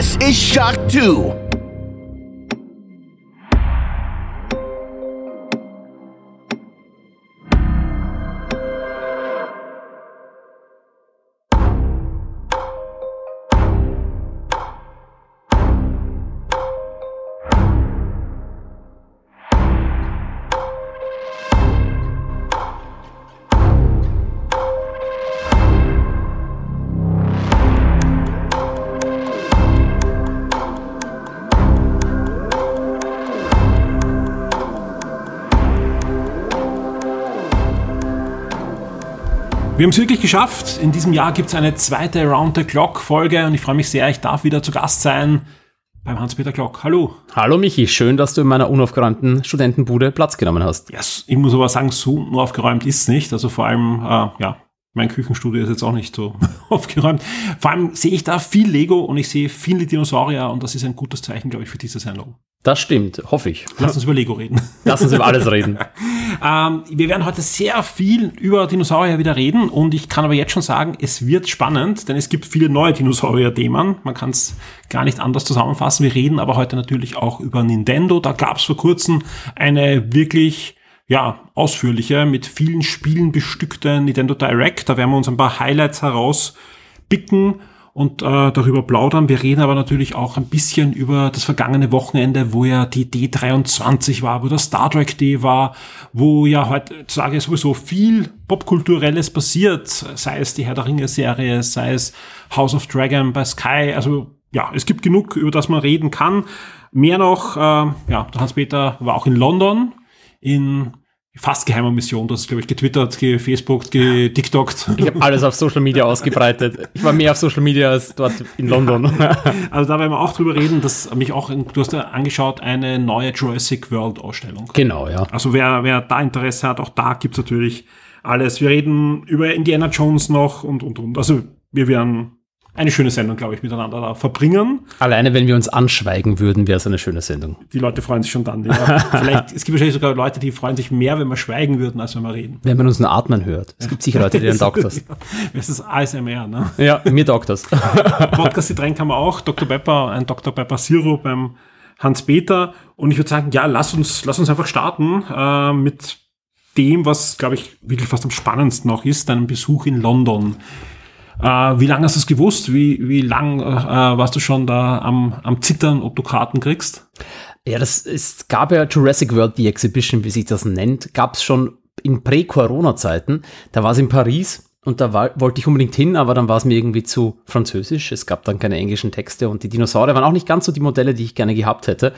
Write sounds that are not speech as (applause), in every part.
This is Shock 2. Wir haben es wirklich geschafft. In diesem Jahr gibt es eine zweite Round the Clock Folge und ich freue mich sehr, ich darf wieder zu Gast sein beim Hans-Peter Glock. Hallo. Hallo Michi, schön, dass du in meiner unaufgeräumten Studentenbude Platz genommen hast. Yes, ich muss aber sagen, so unaufgeräumt ist es nicht. Also vor allem, äh, ja, mein Küchenstudio ist jetzt auch nicht so (laughs) aufgeräumt. Vor allem sehe ich da viel Lego und ich sehe viele Dinosaurier und das ist ein gutes Zeichen, glaube ich, für diese Sendung. Das stimmt, hoffe ich. Lass uns über Lego reden. Lass uns über alles reden. (laughs) ähm, wir werden heute sehr viel über Dinosaurier wieder reden und ich kann aber jetzt schon sagen, es wird spannend, denn es gibt viele neue Dinosaurier-Themen. Man kann es gar nicht anders zusammenfassen. Wir reden aber heute natürlich auch über Nintendo. Da gab es vor kurzem eine wirklich ja, ausführliche, mit vielen Spielen bestückte Nintendo Direct. Da werden wir uns ein paar Highlights herauspicken und äh, darüber plaudern. Wir reden aber natürlich auch ein bisschen über das vergangene Wochenende, wo ja die D23 war, wo der Star Trek Day war, wo ja heutzutage sowieso viel Popkulturelles passiert, sei es die Herr der Ringe Serie, sei es House of Dragon bei Sky. Also ja, es gibt genug, über das man reden kann. Mehr noch, äh, ja, Hans-Peter war auch in London in fast geheimer Mission. Das ist, glaube ich, getwittert, gefacebookt, getiktokt. Ich habe alles auf Social Media ausgebreitet. Ich war mehr auf Social Media als dort in London. (laughs) Also da werden wir auch drüber reden, dass mich auch, du hast ja angeschaut, eine neue Jurassic World Ausstellung. Genau, ja. Also wer, wer da Interesse hat, auch da gibt's natürlich alles. Wir reden über Indiana Jones noch und, und, und. Also wir werden eine schöne Sendung, glaube ich, miteinander da verbringen. Alleine, wenn wir uns anschweigen würden, wäre es eine schöne Sendung. Die Leute freuen sich schon dann. Ja. (laughs) Vielleicht, es gibt wahrscheinlich sogar Leute, die freuen sich mehr, wenn wir schweigen würden, als wenn wir reden. Wenn man uns nur atmen hört. Es gibt sicher Leute, die (laughs) dann taugt das. Das ist ASMR, ne? Ja, mir taugt das. Podcast-Getränk haben wir auch. Dr. Pepper, ein Dr. Pepper Sirup beim Hans-Peter. Und ich würde sagen, ja, lass uns, lass uns einfach starten äh, mit dem, was, glaube ich, wirklich fast am spannendsten noch ist, deinem Besuch in London. Äh, wie lange hast du es gewusst? Wie, wie lang äh, warst du schon da am, am Zittern, ob du Karten kriegst? Ja, das ist, gab ja Jurassic World, die Exhibition, wie sich das nennt, gab es schon in Prä-Corona-Zeiten. Da war es in Paris und da war, wollte ich unbedingt hin, aber dann war es mir irgendwie zu französisch. Es gab dann keine englischen Texte und die Dinosaurier waren auch nicht ganz so die Modelle, die ich gerne gehabt hätte.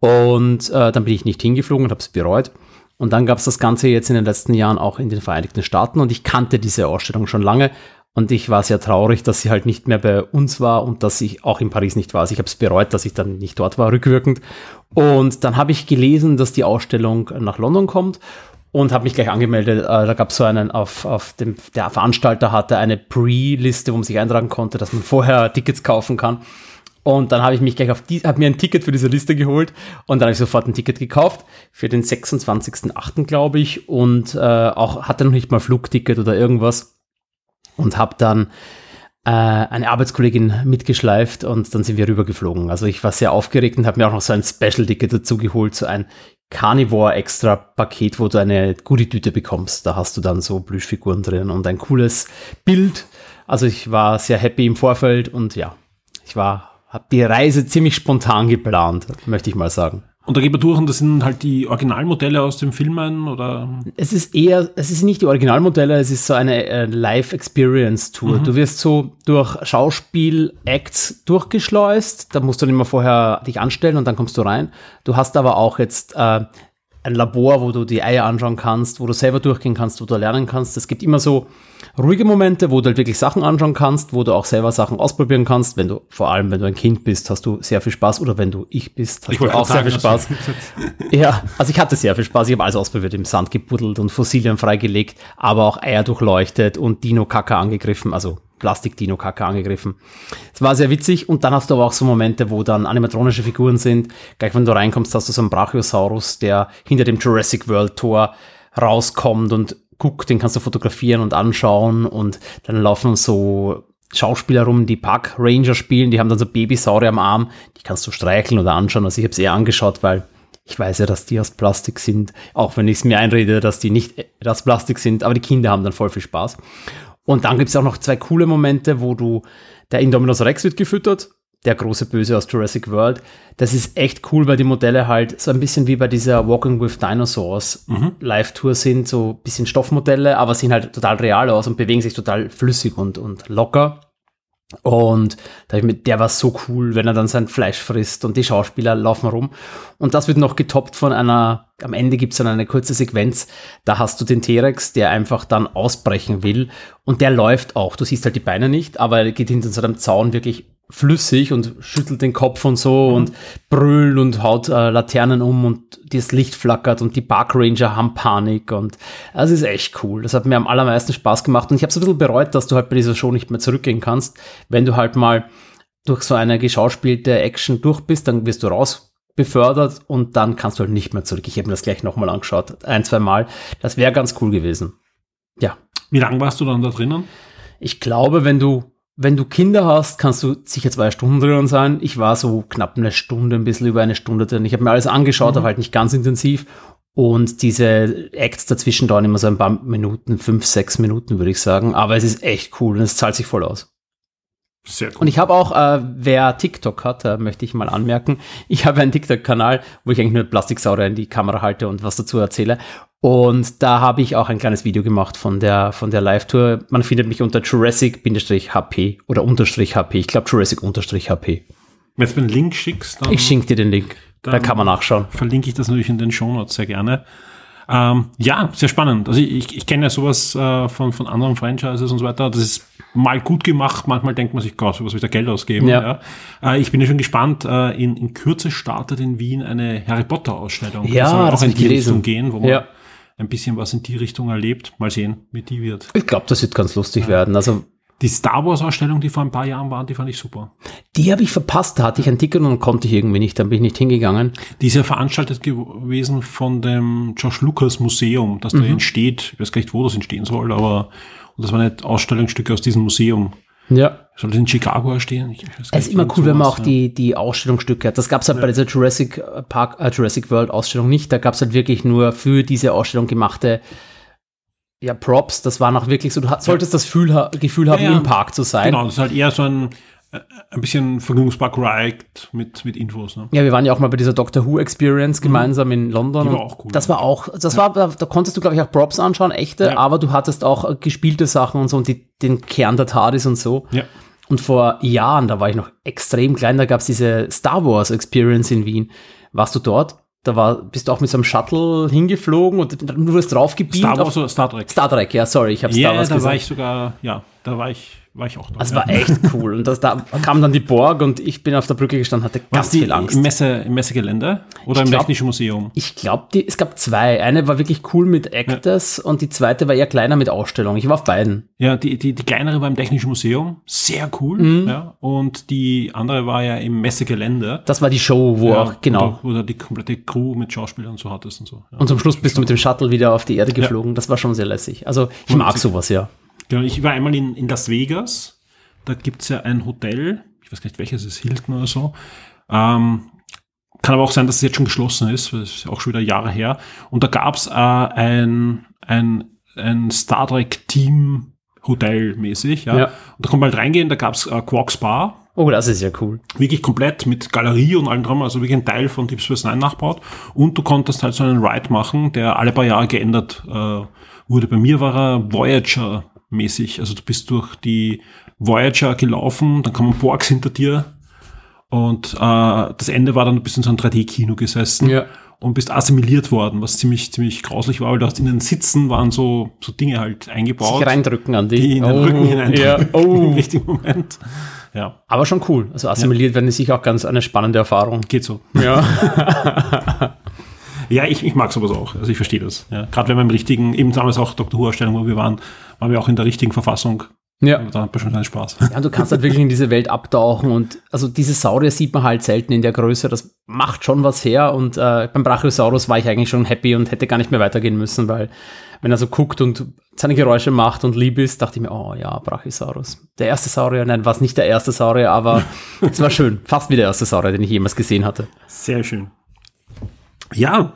Und äh, dann bin ich nicht hingeflogen und habe es bereut. Und dann gab es das Ganze jetzt in den letzten Jahren auch in den Vereinigten Staaten und ich kannte diese Ausstellung schon lange, und ich war sehr traurig, dass sie halt nicht mehr bei uns war und dass ich auch in Paris nicht war. Also ich habe es bereut, dass ich dann nicht dort war, rückwirkend. Und dann habe ich gelesen, dass die Ausstellung nach London kommt und habe mich gleich angemeldet. Äh, da gab es so einen, auf, auf dem, der Veranstalter hatte eine Pre-Liste, wo man sich eintragen konnte, dass man vorher Tickets kaufen kann. Und dann habe ich mich gleich auf die, habe mir ein Ticket für diese Liste geholt und dann habe ich sofort ein Ticket gekauft für den 26.8. glaube ich und äh, auch hatte noch nicht mal Flugticket oder irgendwas und habe dann äh, eine Arbeitskollegin mitgeschleift und dann sind wir rübergeflogen. Also ich war sehr aufgeregt und habe mir auch noch so ein Special-Ticket dazu geholt, so ein Carnivore-Extra-Paket, wo du eine Goodie-Tüte bekommst. Da hast du dann so Plüschfiguren drin und ein cooles Bild. Also ich war sehr happy im Vorfeld und ja, ich war, habe die Reise ziemlich spontan geplant, möchte ich mal sagen. Und da geht man durch und das sind halt die Originalmodelle aus den Filmen oder? Es ist eher, es ist nicht die Originalmodelle, es ist so eine äh, Live-Experience-Tour. Mhm. Du wirst so durch Schauspiel-Acts durchgeschleust, da musst du dann immer vorher dich anstellen und dann kommst du rein. Du hast aber auch jetzt äh, ein Labor, wo du die Eier anschauen kannst, wo du selber durchgehen kannst, wo du lernen kannst. Es gibt immer so ruhige Momente, wo du halt wirklich Sachen anschauen kannst, wo du auch selber Sachen ausprobieren kannst. Wenn du, vor allem wenn du ein Kind bist, hast du sehr viel Spaß. Oder wenn du ich bist, hast ich du auch sehr viel Spaß. ja, also ich hatte sehr viel Spaß. Ich habe alles ausprobiert, im Sand gebuddelt und Fossilien freigelegt, aber auch Eier durchleuchtet und Dino-Kaka angegriffen. Also Plastik-Dino-Kacke angegriffen. Es war sehr witzig und dann hast du aber auch so Momente, wo dann animatronische Figuren sind. Gleich wenn du reinkommst, hast du so einen Brachiosaurus, der hinter dem Jurassic World Tor rauskommt und guckt, den kannst du fotografieren und anschauen und dann laufen so Schauspieler rum, die Park Ranger spielen, die haben dann so Babysaurier am Arm, die kannst du streicheln oder anschauen. Also ich habe es eher angeschaut, weil ich weiß ja, dass die aus Plastik sind, auch wenn ich es mir einrede, dass die nicht aus Plastik sind, aber die Kinder haben dann voll viel Spaß. Und dann gibt es auch noch zwei coole Momente, wo du, der Indominus Rex wird gefüttert, der große Böse aus Jurassic World. Das ist echt cool, weil die Modelle halt so ein bisschen wie bei dieser Walking with Dinosaurs Mhm. Live-Tour sind, so ein bisschen Stoffmodelle, aber sehen halt total real aus und bewegen sich total flüssig und, und locker. Und da ich mit, der war so cool, wenn er dann sein Fleisch frisst und die Schauspieler laufen rum. Und das wird noch getoppt von einer, am Ende gibt's dann eine kurze Sequenz, da hast du den T-Rex, der einfach dann ausbrechen will und der läuft auch. Du siehst halt die Beine nicht, aber er geht hinter so einem Zaun wirklich flüssig und schüttelt den Kopf und so und brüllt und haut äh, Laternen um und das Licht flackert und die Park Ranger haben Panik und das ist echt cool. Das hat mir am allermeisten Spaß gemacht und ich habe so ein bisschen bereut, dass du halt bei dieser Show nicht mehr zurückgehen kannst, wenn du halt mal durch so eine geschauspielte Action durch bist, dann wirst du raus befördert und dann kannst du halt nicht mehr zurück. Ich habe mir das gleich nochmal angeschaut, ein, zwei Mal. Das wäre ganz cool gewesen. Ja, Wie lange warst du dann da drinnen? ich glaube, wenn du, wenn du Kinder hast, kannst du sicher zwei Stunden drin sein. Ich war so knapp eine Stunde, ein bisschen über eine Stunde drin. Ich habe mir alles angeschaut, aber halt nicht ganz intensiv. Und diese Acts dazwischen dauern immer so ein paar Minuten, fünf, sechs Minuten, würde ich sagen. Aber es ist echt cool und es zahlt sich voll aus. Sehr gut. Und ich habe auch, äh, wer TikTok hat, äh, möchte ich mal anmerken, ich habe einen TikTok-Kanal, wo ich eigentlich nur Plastiksaurier in die Kamera halte und was dazu erzähle. Und da habe ich auch ein kleines Video gemacht von der, von der Live-Tour. Man findet mich unter Jurassic-HP oder unterstrich HP. Ich glaube Jurassic-HP. Wenn du mir einen Link schickst, dann Ich schink dir den Link. Da kann man nachschauen. verlinke ich das natürlich in den Shownotes sehr gerne. Ähm, ja, sehr spannend. Also ich, ich kenne ja sowas äh, von, von anderen Franchises und so weiter. Das ist mal gut gemacht, manchmal denkt man sich, Gott, für was will ich da Geld ausgeben? Ja. Ja. Äh, ich bin ja schon gespannt. Äh, in, in Kürze startet in Wien eine Harry Potter Ausstellung. Ja, soll das auch hab in ich die gelesen. Richtung gehen, wo man Ja. ein bisschen was in die Richtung erlebt. Mal sehen, wie die wird. Ich glaube, das wird ganz lustig werden. Also Die Star Wars Ausstellung, die vor ein paar Jahren war, die fand ich super. die habe ich verpasst. Da hatte ich ein Ticket und konnte ich irgendwie nicht. Dann bin ich nicht hingegangen. Die ist ja veranstaltet gewesen von dem Josh Lucas Museum, das da entsteht. Ich weiß gar nicht, wo das entstehen soll, aber und das waren nicht Ausstellungsstücke aus diesem Museum. Ja. Soll das in Chicago gar Es ist immer cool, wenn man auch ja. die, die Ausstellungsstücke hat. Das gab es halt bei dieser Jurassic Park, äh, Jurassic World Ausstellung nicht. Da gab es halt wirklich nur für diese Ausstellung gemachte ja, Props. Das waren auch wirklich so, du solltest das Gefühl, Gefühl haben, Ja, ja. im Park zu sein. Genau, das ist halt eher so ein, äh, ein bisschen Vergnügungspark Ride mit, mit Infos. Ne? Ja, wir waren ja auch mal bei dieser Doctor Who Experience gemeinsam in London. Mhm. Die war auch cool. Das war auch, das war, da, konntest du, glaube ich, auch Props anschauen, echte, Ja. aber du hattest auch gespielte Sachen und so und die, den Kern der TARDIS und so. Ja. Und vor Jahren, da war ich noch extrem klein, da gab es diese Star Wars Experience in Wien. Warst du dort? Da war, bist du auch mit so einem Shuttle hingeflogen und du wurdest draufgebeamt. Star Wars oder Star Trek? Star Trek, ja, sorry, ich habe Star Ja, Wars da gesagt. war ich sogar, ja, da war ich, war ich auch da. das ja. war echt cool. Und das, da kam dann die Borg und ich bin auf der Brücke gestanden, hatte Was ganz die viel Angst. Im, Messe, Im Messegelände oder Ich im glaub- Technischen Museum? Ich glaube, es gab zwei. Eine war wirklich cool mit Actors und die zweite war eher kleiner mit Ausstellung. Ich war auf beiden. Ja, die, die, die kleinere war im Technischen Museum, sehr cool. Mhm. Ja, und die andere war ja im Messegelände. Das war die Show, wo ja, auch, genau. Wo, du- die komplette Crew mit Schauspielern und so hattest und so. Ja. Und zum Schluss bist du mit dem Shuttle wieder auf die Erde geflogen. Das war schon sehr lässig. Also ich mag sowas, ja. Genau, ich war einmal in, in Las Vegas. Da gibt's ja ein Hotel. Ich weiß gar nicht, welches es ist, Hilton oder so. Ähm, kann aber auch sein, dass es jetzt schon geschlossen ist. weil es ist ja auch schon wieder Jahre her. Und da gab's äh, ein, ein, ein Star Trek Team Hotel mäßig. Ja. Ja. Und da konnte man halt reingehen. Da gab's äh, Quarks Bar. Oh, das ist ja cool. wirklich komplett mit Galerie und allem drum, also wirklich ein Teil von Deep Space Nine nachbaut. Und du konntest halt so einen Ride machen, der alle paar Jahre geändert äh, wurde. Bei mir war er Voyager-mäßig. Also du bist durch die Voyager gelaufen, dann kommen Borgs hinter dir und äh, das Ende war dann, du bist in so einem 3D-Kino gesessen Ja. und bist assimiliert worden, was ziemlich, ziemlich grauslich war, weil du hast in den Sitzen waren so, so Dinge halt eingebaut, Sich reindrücken an die. die in den oh, Rücken hineindrücken ja. (laughs) im oh. richtigen Moment. Ja, Aber schon cool. Also assimiliert werden ist sicher auch ganz eine spannende Erfahrung. geht so. Ja. (laughs) (laughs) Ja, ich, ich mag sowas auch. Also ich verstehe das. Ja. Gerade wenn man im richtigen, eben damals auch Dr. Who-Ausstellung, wo wir waren, waren wir auch in der richtigen Verfassung. Ja. Und dann hat man schon seinen Spaß. Ja, und du kannst halt wirklich in diese Welt abtauchen und also diese Saurier sieht man halt selten in der Größe. Das macht schon was her und äh, beim Brachiosaurus war ich eigentlich schon happy und hätte gar nicht mehr weitergehen müssen, weil wenn er so guckt und seine Geräusche macht und lieb ist, dachte ich mir, oh ja, Brachiosaurus. Der erste Saurier, nein, war es nicht der erste Saurier, aber (laughs) es war schön. Fast wie der erste Saurier, den ich jemals gesehen hatte. Sehr schön. Ja,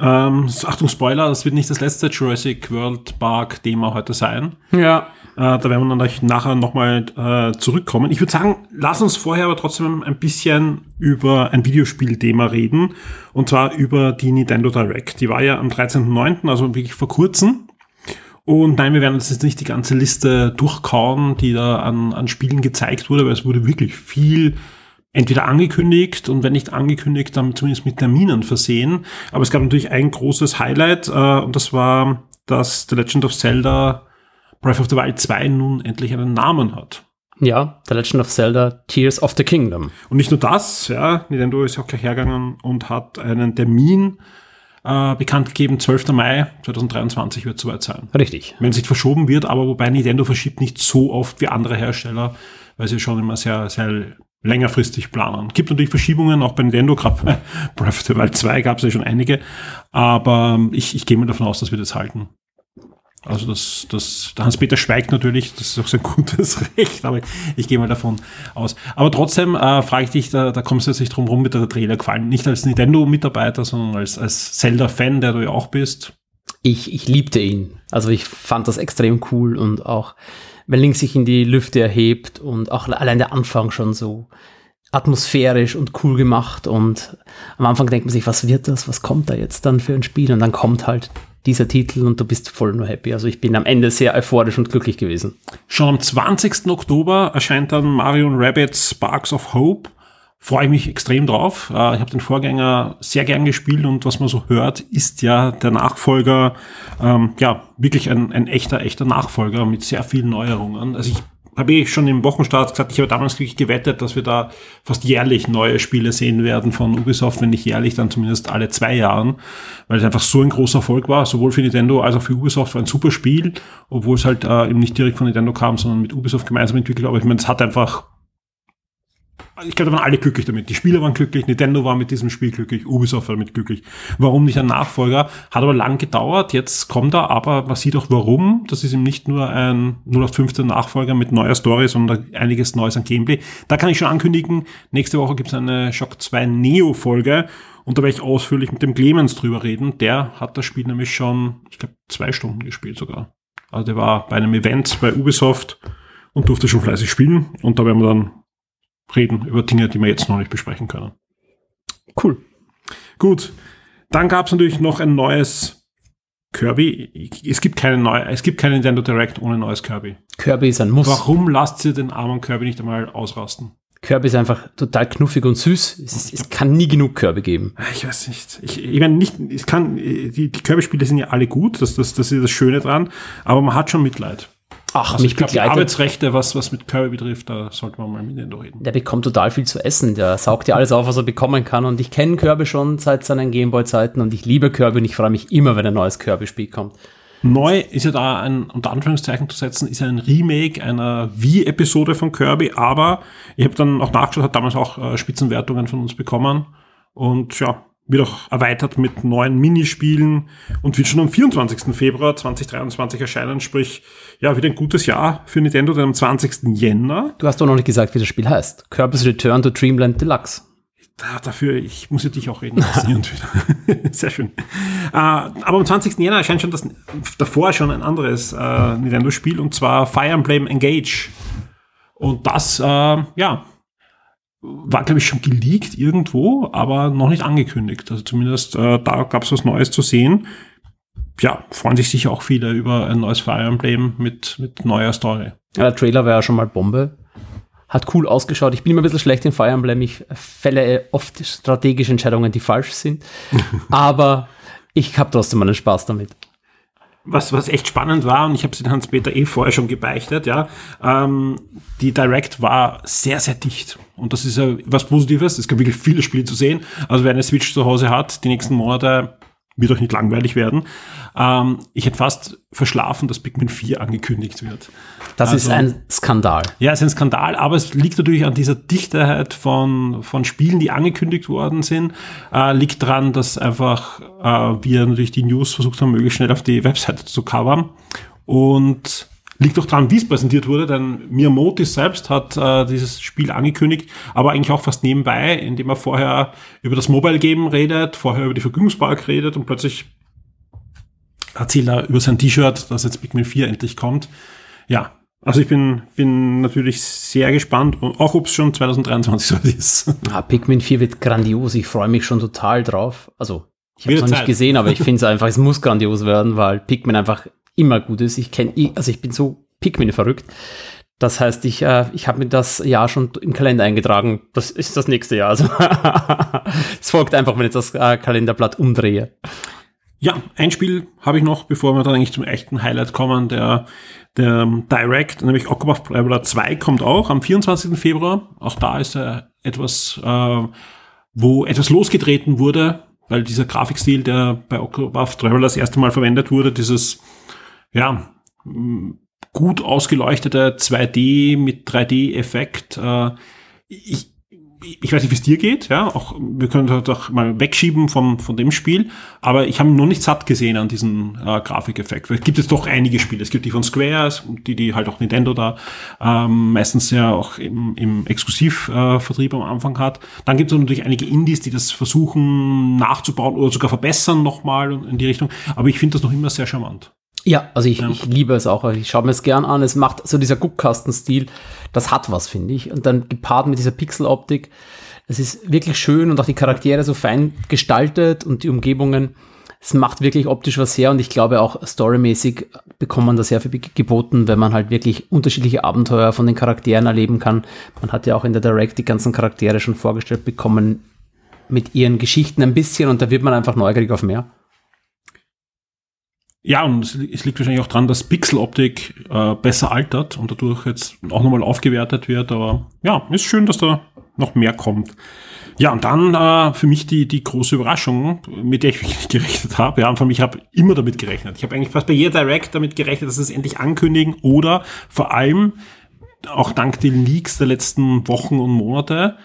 ähm, Achtung, Spoiler, das wird nicht das letzte Jurassic World Park Thema heute sein. Ja. Äh, da werden wir dann nachher nochmal äh, zurückkommen. Ich würde sagen, lass uns vorher aber trotzdem ein bisschen über ein Videospielthema reden. Und zwar über die Nintendo Direct. Die war ja am 13.09., also wirklich vor kurzem. Und nein, wir werden uns jetzt nicht die ganze Liste durchkauen, die da an, an Spielen gezeigt wurde, weil es wurde wirklich viel entweder angekündigt und wenn nicht angekündigt, dann zumindest mit Terminen versehen. Aber es gab natürlich ein großes Highlight äh, und das war, dass The Legend of Zelda Breath of the Wild 2 nun endlich einen Namen hat. Ja, The Legend of Zelda Tears of the Kingdom. Und nicht nur das, ja, Nintendo ist auch gleich hergegangen und hat einen Termin äh, bekannt gegeben, 12. Mai 2023 wird soweit sein. Richtig. Wenn es nicht verschoben wird, aber wobei Nintendo verschiebt nicht so oft wie andere Hersteller, weil sie schon immer sehr, sehr längerfristig planen. Gibt natürlich Verschiebungen, auch bei Nintendo, gerade (laughs) Breath of the Wild 2 gab es ja schon einige, aber ich, ich gehe mal davon aus, dass wir das halten. Also das, das, der Hans-Peter schweigt natürlich, das ist auch sein (laughs) gutes Recht, aber ich gehe mal davon aus. Aber trotzdem äh, frage ich dich, da, da kommst du jetzt nicht drum rum, mit der Trailer gefallen. Nicht als Nintendo-Mitarbeiter, sondern als, als Zelda-Fan, der du ja auch bist. Ich, ich liebte ihn. Also ich fand das extrem cool und auch, wenn Link sich in die Lüfte erhebt und auch allein der Anfang schon so atmosphärisch und cool gemacht und am Anfang denkt man sich, was wird das, was kommt da jetzt dann für ein Spiel und dann kommt halt dieser Titel und du bist voll nur happy. Also ich bin am Ende sehr euphorisch und glücklich gewesen. Schon am 20. Oktober erscheint dann Mario Rabbids Sparks of Hope. Freue ich mich extrem drauf. Äh, ich habe den Vorgänger sehr gern gespielt und was man so hört, ist ja der Nachfolger, ähm, ja, wirklich ein, ein echter, echter Nachfolger mit sehr vielen Neuerungen. Also ich habe ich schon im Wochenstart gesagt, ich habe damals wirklich gewettet, dass wir da fast jährlich neue Spiele sehen werden von Ubisoft, wenn nicht jährlich, dann zumindest alle zwei Jahren, weil es einfach so ein großer Erfolg war, sowohl für Nintendo als auch für Ubisoft war ein super Spiel, obwohl es halt äh, eben nicht direkt von Nintendo kam, sondern mit Ubisoft gemeinsam entwickelt, aber ich meine, es hat einfach ich glaube, da waren alle glücklich damit. Die Spieler waren glücklich, Nintendo war mit diesem Spiel glücklich, Ubisoft war damit glücklich. Warum nicht ein Nachfolger? Hat aber lang gedauert, jetzt kommt er, aber man sieht auch warum. Das ist eben nicht nur ein 0815 Nachfolger mit neuer Story, sondern einiges Neues an Gameplay. Da kann ich schon ankündigen, nächste Woche gibt es eine Shock 2 Neo-Folge und da werde ich ausführlich mit dem Clemens drüber reden. Der hat das Spiel nämlich schon, ich glaube, zwei Stunden gespielt sogar. Also der war bei einem Event bei Ubisoft und durfte schon fleißig spielen und da werden wir dann reden über Dinge, die wir jetzt noch nicht besprechen können. Cool. Gut. Dann gab es natürlich noch ein neues Kirby. Es gibt keine neue, es gibt keine Nintendo Direct ohne neues Kirby. Kirby ist ein Muss. Warum lasst ihr den armen Kirby nicht einmal ausrasten? Kirby ist einfach total knuffig und süß. Es, ist, es kann nie genug Kirby geben. Ich weiß nicht. Ich, ich meine, nicht, es kann, die, die Kirby-Spiele sind ja alle gut, das, das, das ist das Schöne dran, aber man hat schon Mitleid. Ach, Also mich ich glaube, die. Arbeitsrechte, was, was mit Kirby betrifft, da sollte man mal mit Nintendo reden. Der bekommt total viel zu essen. Der saugt ja alles auf, was er bekommen kann. Und ich kenne Kirby schon seit seinen Gameboy-Zeiten und ich liebe Kirby und ich freue mich immer, wenn ein neues Kirby-Spiel kommt. Neu ist ja da ein, unter Anführungszeichen zu setzen, ist ein Remake einer Wii-Episode von Kirby, aber ich habe dann auch nachgeschaut, hat damals auch äh, Spitzenwertungen von uns bekommen und ja, wird auch erweitert mit neuen Minispielen und wird schon am 24. Februar 2023 erscheinen, sprich, ja, wieder ein gutes Jahr für Nintendo, denn am 20. Jänner Du hast doch noch nicht gesagt, wie das Spiel heißt. Kirby's Return to Dreamland Deluxe. da, dafür, ich muss ja dich auch reden. (laughs) Sehr schön. Äh, aber am 20. Jänner erscheint schon das davor schon ein anderes äh, Nintendo-Spiel und zwar Fire Emblem Engage. Und das, äh, ja, war, glaube ich, schon geleakt irgendwo, aber noch nicht angekündigt. Also zumindest äh, da gab es was Neues zu sehen. Ja, freuen sich sicher auch viele über ein neues Fire Emblem mit, mit neuer Story. Ja, der Trailer war ja schon mal Bombe. Hat cool ausgeschaut. Ich bin immer ein bisschen schlecht in Fire Emblem. Ich fälle oft strategische Entscheidungen, die falsch sind. (laughs) Aber ich habe trotzdem einen Spaß damit. Was, was echt spannend war, und ich habe den Hans-Peter eh vorher schon gebeichtet, ja, ähm, die Direct war sehr, sehr dicht. Und das ist ja was Positives. Es gibt wirklich viele Spiele zu sehen. Also wer eine Switch zu Hause hat, die nächsten Monate wird euch nicht langweilig werden. Ähm, ich hätte fast verschlafen, dass Pikmin 4 angekündigt wird. Das also, ist ein Skandal. Ja, es ist ein Skandal, aber es liegt natürlich an dieser Dichtheit von, von Spielen, die angekündigt worden sind. Äh, liegt daran, dass einfach äh, wir natürlich die News versucht haben, möglichst schnell auf die Webseite zu covern. Und liegt auch daran, wie es präsentiert wurde, denn Miyamoto selbst hat äh, dieses Spiel angekündigt, aber eigentlich auch fast nebenbei, indem er vorher über das Mobile Game redet, vorher über die Vergnügungspark redet und plötzlich erzählt er über sein T-Shirt, dass jetzt Pikmin 4 endlich kommt. Ja, also ich bin, bin natürlich sehr gespannt, auch ob es schon 2023 so ist. Ja, (laughs) Pikmin 4 wird grandios, ich freue mich schon total drauf. Also ich habe es noch nicht gesehen, aber ich finde es einfach, es muss grandios werden, weil Pikmin einfach immer gut ist. Ich kenne, also ich bin so Pikmin verrückt. Das heißt, ich, äh, ich habe mir das Jahr schon im Kalender eingetragen. Das ist das nächste Jahr. Also (laughs) es folgt einfach, wenn ich das äh, Kalenderblatt umdrehe. Ja, ein Spiel habe ich noch, bevor wir dann eigentlich zum echten Highlight kommen, der, der Direct, nämlich Octopath Traveler 2 kommt auch am 24. Februar. Auch da ist äh, etwas, äh, wo etwas losgetreten wurde, weil dieser Grafikstil, der bei Octopath Traveler das erste Mal verwendet wurde, dieses, ja, gut ausgeleuchtete 2D mit 3D-Effekt. Äh, ich, ich weiß nicht, wie es dir geht, ja, auch, wir können das auch mal wegschieben vom, von dem Spiel, aber ich habe noch nicht satt gesehen an diesen äh, Grafikeffekt. Weil es gibt jetzt doch einige Spiele. Es gibt die von Square, die, die halt auch Nintendo da ähm, meistens ja auch im, im Exklusivvertrieb äh, am Anfang hat. Dann gibt es natürlich einige Indies, die das versuchen nachzubauen oder sogar verbessern nochmal in die Richtung. Aber ich finde das noch immer sehr charmant. Ja, also ich, ja. ich liebe es auch. Ich schaue mir es gern an. Es macht so dieser Guckkastenstil, das hat was, finde ich. Und dann gepaart mit dieser Pixeloptik. Es ist wirklich schön und auch die Charaktere so fein gestaltet und die Umgebungen. Es macht wirklich optisch was her und ich glaube auch storymäßig bekommt man da sehr viel geboten, wenn man halt wirklich unterschiedliche Abenteuer von den Charakteren erleben kann. Man hat ja auch in der Direct die ganzen Charaktere schon vorgestellt bekommen mit ihren Geschichten ein bisschen und da wird man einfach neugierig auf mehr. Ja, und es, es, liegt wahrscheinlich auch dran, dass Pixeloptik äh, besser altert und dadurch jetzt auch nochmal aufgewertet wird. Aber ja, ist schön, dass da noch mehr kommt. Ja, und dann äh, für mich die, die große Überraschung, mit der ich wirklich (laughs) gerechnet habe. Ja, vor allem, ich habe immer damit gerechnet. Ich habe eigentlich fast bei jeder Direct damit gerechnet, dass sie es endlich ankündigen oder vor allem auch dank den Leaks der letzten Wochen und Monate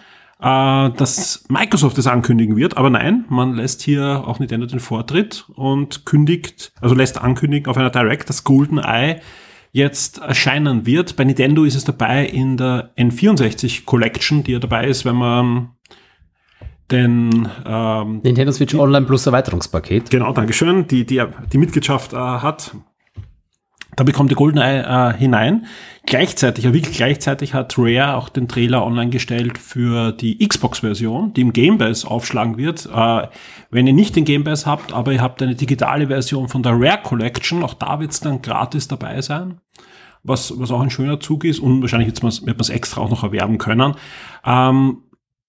äh, dass Microsoft das ankündigen wird, aber nein, man lässt hier auch Nintendo den Vortritt und kündigt, also lässt ankündigen auf einer Direct, dass Golden Eye jetzt erscheinen wird. Bei Nintendo ist es dabei in der N64 Collection, die ja dabei ist, wenn man den ähm, Nintendo Switch Online Plus Erweiterungspaket. Genau, Dankeschön, die, die, die Mitgliedschaft äh, hat. Da bekommt ihr GoldenEye äh, hinein. Gleichzeitig, ja wirklich gleichzeitig hat Rare auch den Trailer online gestellt für die Xbox-Version, die im Game Pass aufschlagen wird. Äh, wenn ihr nicht den Game Pass habt, aber ihr habt eine digitale Version von der Rare Collection, auch da wird es dann gratis dabei sein. Was, was auch ein schöner Zug ist und wahrscheinlich wird man es extra auch noch erwerben können. Ähm,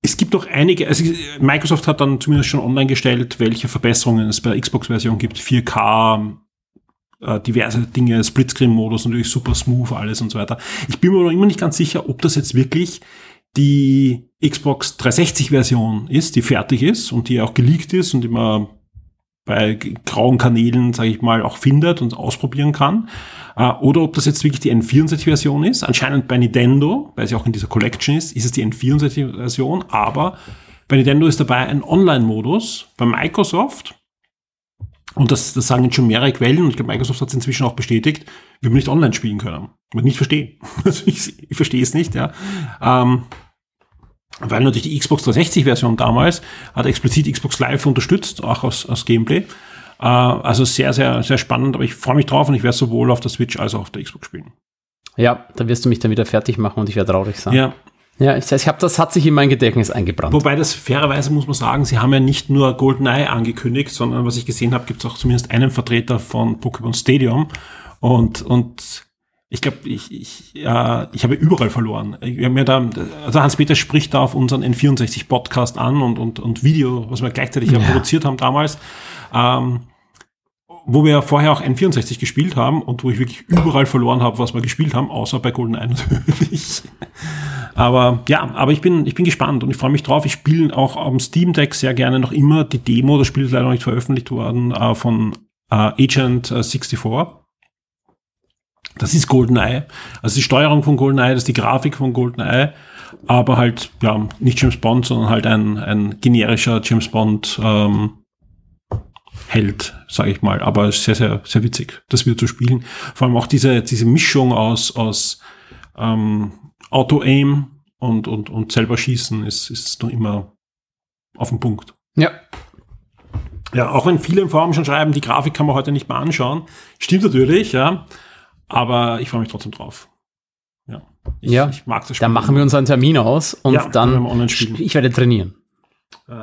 es gibt auch einige, also Microsoft hat dann zumindest schon online gestellt, welche Verbesserungen es bei der Xbox-Version gibt. 4K, äh, diverse Dinge, Splitscreen-Modus, natürlich super smooth alles und so weiter. Ich bin mir noch immer nicht ganz sicher, ob das jetzt wirklich die Xbox 360-Version ist, die fertig ist und die auch geleakt ist und man bei grauen Kanälen, sage ich mal, auch findet und ausprobieren kann. Äh, oder ob das jetzt wirklich die N64-Version ist. Anscheinend bei Nintendo, weil sie auch in dieser Collection ist, ist es die N64-Version, aber bei Nintendo ist dabei ein Online-Modus. Bei Microsoft und das, das sagen jetzt schon mehrere Quellen und ich glaube, Microsoft hat es inzwischen auch bestätigt, wir nicht online spielen können. Ich nicht verstehe. (laughs) Also ich, ich verstehe es nicht, ja. Ähm, weil natürlich die Xbox 360-Version damals hat explizit Xbox Live unterstützt, auch aus, aus Gameplay. Äh, also sehr, sehr, sehr spannend, aber ich freue mich drauf und ich werde sowohl auf der Switch als auch auf der Xbox spielen. Ja, da wirst du mich dann wieder fertig machen und ich werde traurig sein. Ja, ja, ich, ich habe das hat sich in mein Gedächtnis eingebrannt. Wobei das fairerweise muss man sagen, sie haben ja nicht nur GoldenEye angekündigt, sondern was ich gesehen habe, gibt es auch zumindest einen Vertreter von Pokémon Stadium und und ich glaube, ich, ich, äh, ich habe überall verloren. Wir haben ja da, also Hans-Peter spricht da auf unseren N64-Podcast an und, und, und Video, was wir gleichzeitig ja. produziert haben damals. Ähm, wo wir vorher auch N64 gespielt haben und wo ich wirklich überall verloren habe, was wir gespielt haben, außer bei GoldenEye natürlich. Aber ja, aber ich bin, ich bin gespannt und ich freue mich drauf. Ich spiele auch am Steam Deck sehr gerne noch immer die Demo, das Spiel ist leider noch nicht veröffentlicht worden, äh, von äh, Agent 64. Das ist GoldenEye. Also die Steuerung von GoldenEye, das ist die Grafik von GoldenEye, aber halt, ja, nicht James Bond, sondern halt ein, ein generischer James Bond ähm, Held, sage ich mal. Aber sehr, sehr, sehr witzig, das wieder zu spielen. Vor allem auch diese, diese Mischung aus, aus ähm, Auto-Aim und, und, und selber schießen ist, ist noch immer auf den Punkt. Ja. Ja, auch wenn viele im Forum schon schreiben, die Grafik kann man heute nicht mehr anschauen. Stimmt natürlich, ja. Aber ich freue mich trotzdem drauf. Ja. Ich, ja. ich mag das Dann machen wir uns einen Termin aus und Ja, dann, spielen. ich werde trainieren. Äh,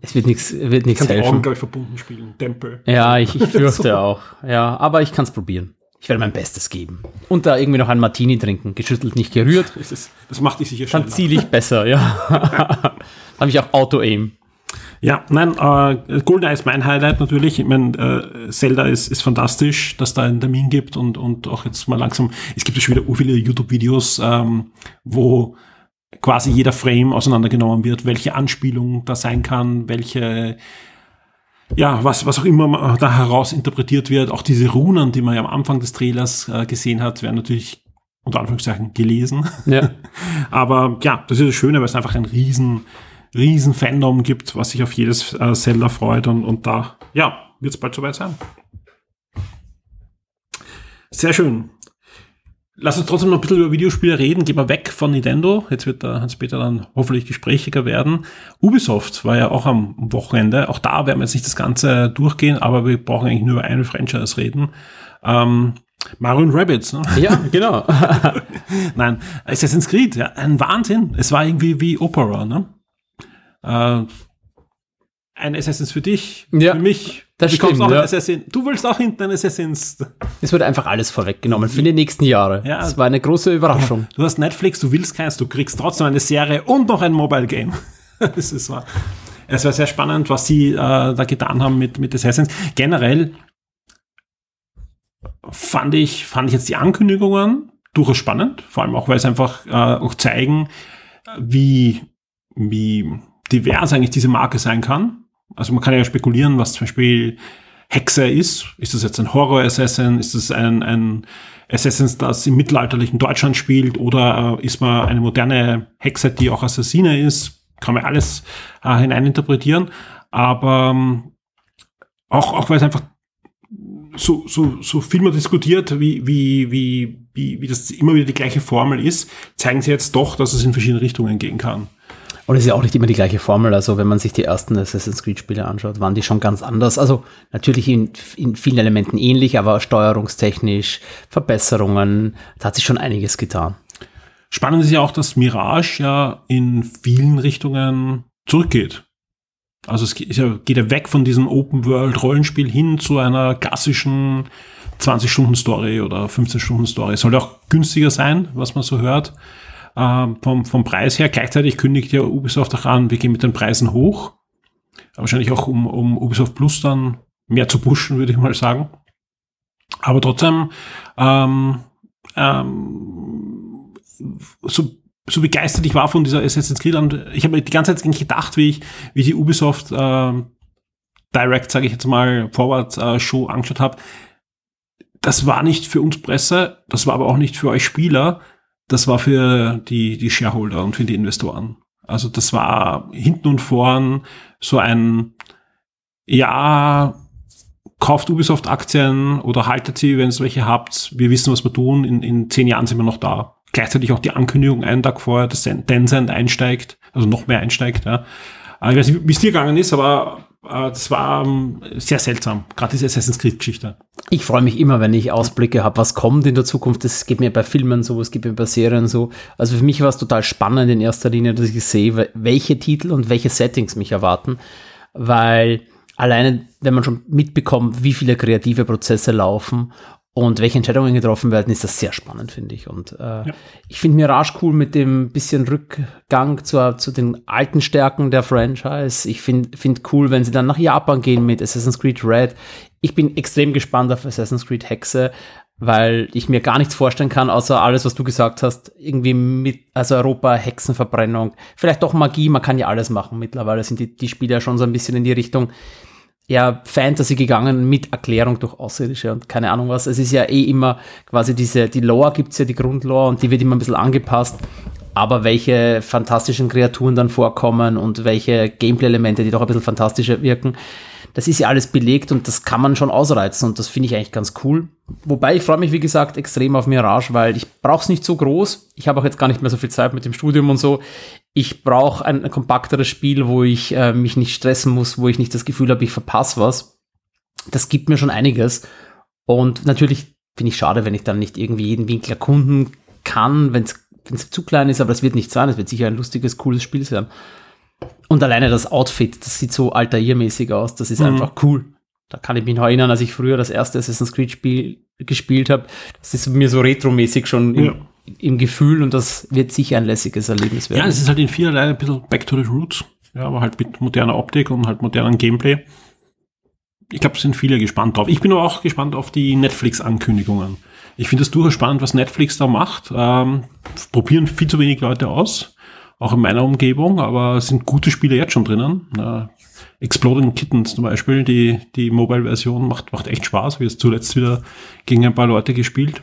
Es wird nichts, wird nichts ich kann die Augen, helfen. glaube ich, verbunden spielen. Tempel. Ja, ich, ich fürchte (laughs) So. auch. Ja, aber ich kann es probieren. Ich werde mein Bestes geben. Und da irgendwie noch ein Martini trinken. Geschüttelt, nicht gerührt. (laughs) Das, ist, das macht dich sicher Dann schneller. ziele ich besser, ja. (laughs) Dann habe ich auch Auto-Aim. Ja, nein, äh, GoldenEye ist mein Highlight natürlich. Ich meine, äh, Zelda ist, ist fantastisch, dass da einen Termin gibt und, und auch jetzt mal langsam, es gibt ja schon wieder ur viele YouTube-Videos, ähm, wo quasi jeder Frame auseinandergenommen wird, welche Anspielung da sein kann, welche, ja, was, was auch immer da heraus interpretiert wird. Auch diese Runen, die man ja am Anfang des Trailers äh, gesehen hat, werden natürlich unter Anführungszeichen gelesen. Ja. (laughs) Aber ja, das ist das Schöne, weil es einfach ein riesen, riesen Fandom gibt, was sich auf jedes äh, Zelda freut und, und da, ja, wird es bald soweit sein. Sehr schön. Lass uns trotzdem noch ein bisschen über Videospiele reden. Gehen wir weg von Nintendo. Jetzt wird der Hans-Peter dann hoffentlich gesprächiger werden. Ubisoft war ja auch am Wochenende. Auch da werden wir jetzt nicht das Ganze durchgehen, aber wir brauchen eigentlich nur über eine Franchise reden. Ähm, Mario und Rabbids, ne? Ja, genau. (laughs) Nein, Assassin's Creed, ja, ein Wahnsinn. Es war irgendwie wie Opera, ne? Äh, ein Assassin's für dich, Ja, für mich. Das du stimmt, auch ja. Assassin. Du willst auch hinten ein Assassin's. Es wurde einfach alles vorweggenommen für die nächsten Jahre. Ja. Das war eine große Überraschung. (laughs) Du hast Netflix, du willst keins, du kriegst trotzdem eine Serie und noch ein Mobile Game. (laughs) das ist wahr. Es war sehr spannend, was sie äh, da getan haben mit, mit Assassins. Generell fand ich, fand ich jetzt die Ankündigungen durchaus spannend, vor allem auch, weil es einfach äh, auch zeigen, wie, wie divers eigentlich diese Marke sein kann. Also man kann ja spekulieren, was zum Beispiel Hexe ist. Ist das jetzt ein Horror-Assassin? Ist das ein, ein Assassin, das im mittelalterlichen Deutschland spielt? Oder äh, ist man eine moderne Hexe, die auch Assassine ist? Kann man alles äh, hineininterpretieren. Aber ähm, auch, auch weil es einfach so, so, so viel man diskutiert, wie, wie, wie, wie, wie das immer wieder die gleiche Formel ist, zeigen sie jetzt doch, dass es in verschiedene Richtungen gehen kann. Und es ist ja auch nicht immer die gleiche Formel. Also wenn man sich die ersten Assassin's Creed Spiele anschaut, waren die schon ganz anders. Also natürlich in, in vielen Elementen ähnlich, aber steuerungstechnisch, Verbesserungen, da hat sich schon einiges getan. Spannend ist ja auch, dass Mirage ja in vielen Richtungen zurückgeht. Also es geht ja, geht ja weg von diesem Open-World-Rollenspiel hin zu einer klassischen 20-Stunden-Story oder 15-Stunden-Story. Soll ja auch günstiger sein, was man so hört. Ähm, vom, vom Preis her. Gleichzeitig kündigt ja Ubisoft auch an, wir gehen mit den Preisen hoch. Wahrscheinlich auch um, um Ubisoft Plus dann mehr zu pushen, würde ich mal sagen. Aber trotzdem, ähm, ähm, so, so begeistert ich war von dieser Assassin's Creed und ich habe die ganze Zeit gedacht, wie ich, wie die Ubisoft ähm, Direct, sage ich jetzt mal, Forward äh, Show angeschaut habe. Das war nicht für uns Presse, das war aber auch nicht für euch Spieler, das war für die, die Shareholder und für die Investoren. Also das war hinten und vorn so ein, ja, kauft Ubisoft Aktien oder haltet sie, wenn es welche habt. Wir wissen, was wir tun. In, in zehn Jahren sind wir noch da. Gleichzeitig auch die Ankündigung einen Tag vorher, dass Tencent einsteigt, also noch mehr einsteigt. Ja. Ich weiß nicht, wie es dir gegangen ist, aber das war ähm, sehr seltsam. Gerade diese Assassin's Creed-Geschichte. Ich freue mich immer, wenn ich Ausblicke habe, was kommt in der Zukunft. Das geht mir bei Filmen so, es geht mir bei Serien so. Also für mich war es total spannend in erster Linie, dass ich sehe, we- welche Titel und welche Settings mich erwarten. Weil alleine, wenn man schon mitbekommt, wie viele kreative Prozesse laufen und welche Entscheidungen getroffen werden, ist das sehr spannend, finde ich. Und äh, ich finde Mirage cool mit dem bisschen Rückgang zur, zu den alten Stärken der Franchise. Ich finde find cool, wenn sie dann nach Japan gehen mit Assassin's Creed Red. Ich bin extrem gespannt auf Assassin's Creed Hexe. weil ich mir gar nichts vorstellen kann, außer alles, was du gesagt hast, irgendwie mit, also Europa, Hexenverbrennung, vielleicht doch Magie, man kann ja alles machen. Mittlerweile sind die, die Spiele ja schon so ein bisschen in die Richtung eher Fantasy gegangen mit Erklärung durch Außerirdische und keine Ahnung was. Es ist ja eh immer quasi diese, die Lore gibt's ja, die Grundlore und die wird immer ein bisschen angepasst. Aber welche fantastischen Kreaturen dann vorkommen und welche Gameplay-Elemente, die doch ein bisschen fantastischer wirken, das ist ja alles belegt und das kann man schon ausreizen und das finde ich eigentlich ganz cool. Wobei ich freue mich, wie gesagt, extrem auf Mirage, weil ich brauche es nicht so groß. Ich habe auch jetzt gar nicht mehr so viel Zeit mit dem Studium und so. Ich brauche ein, ein, kompakteres Spiel, wo ich äh, mich nicht stressen muss, wo ich nicht das Gefühl habe, ich verpasse was. Das gibt mir schon einiges. Und natürlich finde ich schade, wenn ich dann nicht irgendwie jeden Winkel erkunden kann, wenn es zu klein ist, aber das wird nicht sein. Es wird sicher ein lustiges, cooles Spiel sein. Und alleine das Outfit, das sieht so altairmäßig aus, das ist mhm. einfach cool. Da kann ich mich noch erinnern, als ich früher das erste Assassin's Creed Spiel gespielt habe. Das ist mir so retromäßig schon ja. im, im, Gefühl und das wird sicher ein lässiges Erlebnis werden. Ja, es ist halt in vielerlei ein bisschen back to the roots. Ja, aber halt mit moderner Optik und halt modernem Gameplay. Ich glaube, es sind viele gespannt drauf. Ich bin aber auch gespannt auf die Netflix-Ankündigungen. Ich finde es durchaus spannend, was Netflix da macht. Ähm, probieren viel zu wenig Leute aus auch in meiner Umgebung, aber es sind gute Spiele jetzt schon drinnen. Uh, Exploding Kittens zum Beispiel, die, die Mobile-Version macht, macht echt Spaß. Wir haben zuletzt wieder gegen ein paar Leute gespielt.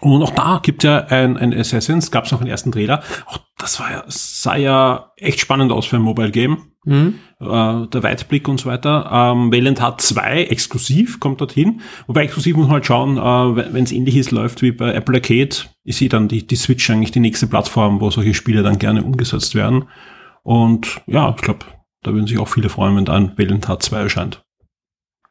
Und auch da gibt ja ein, ein Assassins, gab es noch einen ersten Trailer. Auch das war ja, sah ja echt spannend aus für ein Mobile Game. Mhm. Äh, der Weitblick und so weiter. Ähm, Valiant hat 2 exklusiv, kommt dorthin. Wobei exklusiv muss man halt schauen, äh, wenn es ähnlich ist, läuft wie bei Apple Arcade, ist sie dann die, die Switch eigentlich die nächste Plattform, wo solche Spiele dann gerne umgesetzt werden. Und ja, ich glaube, da würden sich auch viele freuen, wenn dann Valiant Heart 2 erscheint.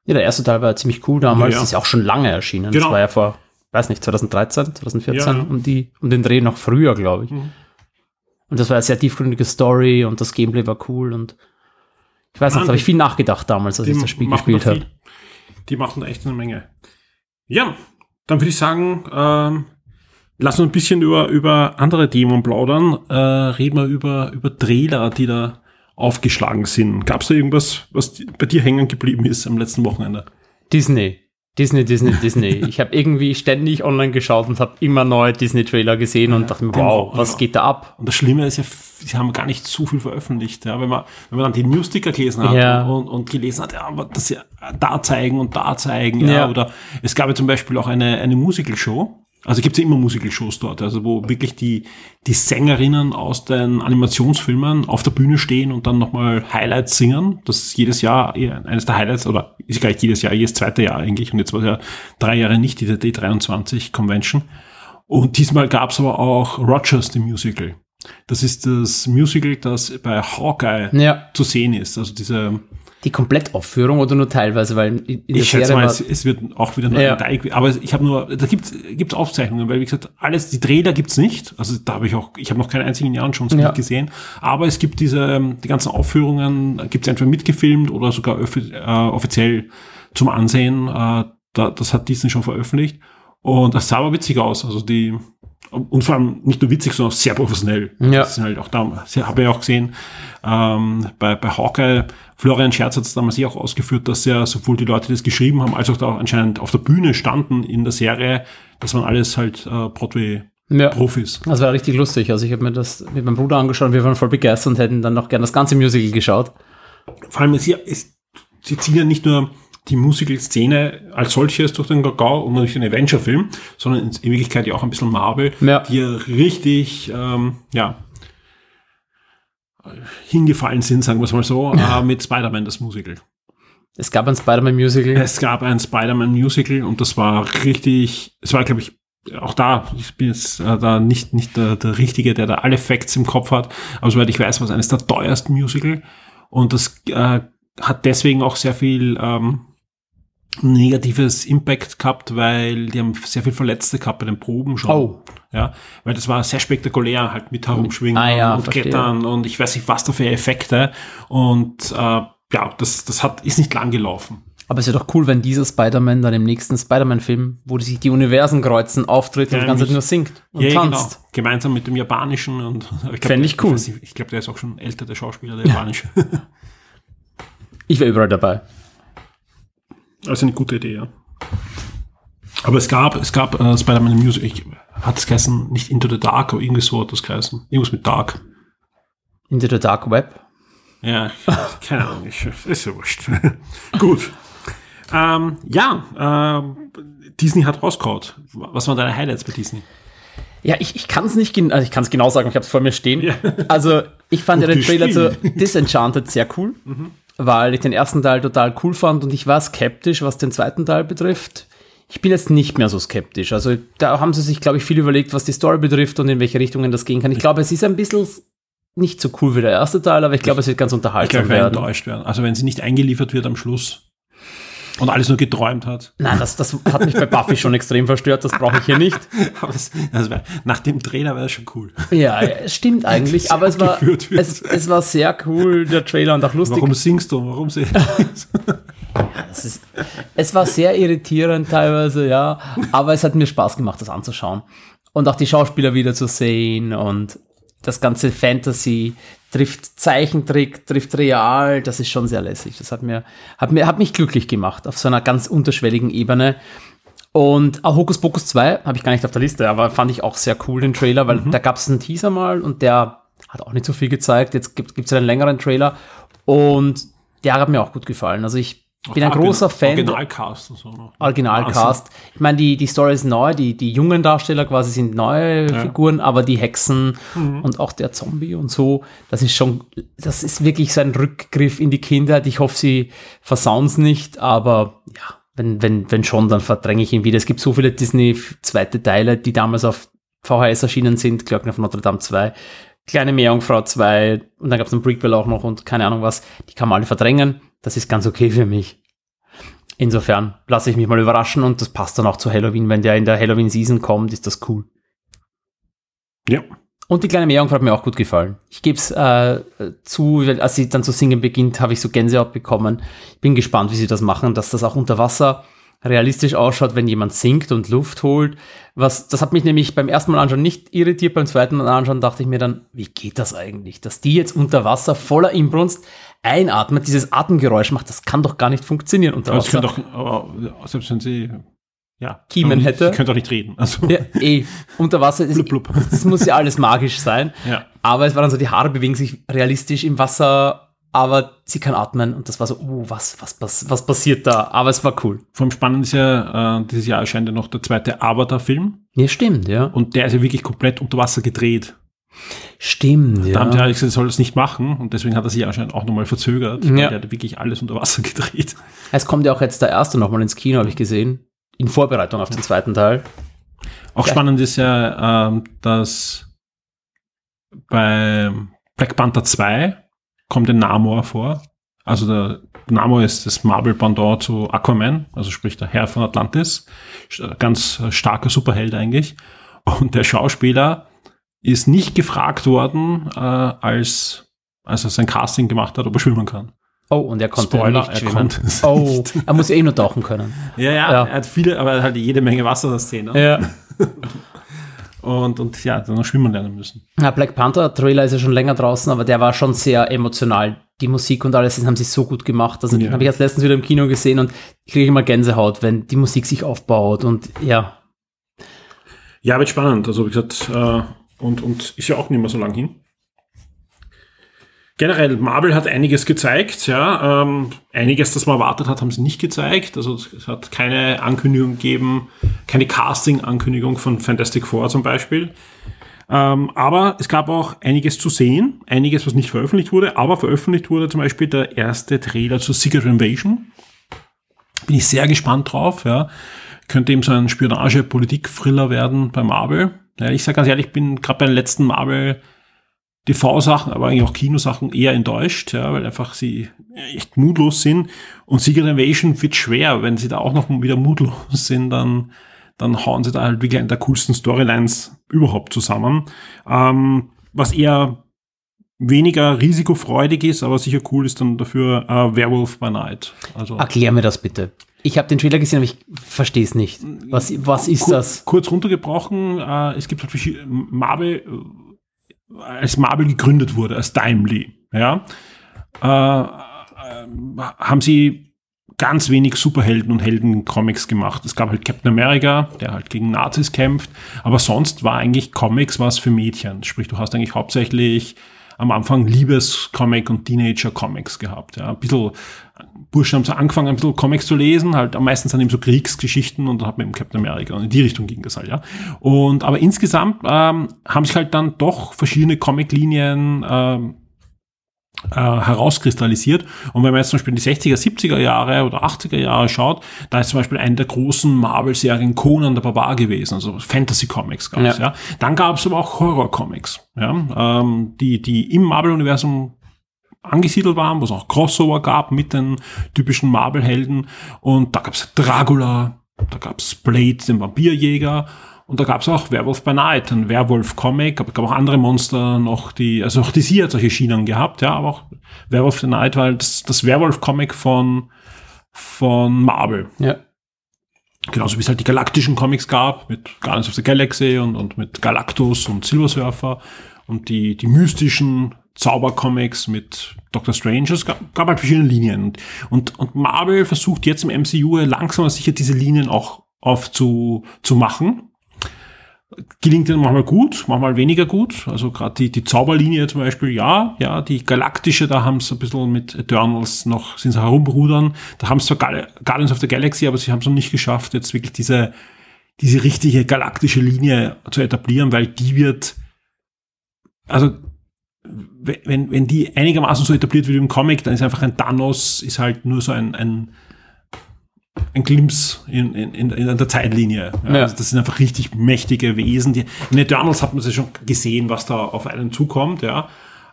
Ja, der erste Teil war ziemlich cool damals. Ja, ja. Ist ja auch schon lange erschienen. Genau. Das war ja vor, weiß nicht, 2013, 2014, ja, um, die, um den Dreh noch früher, glaube ich. Mhm. Und das war eine sehr tiefgründige Story und das Gameplay war cool und ich weiß nicht, da habe ich viel nachgedacht damals, als ich das Spiel gespielt habe. Die machen da echt eine Menge. Ja, dann würde ich sagen, ähm, lass uns ein bisschen über, über andere Themen plaudern. Äh, reden wir über, über Trailer, die da aufgeschlagen sind. Gab es da irgendwas, was bei dir hängen geblieben ist am letzten Wochenende? Disney. Disney, Disney, Disney. (laughs) Ich habe irgendwie ständig online geschaut und habe immer neue Disney-Trailer gesehen ja, und dachte mir, wow, genau, was geht da ab? Und das Schlimme ist ja, sie haben gar nicht so viel veröffentlicht. Ja, wenn, man, wenn man dann die Newsticker gelesen hat ja. und, und gelesen hat, ja, aber das ja da zeigen und da zeigen. Ja. Oder es gab ja zum Beispiel auch eine, eine Musical-Show also gibt es ja immer Musical-Shows dort, also wo wirklich die, die Sängerinnen aus den Animationsfilmen auf der Bühne stehen und dann nochmal Highlights singen. Das ist jedes Jahr eines der Highlights, oder ist gar nicht jedes Jahr, jedes zweite Jahr eigentlich. Und jetzt war es ja drei Jahre nicht, die D23 Convention. Und diesmal gab es aber auch Rogers, the Musical. Das ist das Musical, das bei Hawkeye ja. zu sehen ist. Also diese die Komplettaufführung oder nur teilweise, weil in der ich schätze mal, es, es, wird auch wieder nur ja. ein Teil, aber ich habe nur, da gibt's gibt's Aufzeichnungen, weil wie gesagt, alles, die Trailer gibt's nicht, also da habe ich auch, ich habe noch keinen einzigen Jahren schon ja. gesehen, aber es gibt diese, die ganzen Aufführungen, gibt's entweder mitgefilmt oder sogar äh, offiziell zum Ansehen, äh, da, das hat Disney schon veröffentlicht und das sah aber witzig aus, also die, und vor allem nicht nur witzig, sondern auch sehr professionell. Ja. Das sind halt auch da, habe ich auch gesehen, ähm, bei, bei Hawkeye, Florian Scherz hat es damals ja auch ausgeführt, dass ja sowohl die Leute, die das geschrieben haben, als auch da anscheinend auf der Bühne standen in der Serie, das waren alles halt äh, Broadway-Profis. Ja, das war richtig lustig. Also ich habe mir das mit meinem Bruder angeschaut und wir waren voll begeistert und hätten dann noch gerne das ganze Musical geschaut. Vor allem, sie, es, sie ziehen ja nicht nur die Musical-Szene als solches durch den Kakao und nicht den Adventure-Film, sondern in Wirklichkeit ja auch ein bisschen Marvel, ja. die ja richtig, ähm, ja, hingefallen sind, sagen wir es mal so, ja. äh, mit Spider-Man, das Musical. Es gab ein Spider-Man-Musical. Es gab ein Spider-Man-Musical und das war richtig, es war, glaube ich, auch da, ich bin jetzt äh, da nicht, nicht der, der Richtige, der da alle Facts im Kopf hat, aber soweit ich weiß, war es eines der teuersten Musical und das äh, hat deswegen auch sehr viel ähm, negatives Impact gehabt, weil die haben sehr viel Verletzte gehabt bei den Proben schon. Oh. Ja, weil das war sehr spektakulär, halt mit herumschwingen ah, ja, und verstehe. klettern und ich weiß nicht, was da für Effekte. Und äh, ja, das, das hat, ist nicht lang gelaufen. Aber es ist ja doch cool, wenn dieser Spider-Man dann im nächsten Spider-Man-Film, wo sich die Universen kreuzen, auftritt ja, und ganz nur singt und ja, tanzt. Genau. Gemeinsam mit dem Japanischen und (laughs) ich Fände ich cool. Ich, ich glaube, der ist auch schon älter, der Schauspieler, der Japanische. (laughs) ich wäre überall dabei. Also eine gute Idee, ja. Aber es gab, es gab äh, Spider-Man Music, ich, hat es geheißen, nicht Into the Dark, aber irgendwie so hat das geheißen. Irgendwas mit Dark. Into the Dark Web. Ja, (laughs) keine Ahnung, ich, ist ja wurscht. (laughs) Gut. Ähm, ja, ähm, Disney hat rausgehauen. Was waren deine Highlights bei Disney? Ja, ich, ich kann es nicht also ich kann es genau sagen, ich habe es vor mir stehen. Ja. Also ich fand ja den Trailer zu. Disenchanted sehr cool, weil ich den ersten Teil total cool fand und ich war skeptisch, was den zweiten Teil betrifft. Ich bin jetzt nicht mehr so skeptisch. Also da haben sie sich, glaube ich, viel überlegt, was die Story betrifft und in welche Richtungen das gehen kann. Ich glaube, es ist ein bisschen nicht so cool wie der erste Teil, aber ich glaube, es wird ganz unterhaltsam ich werde werden. enttäuscht werden. Also wenn sie nicht eingeliefert wird am Schluss und alles nur geträumt hat. Nein, das, das hat mich bei Buffy schon extrem verstört, das brauche ich hier nicht. (laughs) Aber das wär, nach dem Trailer wäre das schon cool. Ja, es stimmt (laughs) eigentlich, aber es war, es, es war sehr cool, der Trailer und auch lustig. Warum singst du? Warum sie? Es, (laughs) ist, es war sehr irritierend teilweise, ja, aber es hat mir Spaß gemacht, das anzuschauen. Und auch die Schauspieler wieder zu sehen und das ganze Fantasy trifft Zeichentrick, trifft real, das ist schon sehr lässig. Das hat mir, hat mir, hat mich glücklich gemacht auf so einer ganz unterschwelligen Ebene. Und auch Hokus Pokus 2 habe ich gar nicht auf der Liste, aber fand ich auch sehr cool, den Trailer, weil da gab es einen Teaser mal und der hat auch nicht so viel gezeigt. Jetzt gibt es einen längeren Trailer und der hat mir auch gut gefallen. Also ich bin ein großer Fan. der- Originalcast und so noch. Originalcast. Ich meine, die, die Story ist neu, die, die jungen Darsteller quasi sind neue Figuren, aber die Hexen und auch der Zombie und so, das ist schon, das ist wirklich so ein Rückgriff in die Kindheit. Ich hoffe, sie versauen es nicht, aber ja, wenn, wenn, wenn schon, dann verdränge ich ihn wieder. Es gibt so viele Disney zweite Teile, die damals auf VHS erschienen sind, Glöckner von Notre Dame 2, Kleine Meerjungfrau 2 und dann gab es ein Prequel auch noch und keine Ahnung was, die kann man alle verdrängen. Das ist ganz okay für mich. Insofern lasse ich mich mal überraschen und das passt dann auch zu Halloween. Wenn der in der Halloween-Season kommt, ist das cool. Ja. Und die kleine Meerjungfrau hat mir auch gut gefallen. Ich gebe es äh, zu, als sie dann zu singen beginnt, habe ich so Gänsehaut bekommen. Ich bin gespannt, wie sie das machen, dass das auch unter Wasser realistisch ausschaut, wenn jemand singt und Luft holt. Was, das hat mich nämlich beim ersten Mal anschauen nicht irritiert, beim zweiten Mal anschauen dachte ich mir dann, wie geht das eigentlich? Dass die jetzt unter Wasser voller Inbrunst einatmet, dieses Atemgeräusch macht, das kann doch gar nicht funktionieren unter Wasser. könnte doch, aber selbst wenn sie, ja. Kiemen sie hätte. könnte auch nicht reden. Also, Ja, eh. (laughs) Unter Wasser, das, Blub, blub. das muss ja alles magisch sein. Ja. Aber es war dann so, die Haare bewegen sich realistisch im Wasser, aber sie kann atmen und das war so, oh, was, was, was, was passiert da? Aber es war cool. Vor allem spannend ist ja, äh, dieses Jahr erscheint ja noch der zweite Avatar-Film Ja, stimmt, ja. und der ist ja wirklich komplett unter Wasser gedreht. Stimmt, Da haben die ja. eigentlich gesagt, er soll das nicht machen und deswegen hat er sich anscheinend auch nochmal verzögert. Ja. Der hat wirklich alles unter Wasser (laughs) gedreht. Es kommt ja auch jetzt der erste nochmal ins Kino, habe ich gesehen. In Vorbereitung auf den zweiten Teil. Auch Ja. spannend ist ja, ähm, dass bei Black Panther 2 kommt der Namor vor. Also der Namor ist das Marvel-Pendant zu Aquaman, also sprich der Herr von Atlantis. St- Ganz äh, starker Superheld eigentlich. Und der Schauspieler ist nicht gefragt worden, äh, als, als er sein Casting gemacht hat, ob er schwimmen kann. Oh, und er konnte Spoiler, nicht er schwimmen. konnte es Oh, nicht. er muss eh nur tauchen können. Ja, ja, Ja. er hat viele, aber er hat halt jede Menge Wasser-Szenen. Ja. (laughs) Und, und ja, dann noch schwimmen lernen müssen. Ja, Black Panther Trailer ist ja schon länger draußen, aber der war schon sehr emotional. Die Musik und alles, das haben sie so gut gemacht. Also den Ja. habe ich jetzt letztens wieder im Kino gesehen und ich kriege immer Gänsehaut, wenn die Musik sich aufbaut und ja. Ja, wird spannend. Also wie gesagt, äh, und, und ist ja auch nicht mehr so lang hin. Generell, Marvel hat einiges gezeigt, ja. Ähm, einiges, das man erwartet hat, haben sie nicht gezeigt. Also es hat keine Ankündigung gegeben, keine Casting-Ankündigung von Fantastic Four zum Beispiel. Ähm, aber es gab auch einiges zu sehen, einiges, was nicht veröffentlicht wurde, aber veröffentlicht wurde zum Beispiel der erste Trailer zu Secret Invasion. Bin ich sehr gespannt drauf, ja. Könnte eben so ein Spionage-Politik-Thriller werden bei Marvel. Ja, ich sage ganz ehrlich, ich bin gerade bei den letzten Marvel TV-Sachen, aber eigentlich auch Kinosachen eher enttäuscht, ja, weil einfach sie echt mutlos sind. Und Secret Invasion wird schwer, wenn sie da auch noch wieder mutlos sind, dann, dann hauen sie da halt wirklich eine der coolsten Storylines überhaupt zusammen. Ähm, was eher weniger risikofreudig ist, aber sicher cool ist dann dafür äh, Werewolf by Night. Also Erklär mir das bitte. Ich habe den Trailer gesehen, aber ich verstehe es nicht. Was, was ist Kur- das? Kurz runtergebrochen, äh, es gibt halt verschiedene, Marvel, als Marvel gegründet wurde, als Timely, ja, äh, äh, haben sie ganz wenig Superhelden und Helden-Comics gemacht. Es gab halt Captain America, der halt gegen Nazis kämpft, aber sonst war eigentlich Comics was für Mädchen. Sprich, du hast eigentlich hauptsächlich am Anfang Liebes-Comic und Teenager-Comics gehabt. Ja. Ein bisschen, Burschen haben so angefangen, ein bisschen Comics zu lesen, halt am meisten dann eben so Kriegsgeschichten und da hat man eben Captain America und in die Richtung ging das halt, ja. Und aber insgesamt ähm, haben sich halt dann doch verschiedene Comic-Linien ähm, äh, herauskristallisiert. Und wenn man jetzt zum Beispiel in die 60er, 70er Jahre oder 80er Jahre schaut, da ist zum Beispiel eine der großen Marvel-Serien Conan der Barbar gewesen, also Fantasy-Comics gab es. Ja. ja. Dann gab es aber auch Horror-Comics, ja, ähm, die, die im Marvel-Universum angesiedelt waren, wo es auch Crossover gab mit den typischen Marvel-Helden. Und da gab es Dracula, da gab es Blade, den Vampirjäger und da gab es auch Werewolf by Night, ein Werwolf-Comic, aber es gab auch andere Monster noch, die, also auch die sie hat solche Schienen gehabt, ja, aber auch Werewolf by Night war das, das Werwolf-Comic von, von Marvel. Ja. Genauso wie es halt die galaktischen Comics gab, mit Guardians of the Galaxy und, und mit Galactus und Silver Surfer und die, die mystischen Zaubercomics mit Doctor Strange. Es gab, gab halt verschiedene Linien. Und, und, und Marvel versucht jetzt im MCU langsam aber sicher diese Linien auch aufzumachen gelingt ihnen manchmal gut, manchmal weniger gut. Also gerade die, die Zauberlinie zum Beispiel, ja, ja, die galaktische, da haben sie ein bisschen mit Eternals noch, sind sie herumrudern. Da haben sie zwar Guardians of the Galaxy, aber sie haben es noch nicht geschafft, jetzt wirklich diese, diese richtige galaktische Linie zu etablieren, weil die wird, also wenn, wenn die einigermaßen so etabliert wird im Comic, dann ist einfach ein Thanos, ist halt nur so ein, ein ein Glimps in, in, in, der Zeitlinie. Ja, ja. Also das sind einfach richtig mächtige Wesen. Die, in Eternals hat man sich schon gesehen, was da auf einen zukommt, ja.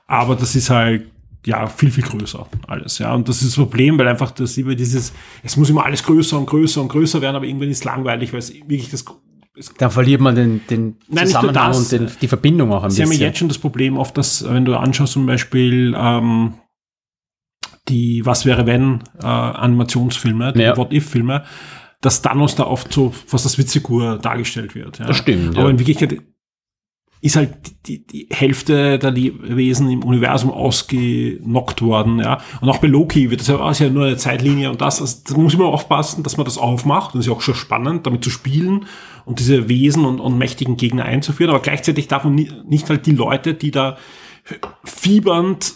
Aber das ist halt ja viel, viel größer alles. Ja. Und das ist das Problem, weil einfach das immer dieses, es muss immer alles größer und größer und größer werden, aber irgendwann ist es langweilig, weil es wirklich das da verliert man den, den Nein, Zusammenhang das, und den, die Verbindung auch ein Sie bisschen. Sie haben jetzt schon das Problem oft, dass, wenn du anschaust zum Beispiel ähm, die Was wäre wenn äh, Animationsfilme, die ja. What-If-Filme, dass Thanos da oft so fast als Witzfigur dargestellt wird. Ja. Das stimmt. Aber ja. in Wirklichkeit ist halt die, die Hälfte der Wesen im Universum ausgenockt worden, ja. Und auch bei Loki wird das ja, ist ja nur eine Zeitlinie und das, also, da muss man aufpassen, dass man das aufmacht. Und das ist ja auch schon spannend, damit zu spielen und diese Wesen und, und mächtigen Gegner einzuführen. Aber gleichzeitig darf man nicht halt die Leute, die da fiebernd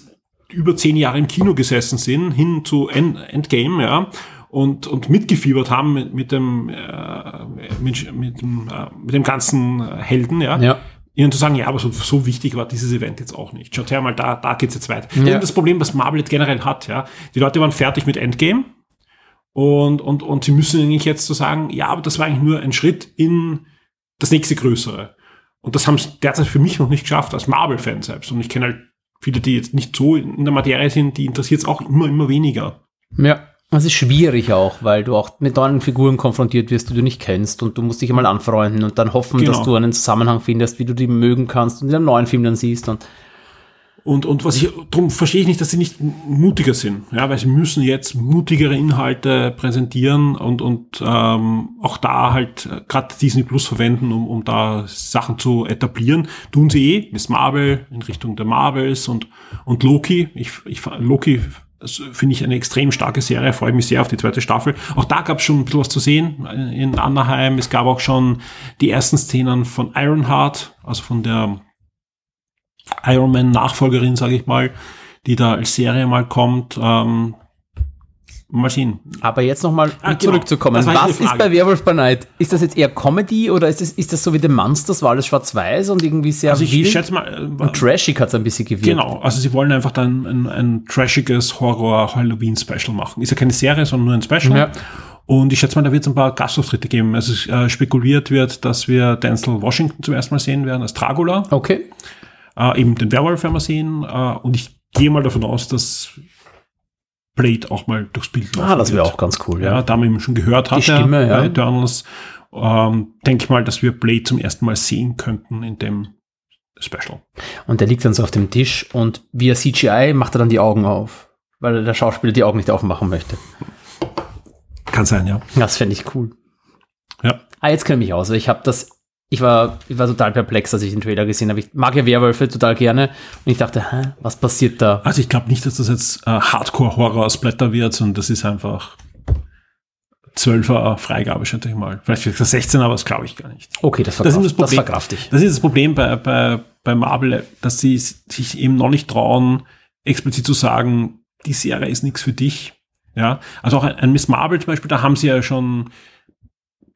über zehn Jahre im Kino gesessen sind, hin zu End Endgame, ja, und, und mitgefiebert haben mit, mit dem, äh, mit, mit, dem, äh, mit dem ganzen Helden, ja. ja. Ihnen zu sagen, ja, aber so, so wichtig war dieses Event jetzt auch nicht. Schaut her mal, da, da geht's jetzt weiter. Ja. Das Problem, was Marvel jetzt generell hat, ja. Die Leute waren fertig mit Endgame und, und, und sie müssen eigentlich jetzt so sagen, ja, aber das war eigentlich nur ein Schritt in das nächste Größere. Und das haben sie derzeit für mich noch nicht geschafft, als Marvel-Fan selbst. Und ich kenne halt viele, die jetzt nicht so in der Materie sind, die interessiert es auch immer, immer weniger. Ja. Das ist schwierig auch, weil du auch mit neuen Figuren konfrontiert wirst, die du nicht kennst und du musst dich einmal anfreunden und dann hoffen, genau. dass du einen Zusammenhang findest, wie du die mögen kannst und in einem neuen Film dann siehst und und, und was ich, darum verstehe ich nicht, dass sie nicht mutiger sind, ja, weil sie müssen jetzt mutigere Inhalte präsentieren und, und ähm, auch da halt äh, gerade Disney Plus verwenden, um, um da Sachen zu etablieren. Tun sie eh, Miss Marvel in Richtung der Marvels und, und Loki. Ich, ich Loki finde ich eine extrem starke Serie, freue mich sehr auf die zweite Staffel. Auch da gab es schon ein bisschen was zu sehen in Anaheim. Es gab auch schon die ersten Szenen von Ironheart, also von der Iron Man Nachfolgerin, sage ich mal, die da als Serie mal kommt. Ähm, mal sehen. Aber jetzt nochmal um ah, genau. zurückzukommen. Was ist bei Werewolf by Night? Ist das jetzt eher Comedy oder ist das, ist das so wie The Monsters, war alles schwarz-weiß und irgendwie sehr also ich, wild? Ich schätze mal, äh, und trashig hat es ein bisschen gewirkt. Genau, also sie wollen einfach dann ein, ein trashiges Horror-Halloween-Special machen. Ist ja keine Serie, sondern nur ein Special. Ja. Und ich schätze mal, da wird es ein paar Gastauftritte geben. Also äh, spekuliert wird, dass wir Denzel Washington zum ersten Mal sehen werden als Dracula. Okay äh, eben den Werwolf werden wir sehen. Äh, und ich gehe mal davon aus, dass Blade auch mal durchs Bild läuft. Ah, das wäre auch ganz cool, ja. ja. Da man eben schon gehört hat, ja. bei Eternals, ähm, denke ich mal, dass wir Blade zum ersten Mal sehen könnten in dem Special. Und der liegt dann so auf dem Tisch und via CGI macht er dann die Augen auf, weil der Schauspieler die Augen nicht aufmachen möchte. Kann sein, ja. Das fände ich cool. Ja. Ah, jetzt kenne ich mich aus. Ich habe das ich war, ich war total perplex, als ich den Trailer gesehen habe. Ich mag ja Werwölfe total gerne. Und ich dachte, hä, was passiert da? Also ich glaube nicht, dass das jetzt äh, Hardcore-Horror-Splatter wird, sondern das ist einfach 12er Freigabe, schätze ich mal. Vielleicht es 16, aber das glaube ich gar nicht. Okay, das, Das ist das das, Problem. verkraft ich. Das ist das Problem bei, bei, bei Marvel, dass sie sich eben noch nicht trauen, explizit zu sagen, die Serie ist nichts für dich. Ja, also auch ein, ein Miss Marvel zum Beispiel, da haben sie ja schon,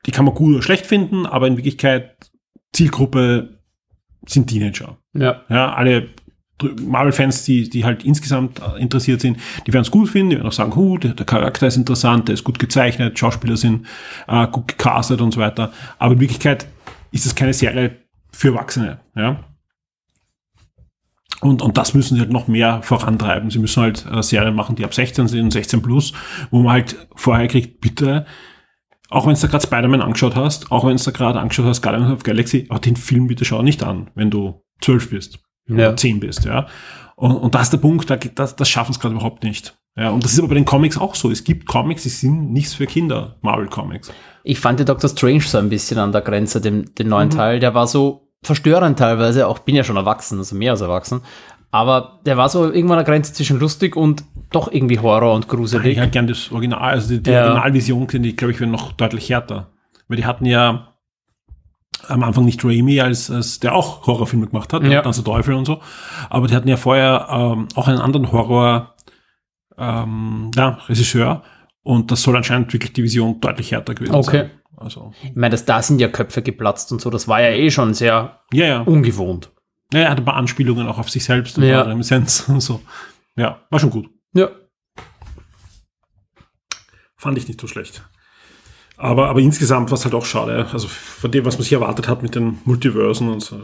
die kann man gut oder schlecht finden, aber in Wirklichkeit Zielgruppe sind Teenager. Ja. Ja, alle Marvel-Fans, die, die halt insgesamt äh, interessiert sind, die werden es gut finden, die werden auch sagen, huh, der, der Charakter ist interessant, der ist gut gezeichnet, Schauspieler sind äh, gut gecastet und so weiter. Aber in Wirklichkeit ist es keine Serie für Erwachsene. Ja? Und, und das müssen sie halt noch mehr vorantreiben. Sie müssen halt äh, Serien machen, die ab 16 sind, 16 plus, wo man halt vorher kriegt, bitte, auch wenn du da gerade Spider-Man angeschaut hast, auch wenn du da gerade angeschaut hast, Guardians of Galaxy, aber den Film bitte schau nicht an, wenn du 12 bist Ja. oder 10 bist, ja. Und, und das ist der Punkt, da, das, das schaffen es gerade überhaupt nicht. Ja, und das ist aber bei den Comics auch so. Es gibt Comics, die sind nichts für Kinder, Marvel-Comics. Ich fand den Doctor Strange so ein bisschen an der Grenze, den, den neuen Mhm. Teil. Der war so verstörend teilweise. Auch bin ja schon erwachsen, also mehr als erwachsen. Aber der war so irgendwann an der Grenze zwischen lustig und doch irgendwie Horror und Ich gruselig. halt gern das Original, also die, die Ja. Originalvision sind die, glaube ich, werden noch deutlich härter. Weil die hatten ja am Anfang nicht Raimi, als, als der auch Horrorfilme gemacht hat, Ja. Tanz der Teufel und so. Aber die hatten ja vorher ähm, auch einen anderen Horror ähm, ja, Regisseur und das soll anscheinend wirklich die Vision deutlich härter gewesen Okay. sein. Also, Ich meine, das, da sind ja Köpfe geplatzt und so. Das war ja eh schon sehr ja, ja. ungewohnt. Ja. Er hat ein paar Anspielungen auch auf sich selbst und Ja. Reminiszenz (laughs) und so. Ja, war schon gut. Ja. Fand ich nicht so schlecht. Aber, aber insgesamt war es halt auch schade. Also von dem, was man sich erwartet hat mit den Multiversen und so.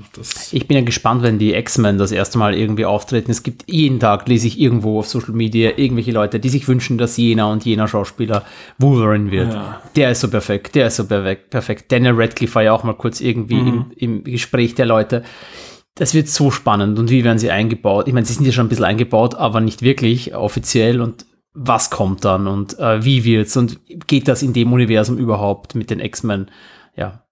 Ich bin ja gespannt, wenn die X-Men das erste Mal irgendwie auftreten. Es gibt jeden Tag, lese ich irgendwo auf Social Media, irgendwelche Leute, die sich wünschen, dass jener und jener Schauspieler Wolverine wird. Ja. Der ist so perfekt, der ist so perfekt. Daniel Radcliffe war ja auch mal kurz irgendwie im, im Gespräch der Leute. Das wird so spannend. Und wie werden sie eingebaut? Ich meine, sie sind ja schon ein bisschen eingebaut, aber nicht wirklich offiziell. Und was kommt dann und äh, wie wird's und geht das in dem Universum überhaupt mit den X-Men? Ja,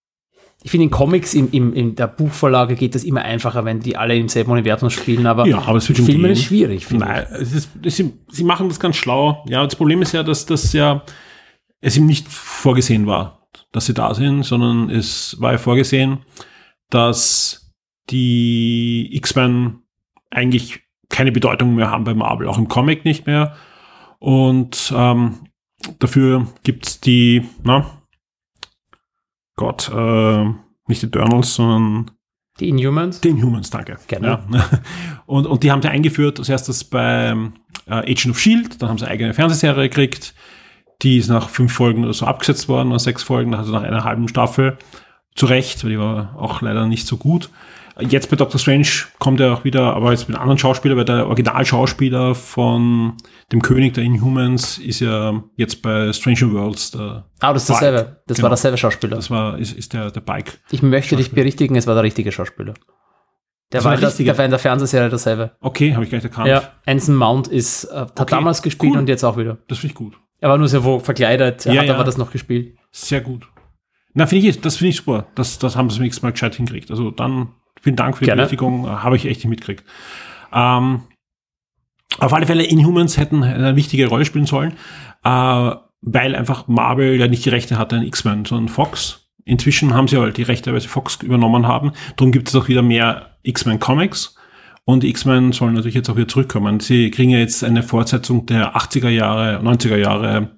ich finde in Comics, im, im, in der Buchvorlage geht das immer einfacher, wenn die alle im selben Universum spielen, aber, Ja, aber es wird schon Filme gehen. ist schwierig, Nein, es ist, es ist, sie machen das ganz schlau. Ja, das Problem ist ja, dass das ja es ihm nicht vorgesehen war, dass sie da sind, sondern es war ja vorgesehen, dass die X-Men eigentlich keine Bedeutung mehr haben bei Marvel, auch im Comic nicht mehr. Und ähm, dafür gibt's die, na, Gott, äh, nicht die Eternals, sondern. Die Inhumans? den Humans, danke. Gerne. Ja. (laughs) Und, und die haben sie eingeführt, als erstes bei äh, Agent of S.H.I.E.L.D., dann haben sie eine eigene Fernsehserie gekriegt, die ist nach fünf Folgen oder so abgesetzt worden, nach sechs Folgen, also nach einer halben Staffel. Zu Recht, weil die war auch leider nicht so gut. Jetzt bei Doctor Strange kommt er auch wieder, aber jetzt mit einem anderen Schauspieler, weil der Originalschauspieler von dem König der Inhumans ist ja jetzt bei Stranger Worlds der, Ah, das ist Bike. dasselbe. Das Genau. war dasselbe Schauspieler. das war, ist, ist der, der Bike. ich möchte dich berichtigen, es war der richtige Schauspieler. Der Das war, der der war in der Fernsehserie dasselbe. Okay, habe ich gleich erkannt. Ja, Anson Mount ist, äh, hat Okay, damals gespielt cool. und jetzt auch wieder. Das finde ich gut. Er war nur sehr wo verkleidet, er Ja, hat ja. aber das noch gespielt. Sehr gut. Na, finde ich, das finde ich super. Das, das haben sie das nächste Mal gescheit hingekriegt. Also dann, vielen Dank für die Gerne. Berichtigung. Äh, Habe ich echt nicht mitgekriegt. Ähm, auf alle Fälle, Inhumans hätten eine wichtige Rolle spielen sollen, äh, weil einfach Marvel ja nicht die Rechte hatte an X-Men, sondern Fox. Inzwischen haben sie halt die Rechte, weil sie Fox übernommen haben. Darum gibt es auch wieder mehr X-Men-Comics. Und die X-Men sollen natürlich jetzt auch wieder zurückkommen. Sie kriegen ja jetzt eine Fortsetzung der 80er Jahre, 90er Jahre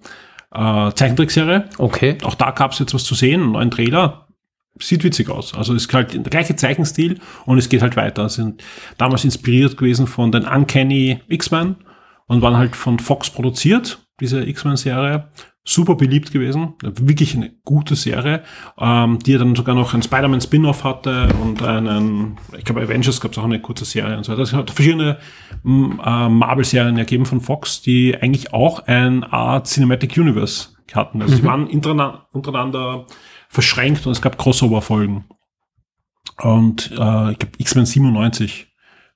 äh, Zeichentrickserie. Okay. Auch da gab es jetzt was zu sehen, einen neuen Trailer. Sieht witzig aus. Also es ist halt der gleiche Zeichenstil und es geht halt weiter. Sind damals inspiriert gewesen von den Uncanny X-Men und waren halt von Fox produziert, diese X-Men-Serie. Super beliebt gewesen. Wirklich eine gute Serie, ähm, die ja dann sogar noch ein Spider-Man-Spin-Off hatte und einen, ich glaube, Avengers gab es auch eine kurze Serie und so weiter. Es hat verschiedene m, äh, Marvel-Serien ergeben von Fox, die eigentlich auch ein Art Cinematic Universe hatten. Also die waren untereinander verschränkt und es gab Crossover-Folgen. Und äh, ich glaube, X-Men 97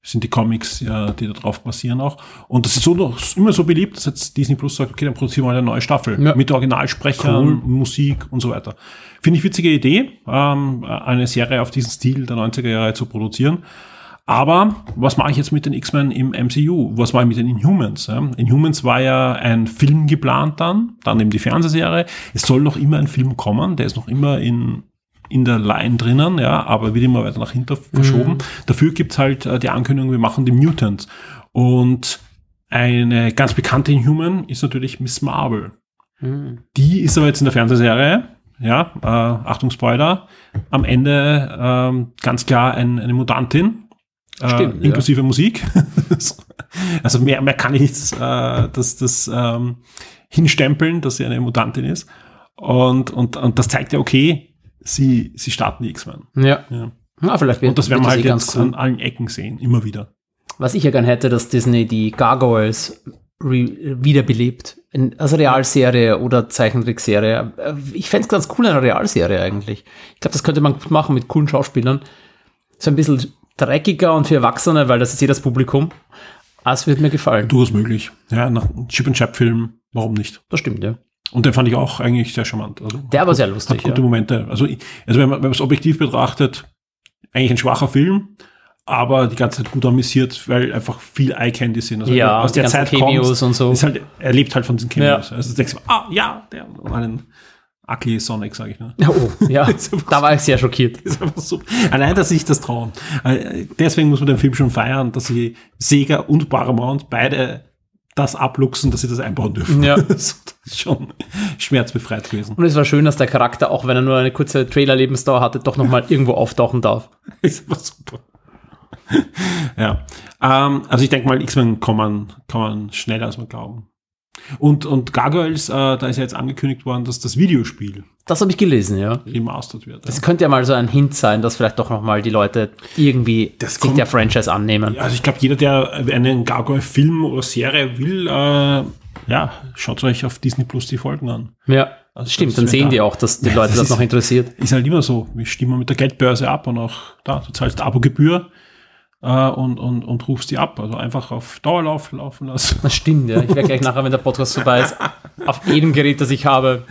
sind die Comics, ja, die da drauf basieren auch. Und das ist so noch immer so beliebt, dass jetzt Disney Plus sagt, okay, dann produzieren wir eine neue Staffel Ja. mit Originalsprechern, Cool. Musik und so weiter. Finde ich witzige Idee, ähm, eine Serie auf diesen Stil der 90er Jahre zu produzieren. Aber was mache ich jetzt mit den X-Men im MCU? Was mache ich mit den Inhumans? Ja? Inhumans war ja ein Film geplant dann, dann eben die Fernsehserie. Es soll noch immer ein Film kommen, der ist noch immer in, in der Line drinnen, ja, aber wird immer weiter nach hinten verschoben. Mhm. Dafür gibt's halt äh, die Ankündigung, wir machen die Mutants. Und eine ganz bekannte Inhuman ist natürlich Miss Marvel. Mhm. Die ist aber jetzt in der Fernsehserie, ja, äh, Achtung Spoiler, am Ende ähm, ganz klar ein, eine Mutantin, äh, Stimmt, ja. inklusive Musik. (laughs) also mehr, mehr kann ich nicht äh, das, das ähm, hinstempeln, dass sie eine Mutantin ist. Und, und, und das zeigt ja, okay, sie, sie starten die X-Men. Ja. Ja. ja, vielleicht wird Und das werden wir halt eh jetzt an allen Ecken sehen, immer wieder. Was ich ja gern hätte, dass Disney die Gargoyles wiederbelebt. In, als Realserie oder Zeichentrickserie. Äh, Ich fänd's ganz cool, eine Realserie eigentlich. Ich glaube, das könnte man gut machen mit coolen Schauspielern. So ein bisschen dreckiger und für Erwachsene, weil das ist das Publikum. Es wird mir gefallen. Durchaus möglich. Ja, nach einem Chip and Chap Film, warum nicht? Das stimmt, ja. Und den fand ich auch eigentlich sehr charmant. Also, Der war sehr hat lustig, gute ja. Momente. Also, also wenn man, es objektiv betrachtet, eigentlich ein schwacher Film, aber die ganze Zeit gut amüsiert, weil einfach viel Eye Candy sind. Also Ja, aus der Zeit Cameos kommst, und so. Ist halt, er lebt halt von diesen Cameos. Ja. Also du denkst, du, ah, ja, der, einen Ugly Sonic, sage ich nur. Oh, ja. (laughs) da war ich sehr schockiert. ist einfach so. Allein, dass sich das trauen. Äh, Deswegen muss man den Film schon feiern, dass sie Sega und Paramount beide das abluchsen, dass sie das einbauen dürfen. Ja. (laughs) das ist schon schmerzbefreit gewesen. Und es war schön, dass der Charakter, auch wenn er nur eine kurze Trailer-Lebensdauer hatte, doch nochmal irgendwo auftauchen darf. (laughs) ist aber super. ja. Ähm, also ich denke mal, X-Men kann man, kann man schneller als man glauben. Und, und Gargoyles, äh, da ist ja jetzt angekündigt worden, dass das Videospiel Das habe ich gelesen, ja. remastert wird. Ja. Das könnte ja mal so ein Hint sein, dass vielleicht doch nochmal die Leute irgendwie Das sich kommt- der Franchise annehmen. Also ich glaube, jeder, der einen Gargoyle-Film oder Serie will, äh, ja, schaut euch auf Disney Plus die Folgen an. Ja, Also stimmt. Dann sehen da- die auch, dass die (laughs) Leute das das, ist- noch interessiert. Ist halt immer so. Wir stimmen mit der Geldbörse ab und auch da, du zahlst Abogebühr äh, und, und, und rufst die ab. Also einfach auf Dauerlauf laufen lassen. Das stimmt, ja. Ich werde gleich nachher, wenn der Podcast vorbei ist, auf jedem Gerät, das ich habe,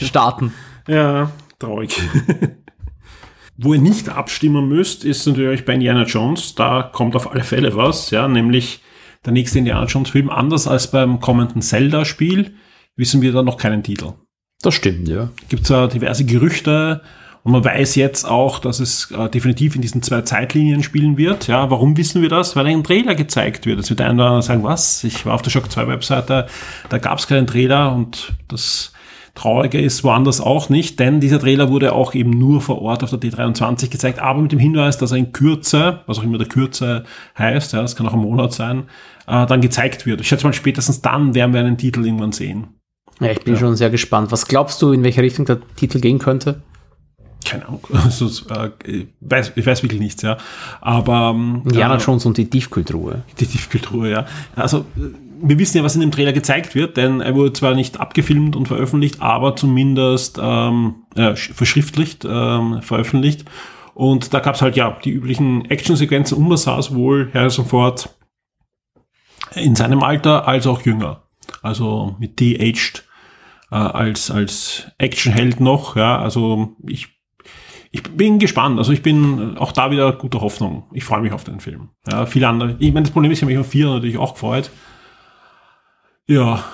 starten. Ja, traurig. (laughs) Wo ihr nicht abstimmen müsst, ist natürlich bei Indiana Jones. Da kommt auf alle Fälle was, ja, nämlich der nächste Indiana Jones Film. Anders als beim kommenden Zelda-Spiel wissen wir da noch keinen Titel. Das stimmt, ja. Gibt es ja diverse Gerüchte und man weiß jetzt auch, dass es äh, definitiv in diesen zwei Zeitlinien spielen wird. Ja, warum wissen wir das? Weil ein Trailer gezeigt wird. Jetzt wird der eine oder andere sagen, was? Ich war auf der Shock 2 Webseite, da gab es keinen Trailer und das Traurige ist woanders auch nicht, denn dieser Trailer wurde auch eben nur vor Ort auf der D23 gezeigt, aber mit dem Hinweis, dass er in Kürze, was auch immer der Kürze heißt, ja, das kann auch ein Monat sein, äh, dann gezeigt wird. Ich schätze mal, spätestens dann werden wir einen Titel irgendwann sehen. Ja, ich bin schon sehr gespannt. Was glaubst du, in welche Richtung der Titel gehen könnte? Keine Ahnung. (laughs) Also, äh, ich, weiß, ich weiß wirklich nichts, ja. Aber ähm, Indiana äh, Jones und die Tiefkühltruhe. die Tiefkultur, ja. Also äh, wir wissen ja, was in dem Trailer gezeigt wird, denn er wurde zwar nicht abgefilmt und veröffentlicht, aber zumindest ähm, äh, sch- verschriftlicht, ähm, veröffentlicht. Und da gab es halt ja die üblichen Actionsequenzen und man sah es wohl Harrison Ford in seinem Alter als auch jünger. Also mit de-aged äh, als, als Actionheld noch, ja. Also ich ich bin gespannt. Also ich bin auch da wieder guter Hoffnung. Ich freue mich auf den Film. Ja, viele andere. Ich meine, das Problem ist, ich habe mich auf vier natürlich auch gefreut. Ja, (laughs)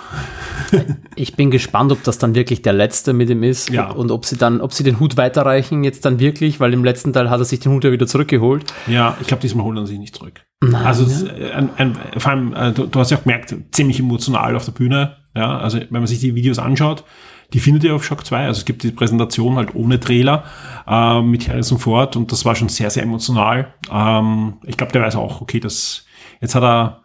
Ich bin gespannt, ob das dann wirklich der letzte mit ihm ist Ja. und ob sie dann, ob sie den Hut weiterreichen jetzt dann wirklich, weil im letzten Teil hat er sich den Hut ja wieder zurückgeholt. ja, ich glaube, diesmal holen sie sich nicht zurück. Nein, also es ist ein, ein, vor allem, äh, du, du hast ja auch gemerkt, ziemlich emotional auf der Bühne. Ja, also wenn man sich die Videos anschaut, die findet ihr auf Shock 2. Also es gibt die Präsentation halt ohne Trailer äh, mit Harrison Ford und das war schon sehr, sehr emotional. Ähm, ich glaube, der weiß auch, okay, das jetzt hat er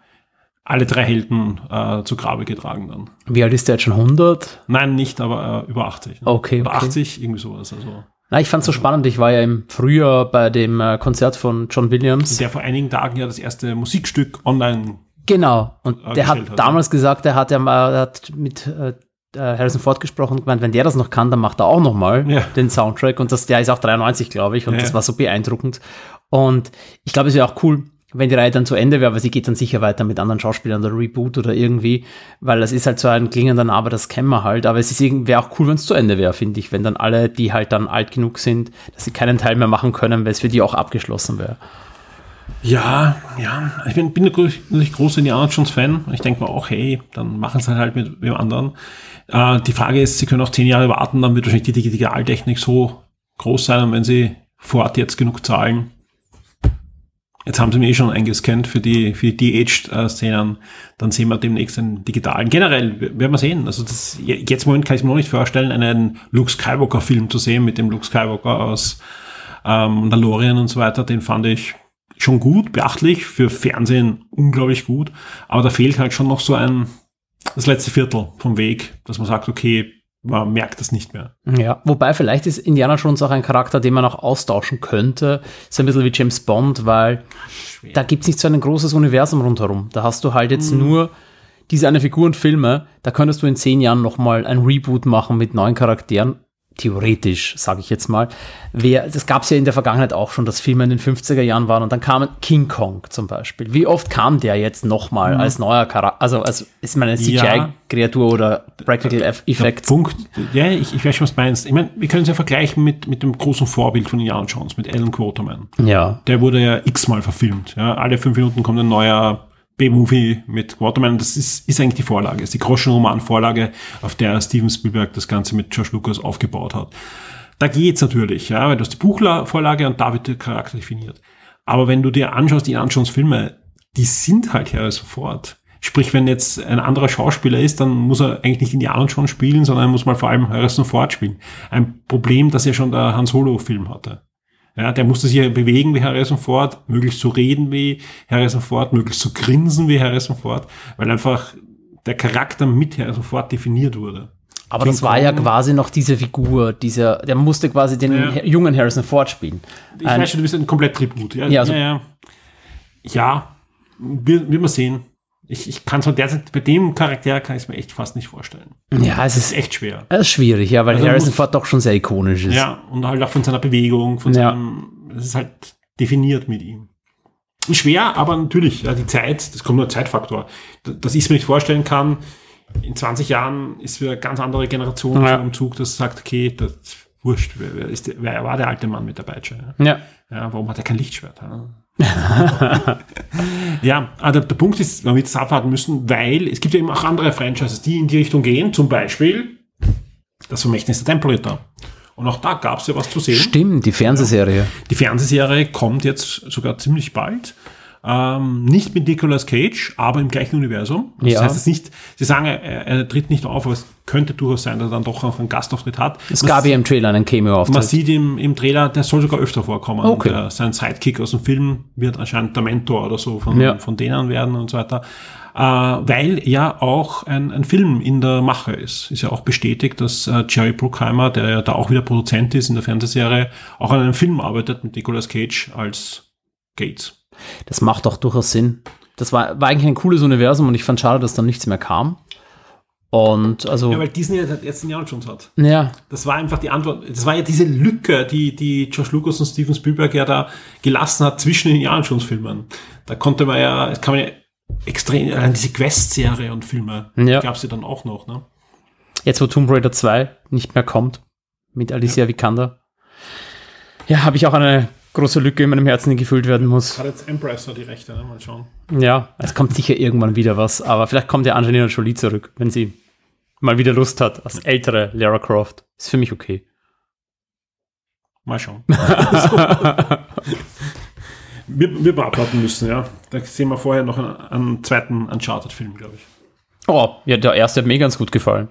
alle drei Helden äh, zu Grabe getragen dann. Wie alt ist der jetzt schon? 100? Nein, nicht, aber äh, über 80. Okay, Über okay. 80, irgendwie sowas. Also, Na, ich fand's so spannend. Ich war ja im Frühjahr bei dem äh, Konzert von John Williams. der vor einigen Tagen ja das erste Musikstück online. Genau. Und äh, der hat hat, damals gesagt, er hat ja mal, er hat mit äh, Harrison Ford gesprochen und gemeint, wenn der das noch kann, dann macht er auch noch mal Ja. den Soundtrack. Und das, der ist auch 93, glaube ich. Und Ja, das war so beeindruckend. Und ich glaube, es wäre auch cool, wenn die Reihe dann zu Ende wäre, aber sie geht dann sicher weiter mit anderen Schauspielern oder Reboot oder irgendwie, weil das ist halt so ein klingender Name, das kennen wir halt. Aber es ist irgendwie- wäre auch cool, wenn es zu Ende wäre, finde ich, wenn dann alle, die halt dann alt genug sind, dass sie keinen Teil mehr machen können, weil es für die auch abgeschlossen wäre. Ja, ja. Ich bin, bin natürlich großer Indiana Jones Fan. Ich denke mir auch, hey, dann machen sie halt mit dem anderen. Äh, die Frage ist, sie können auch zehn Jahre warten, dann wird wahrscheinlich die Digitaltechnik so groß sein und wenn sie vor Ort jetzt genug zahlen, Jetzt haben sie mir eh schon eingescannt für die, für die De-Aged-Szenen. Dann sehen wir demnächst einen digitalen. Generell werden wir sehen. Also das, jetzt im Moment kann ich mir noch nicht vorstellen, einen Luke Skywalker-Film zu sehen mit dem Luke Skywalker aus ähm, Mandalorian und so weiter. Den fand ich schon gut, beachtlich, für Fernsehen unglaublich gut. Aber da fehlt halt schon noch so ein, das letzte Viertel vom Weg, dass man sagt, okay, man merkt das nicht mehr. Ja, wobei vielleicht ist Indiana Jones auch ein Charakter, den man auch austauschen könnte. Ist ein bisschen wie James Bond, weil Schwer. da gibt es nicht so ein großes Universum rundherum. Da hast du halt jetzt hm. nur diese eine Figur und Filme. Da könntest du in zehn Jahren nochmal ein Reboot machen mit neuen Charakteren theoretisch, sage ich jetzt mal. Wer, das gab es ja in der Vergangenheit auch schon, dass Filme in den 50er Jahren waren und dann kam King Kong zum Beispiel. Wie oft kam der jetzt nochmal mhm. als neuer Charakter, also als ist man eine CGI-Kreatur ja, oder Practical Effect? Punkt, ja, ich, ich weiß schon, was du meinst. Ich meine, wir können es ja vergleichen mit, mit dem großen Vorbild von Indiana Jones, mit Alan Quaterman. Ja. Der wurde ja x-mal verfilmt. Ja. Alle fünf Minuten kommt ein neuer B-Movie mit Waterman, das ist, ist eigentlich die Vorlage, ist die Groschenroman-Vorlage, auf der Steven Spielberg das Ganze mit George Lucas aufgebaut hat. Da geht's natürlich, ja, weil du hast die Buchvorlage und da wird der Charakter definiert. Aber wenn du dir anschaust, die Anschaus Filme, die sind halt ja sofort. Sprich, wenn jetzt ein anderer Schauspieler ist, dann muss er eigentlich nicht Indiana schon spielen, sondern er muss mal vor allem Harrison Ford spielen. Ein Problem, das ja schon der Han Solo-Film hatte. Ja, der musste sich ja bewegen wie Harrison Ford, möglichst zu reden wie Harrison Ford, möglichst zu grinsen wie Harrison Ford, weil einfach der Charakter mit Harrison Ford definiert wurde. Aber King das war Kong, ja quasi noch diese Figur, dieser, der musste quasi den ja. jungen Harrison Ford spielen. Ich ein, weiß schon, du bist ein komplett Tribut. Ja, ja, also, ja, ja. ja will, will man sehen. Ich, ich kann es derzeit, bei dem Charakter kann ich es mir echt fast nicht vorstellen. Ja, es ist, ist echt schwer. Es ist schwierig, ja, weil also Harrison Ford doch schon sehr ikonisch ist. Ja, und halt auch von seiner Bewegung, von ja. seinem, es ist halt definiert mit ihm. Schwer, aber natürlich, ja, die Zeit, das kommt nur ein Zeitfaktor. Dass ich es mir nicht vorstellen kann, in 20 Jahren ist wieder eine ganz andere Generation ja. im Zug, das sagt, okay, das wurscht, wer, ist, wer war der alte Mann mit der Peitsche? Ja. ja warum hat er kein Lichtschwert? Ja? (laughs) ja, aber der, der, Punkt ist, man wird es abwarten müssen, weil es gibt ja eben auch andere Franchises, die in die Richtung gehen. Zum Beispiel das Vermächtnis der Tempelritter. Und auch da gab es ja was zu sehen. Stimmt, die Fernsehserie. Die Fernsehserie kommt jetzt sogar ziemlich bald. Ähm, nicht mit Nicolas Cage, aber im gleichen Universum. Also ja. Das heißt es nicht, sie sagen, er, er, tritt nicht auf, aber es könnte durchaus sein, dass er dann doch noch einen Gastauftritt hat. Es gab ja im Trailer einen Cameo-Auftritt. Man sieht im, im Trailer, der soll sogar öfter vorkommen. Okay. Der, sein Sidekick aus dem Film wird anscheinend der Mentor oder so von, ja. von denen werden und so weiter. Äh, weil ja auch ein, ein Film in der Mache ist. Ist ja auch bestätigt, dass äh, Jerry Bruckheimer, der ja da auch wieder Produzent ist in der Fernsehserie, auch an einem Film arbeitet mit Nicolas Cage als Gates. Das macht doch durchaus Sinn. Das war, war eigentlich ein cooles Universum und ich fand schade, dass dann nichts mehr kam. Und also. Ja, weil Disney halt jetzt Indiana Jones hat. Ja. Das war einfach die Antwort. Das war ja diese Lücke, die, die George Lucas und Steven Spielberg ja da gelassen hat zwischen den Indiana Jones Filmen. Da konnte man ja, es kann man ja extrem, allein diese Quest-Serie und Filme ja. gab es ja dann auch noch, ne? Jetzt, wo Tomb Raider 2 nicht mehr kommt, mit Alicia ja. Vikander, ja, habe ich auch eine große Lücke in meinem Herzen, die gefüllt werden muss. Hat jetzt Empress noch die Rechte, ne? mal schauen. Ja, es kommt sicher irgendwann wieder was, aber vielleicht kommt ja Angelina Jolie zurück, wenn sie mal wieder Lust hat, als ältere Lara Croft. Ist für mich okay. Mal schauen. (laughs) wir, wir abwarten müssen, ja. Da sehen wir vorher noch einen, einen zweiten Uncharted-Film, glaube ich. Oh, ja, der erste hat mir ganz gut gefallen.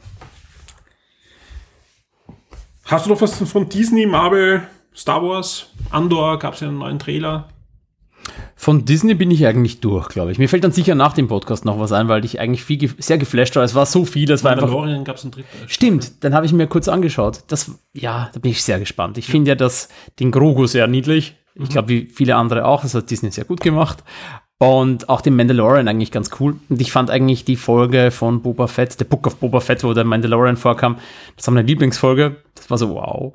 Hast du noch was von Disney, Marvel, Star Wars, Andor, gab es ja einen neuen Trailer. Von Disney bin ich eigentlich durch, glaube ich. Mir fällt dann sicher nach dem Podcast noch was ein, weil ich eigentlich viel, sehr geflasht war. Es war so viel, es war einfach. gab es einen dritten. Stimmt, dann habe ich mir kurz angeschaut. Das, ja, da bin ich sehr gespannt. Ich finde ja das, den Grogu sehr niedlich. Ich glaube, wie viele andere auch. Das hat Disney sehr gut gemacht. Und auch den Mandalorian eigentlich ganz cool. Und ich fand eigentlich die Folge von Boba Fett, der Book of Boba Fett, wo der Mandalorian vorkam, das war meine Lieblingsfolge. Das war so wow.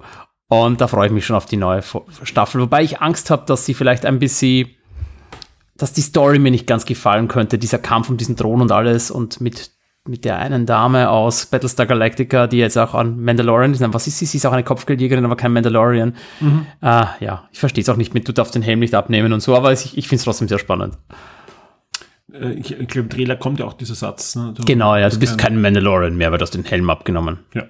Und da freue ich mich schon auf die neue Staffel. Wobei ich Angst habe, dass sie vielleicht ein bisschen, dass die Story mir nicht ganz gefallen könnte. Dieser Kampf um diesen Thron und alles und mit mit der einen Dame aus Battlestar Galactica, die jetzt auch an Mandalorian ist. Was ist sie? Sie ist auch eine Kopfgeldjägerin, aber kein Mandalorian. Mhm. Äh, ja, ich verstehe es auch nicht mit, du darfst den Helm nicht abnehmen und so, aber ich, ich finde es trotzdem sehr spannend. Äh, Ich, glaube, im Trailer kommt ja auch dieser Satz. Ne? Genau, ja, du bist kein- kein Mandalorian mehr, weil du hast den Helm abgenommen. Ja.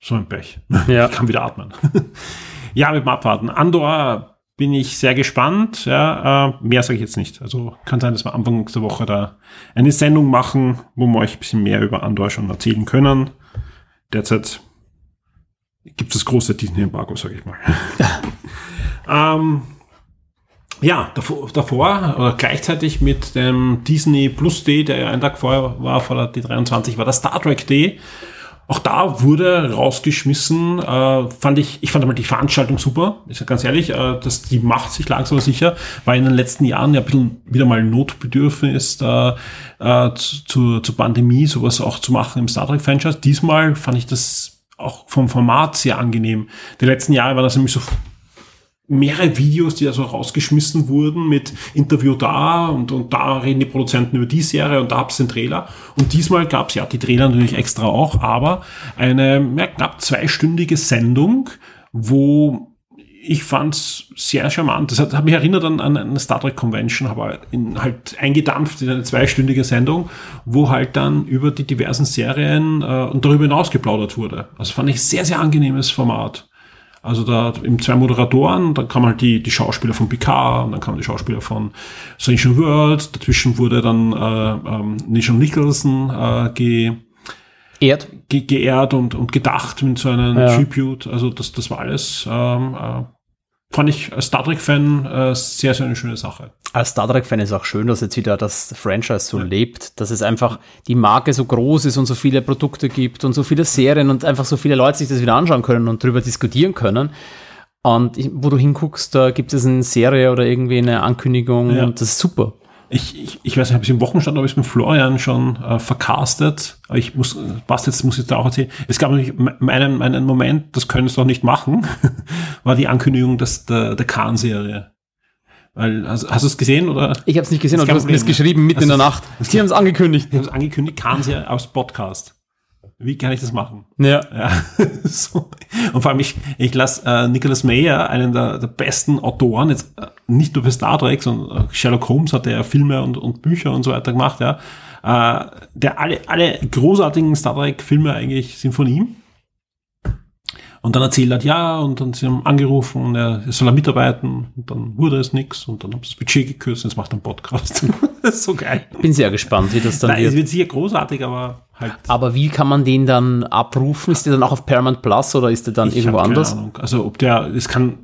So ein Pech. (laughs) Ja. Ich kann wieder atmen. (laughs) ja, mit dem Abwarten. Andor bin ich sehr gespannt. Ja, äh, mehr sage ich jetzt nicht. Also kann sein, dass wir Anfang nächster Woche da eine Sendung machen, wo wir euch ein bisschen mehr über Andor schon erzählen können. Derzeit gibt es das große Disney-Embargo, sage ich mal. (laughs) ähm, ja, davor, davor oder gleichzeitig mit dem Disney Plus Day, der ja einen Tag vorher war, vor der D23, war der Star Trek Day. Auch da wurde rausgeschmissen, äh, fand ich, ich fand einmal die Veranstaltung super, ist ja ganz ehrlich, äh, dass die macht sich langsam aber sicher, war in den letzten Jahren ja ein bisschen wieder mal Notbedürfnis äh, äh, zu, zur, zur Pandemie, sowas auch zu machen im Star Trek Franchise. Diesmal fand ich das auch vom Format sehr angenehm. Die letzten Jahre war das nämlich so mehrere Videos, die da so rausgeschmissen wurden mit Interview da und, und da reden die Produzenten über die Serie und da hab's den Trailer. Und diesmal gab's ja die Trailer natürlich extra auch, aber eine ja, knapp zweistündige Sendung, wo ich fand's sehr charmant. Das hat, hat mich erinnert an, an eine Star Trek Convention, aber in, halt eingedampft in eine zweistündige Sendung, wo halt dann über die diversen Serien äh, und darüber hinaus geplaudert wurde. Also fand ich sehr, sehr angenehmes Format. Also da im zwei Moderatoren, dann kam halt die, die Schauspieler von Picard und dann kamen die Schauspieler von Strange World. Dazwischen wurde dann äh, ähm, Nichelle Nicholson äh, ge, Erd. ge, geehrt und, und gedacht mit so einem Ja. Tribute. Also das, das war alles, ähm, äh, fand ich als Star Trek-Fan äh, sehr, sehr eine schöne Sache. Als Star Trek-Fan ist auch schön, dass jetzt wieder das Franchise so lebt, dass es einfach die Marke so groß ist und so viele Produkte gibt und so viele Serien und einfach so viele Leute sich das wieder anschauen können und drüber diskutieren können. Und wo du hinguckst, da gibt es eine Serie oder irgendwie eine Ankündigung Ja. und das ist super. Ich, ich, ich weiß nicht, habe ich im Wochenstand, habe ich es mit Florian schon äh, vercastet. Aber ich muss, was jetzt muss ich da auch erzählen. Es gab me- meinen, meinen Moment, das können sie doch nicht machen, (laughs) war die Ankündigung des, der, der Khan-Serie. Weil, hast, hast du es gesehen oder? Ich habe es nicht gesehen, aber du hast mir ja. geschrieben mitten in der Das Nacht. Sie haben es angekündigt. Die haben es angekündigt, Khan-Serie aus Podcast. Wie kann ich das machen? Ja. Ja, (laughs) so. Und vor allem, ich, ich lasse äh, Nicholas Mayer, einen der, der besten Autoren, jetzt äh, nicht nur für Star Trek, sondern äh, Sherlock Holmes hat er ja Filme und, und Bücher und so weiter gemacht, ja. Äh, der alle, alle großartigen Star Trek-Filme eigentlich sind von ihm. Und dann erzählt er, ja, und dann sie haben angerufen und er soll er mitarbeiten und dann wurde es nix und dann haben sie das Budget gekürzt und jetzt macht er einen Podcast. (laughs) das ist so geil. Bin sehr gespannt, wie das dann Nein, es wird. wird sicher großartig, aber halt Aber wie kann man den dann abrufen? Ist der dann auch auf Paramount Plus oder ist der dann Ich irgendwo anders? Ahnung. Also ob der, es kann,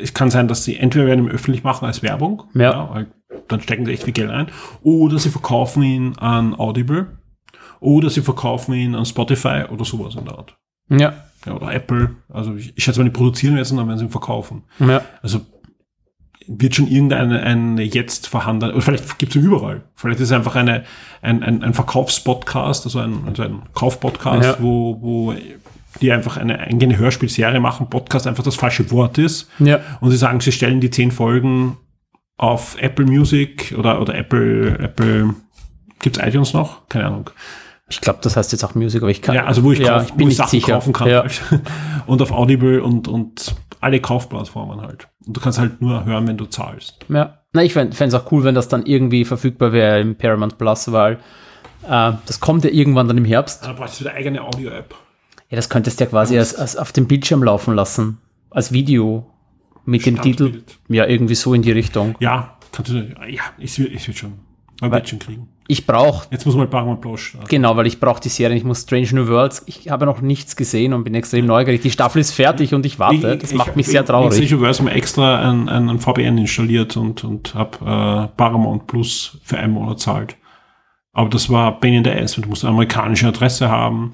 es kann sein, dass sie entweder werden ihn öffentlich machen als Werbung, Ja. weil dann stecken sie echt viel Geld ein, oder sie verkaufen ihn an Audible, oder sie verkaufen ihn an Spotify oder sowas in der Art. Ja. Ja, oder Apple. Also ich, ich schätze mal, die produzieren jetzt und dann werden sie ihn verkaufen. Ja. Also wird schon irgendeine eine jetzt vorhandene, oder vielleicht gibt es überall. Vielleicht ist es einfach eine, ein, ein, ein Verkaufspodcast, also ein, also ein Kaufpodcast, Ja. wo, wo die einfach eine eigene Hörspielserie machen, Podcast einfach das falsche Wort ist. Ja. Und sie sagen, sie stellen die zehn Folgen auf Apple Music oder, oder Apple, Apple, gibt's iTunes noch? Keine Ahnung. Ich glaube, das heißt jetzt auch Music, aber ich kann. Ja, also wo ich, ja, kauf, ich wo bin ich nicht Sachen sicher. kaufen kann. Ja. Halt. (laughs) Und auf Audible und, und alle Kaufplattformen halt. Und du kannst halt nur hören, wenn du zahlst. ja. Na, ich fände es auch cool, wenn das dann irgendwie verfügbar wäre im Paramount Plus, weil äh, das kommt ja irgendwann dann im Herbst. Da brauchst du wieder eigene Audio-App. Ja, das könntest du ja quasi als, als auf dem Bildschirm laufen lassen. Als Video. Mit dem Titel. Standbild. Ja, irgendwie so in die Richtung. Ja, kannst du, ja, es wird, es wird schon. Wird schon kriegen. Ich brauche Jetzt muss man Paramount Plus starten. Genau, weil ich brauche die Serien. Ich muss Strange New Worlds. Ich habe noch nichts gesehen und bin extrem neugierig. Die Staffel ist fertig und ich warte. Das macht mich sehr Ich traurig. habe mir extra ein, ein, ein VPN installiert und, und habe äh, Paramount Plus für einen Monat zahlt. Aber das war Pain in the Ass. Du musst eine amerikanische Adresse haben.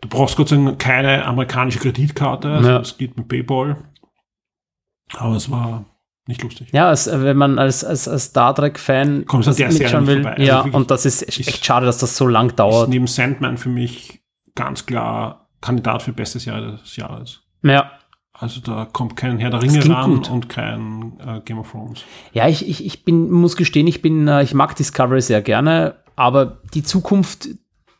Du brauchst Gott sei Dank keine amerikanische Kreditkarte. Also Ja. Das geht mit PayPal. Aber es war nicht lustig. Ja, es, äh, wenn man als, als, als Star Trek-Fan der mitschauen nicht will. vorbei. Also ja, wirklich, und das ist echt, ist- schade, dass das so lang Ist dauert. neben Sandman für mich ganz klar Kandidat für bestes Jahr des Jahres. Ja. Also da kommt kein Herr der Ringe ran gut. und kein äh, Game of Thrones. Ja, ich, ich, ich bin, muss gestehen, ich bin, äh, ich mag Discovery sehr gerne, aber die Zukunft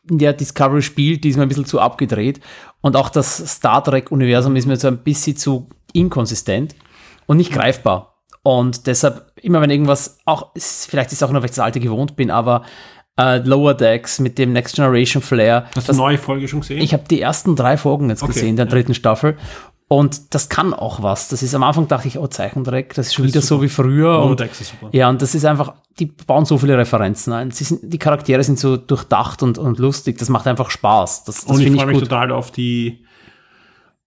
in der Discovery spielt, die ist mir ein bisschen zu abgedreht. Und auch das Star Trek-Universum ist mir so ein bisschen zu inkonsistent und nicht greifbar. Und deshalb, immer wenn irgendwas, auch, ist, vielleicht ist es auch nur, weil ich das alte gewohnt bin, aber äh, Lower Decks mit dem Next Generation Flair. Hast du eine neue Folge schon gesehen? Ich habe die ersten drei Folgen jetzt Okay, gesehen, der ja. dritten Staffel. Und das kann auch was. Das ist am Anfang dachte ich, oh, Zeichentrick, das ist schon Das ist wieder so super. wie früher. Und, Dex ist super. ja, und das ist einfach, die bauen so viele Referenzen ein. Sie sind, die Charaktere sind so durchdacht und, und lustig. Das macht einfach Spaß. Das, das Und ich freue ich mich gut. total auf die,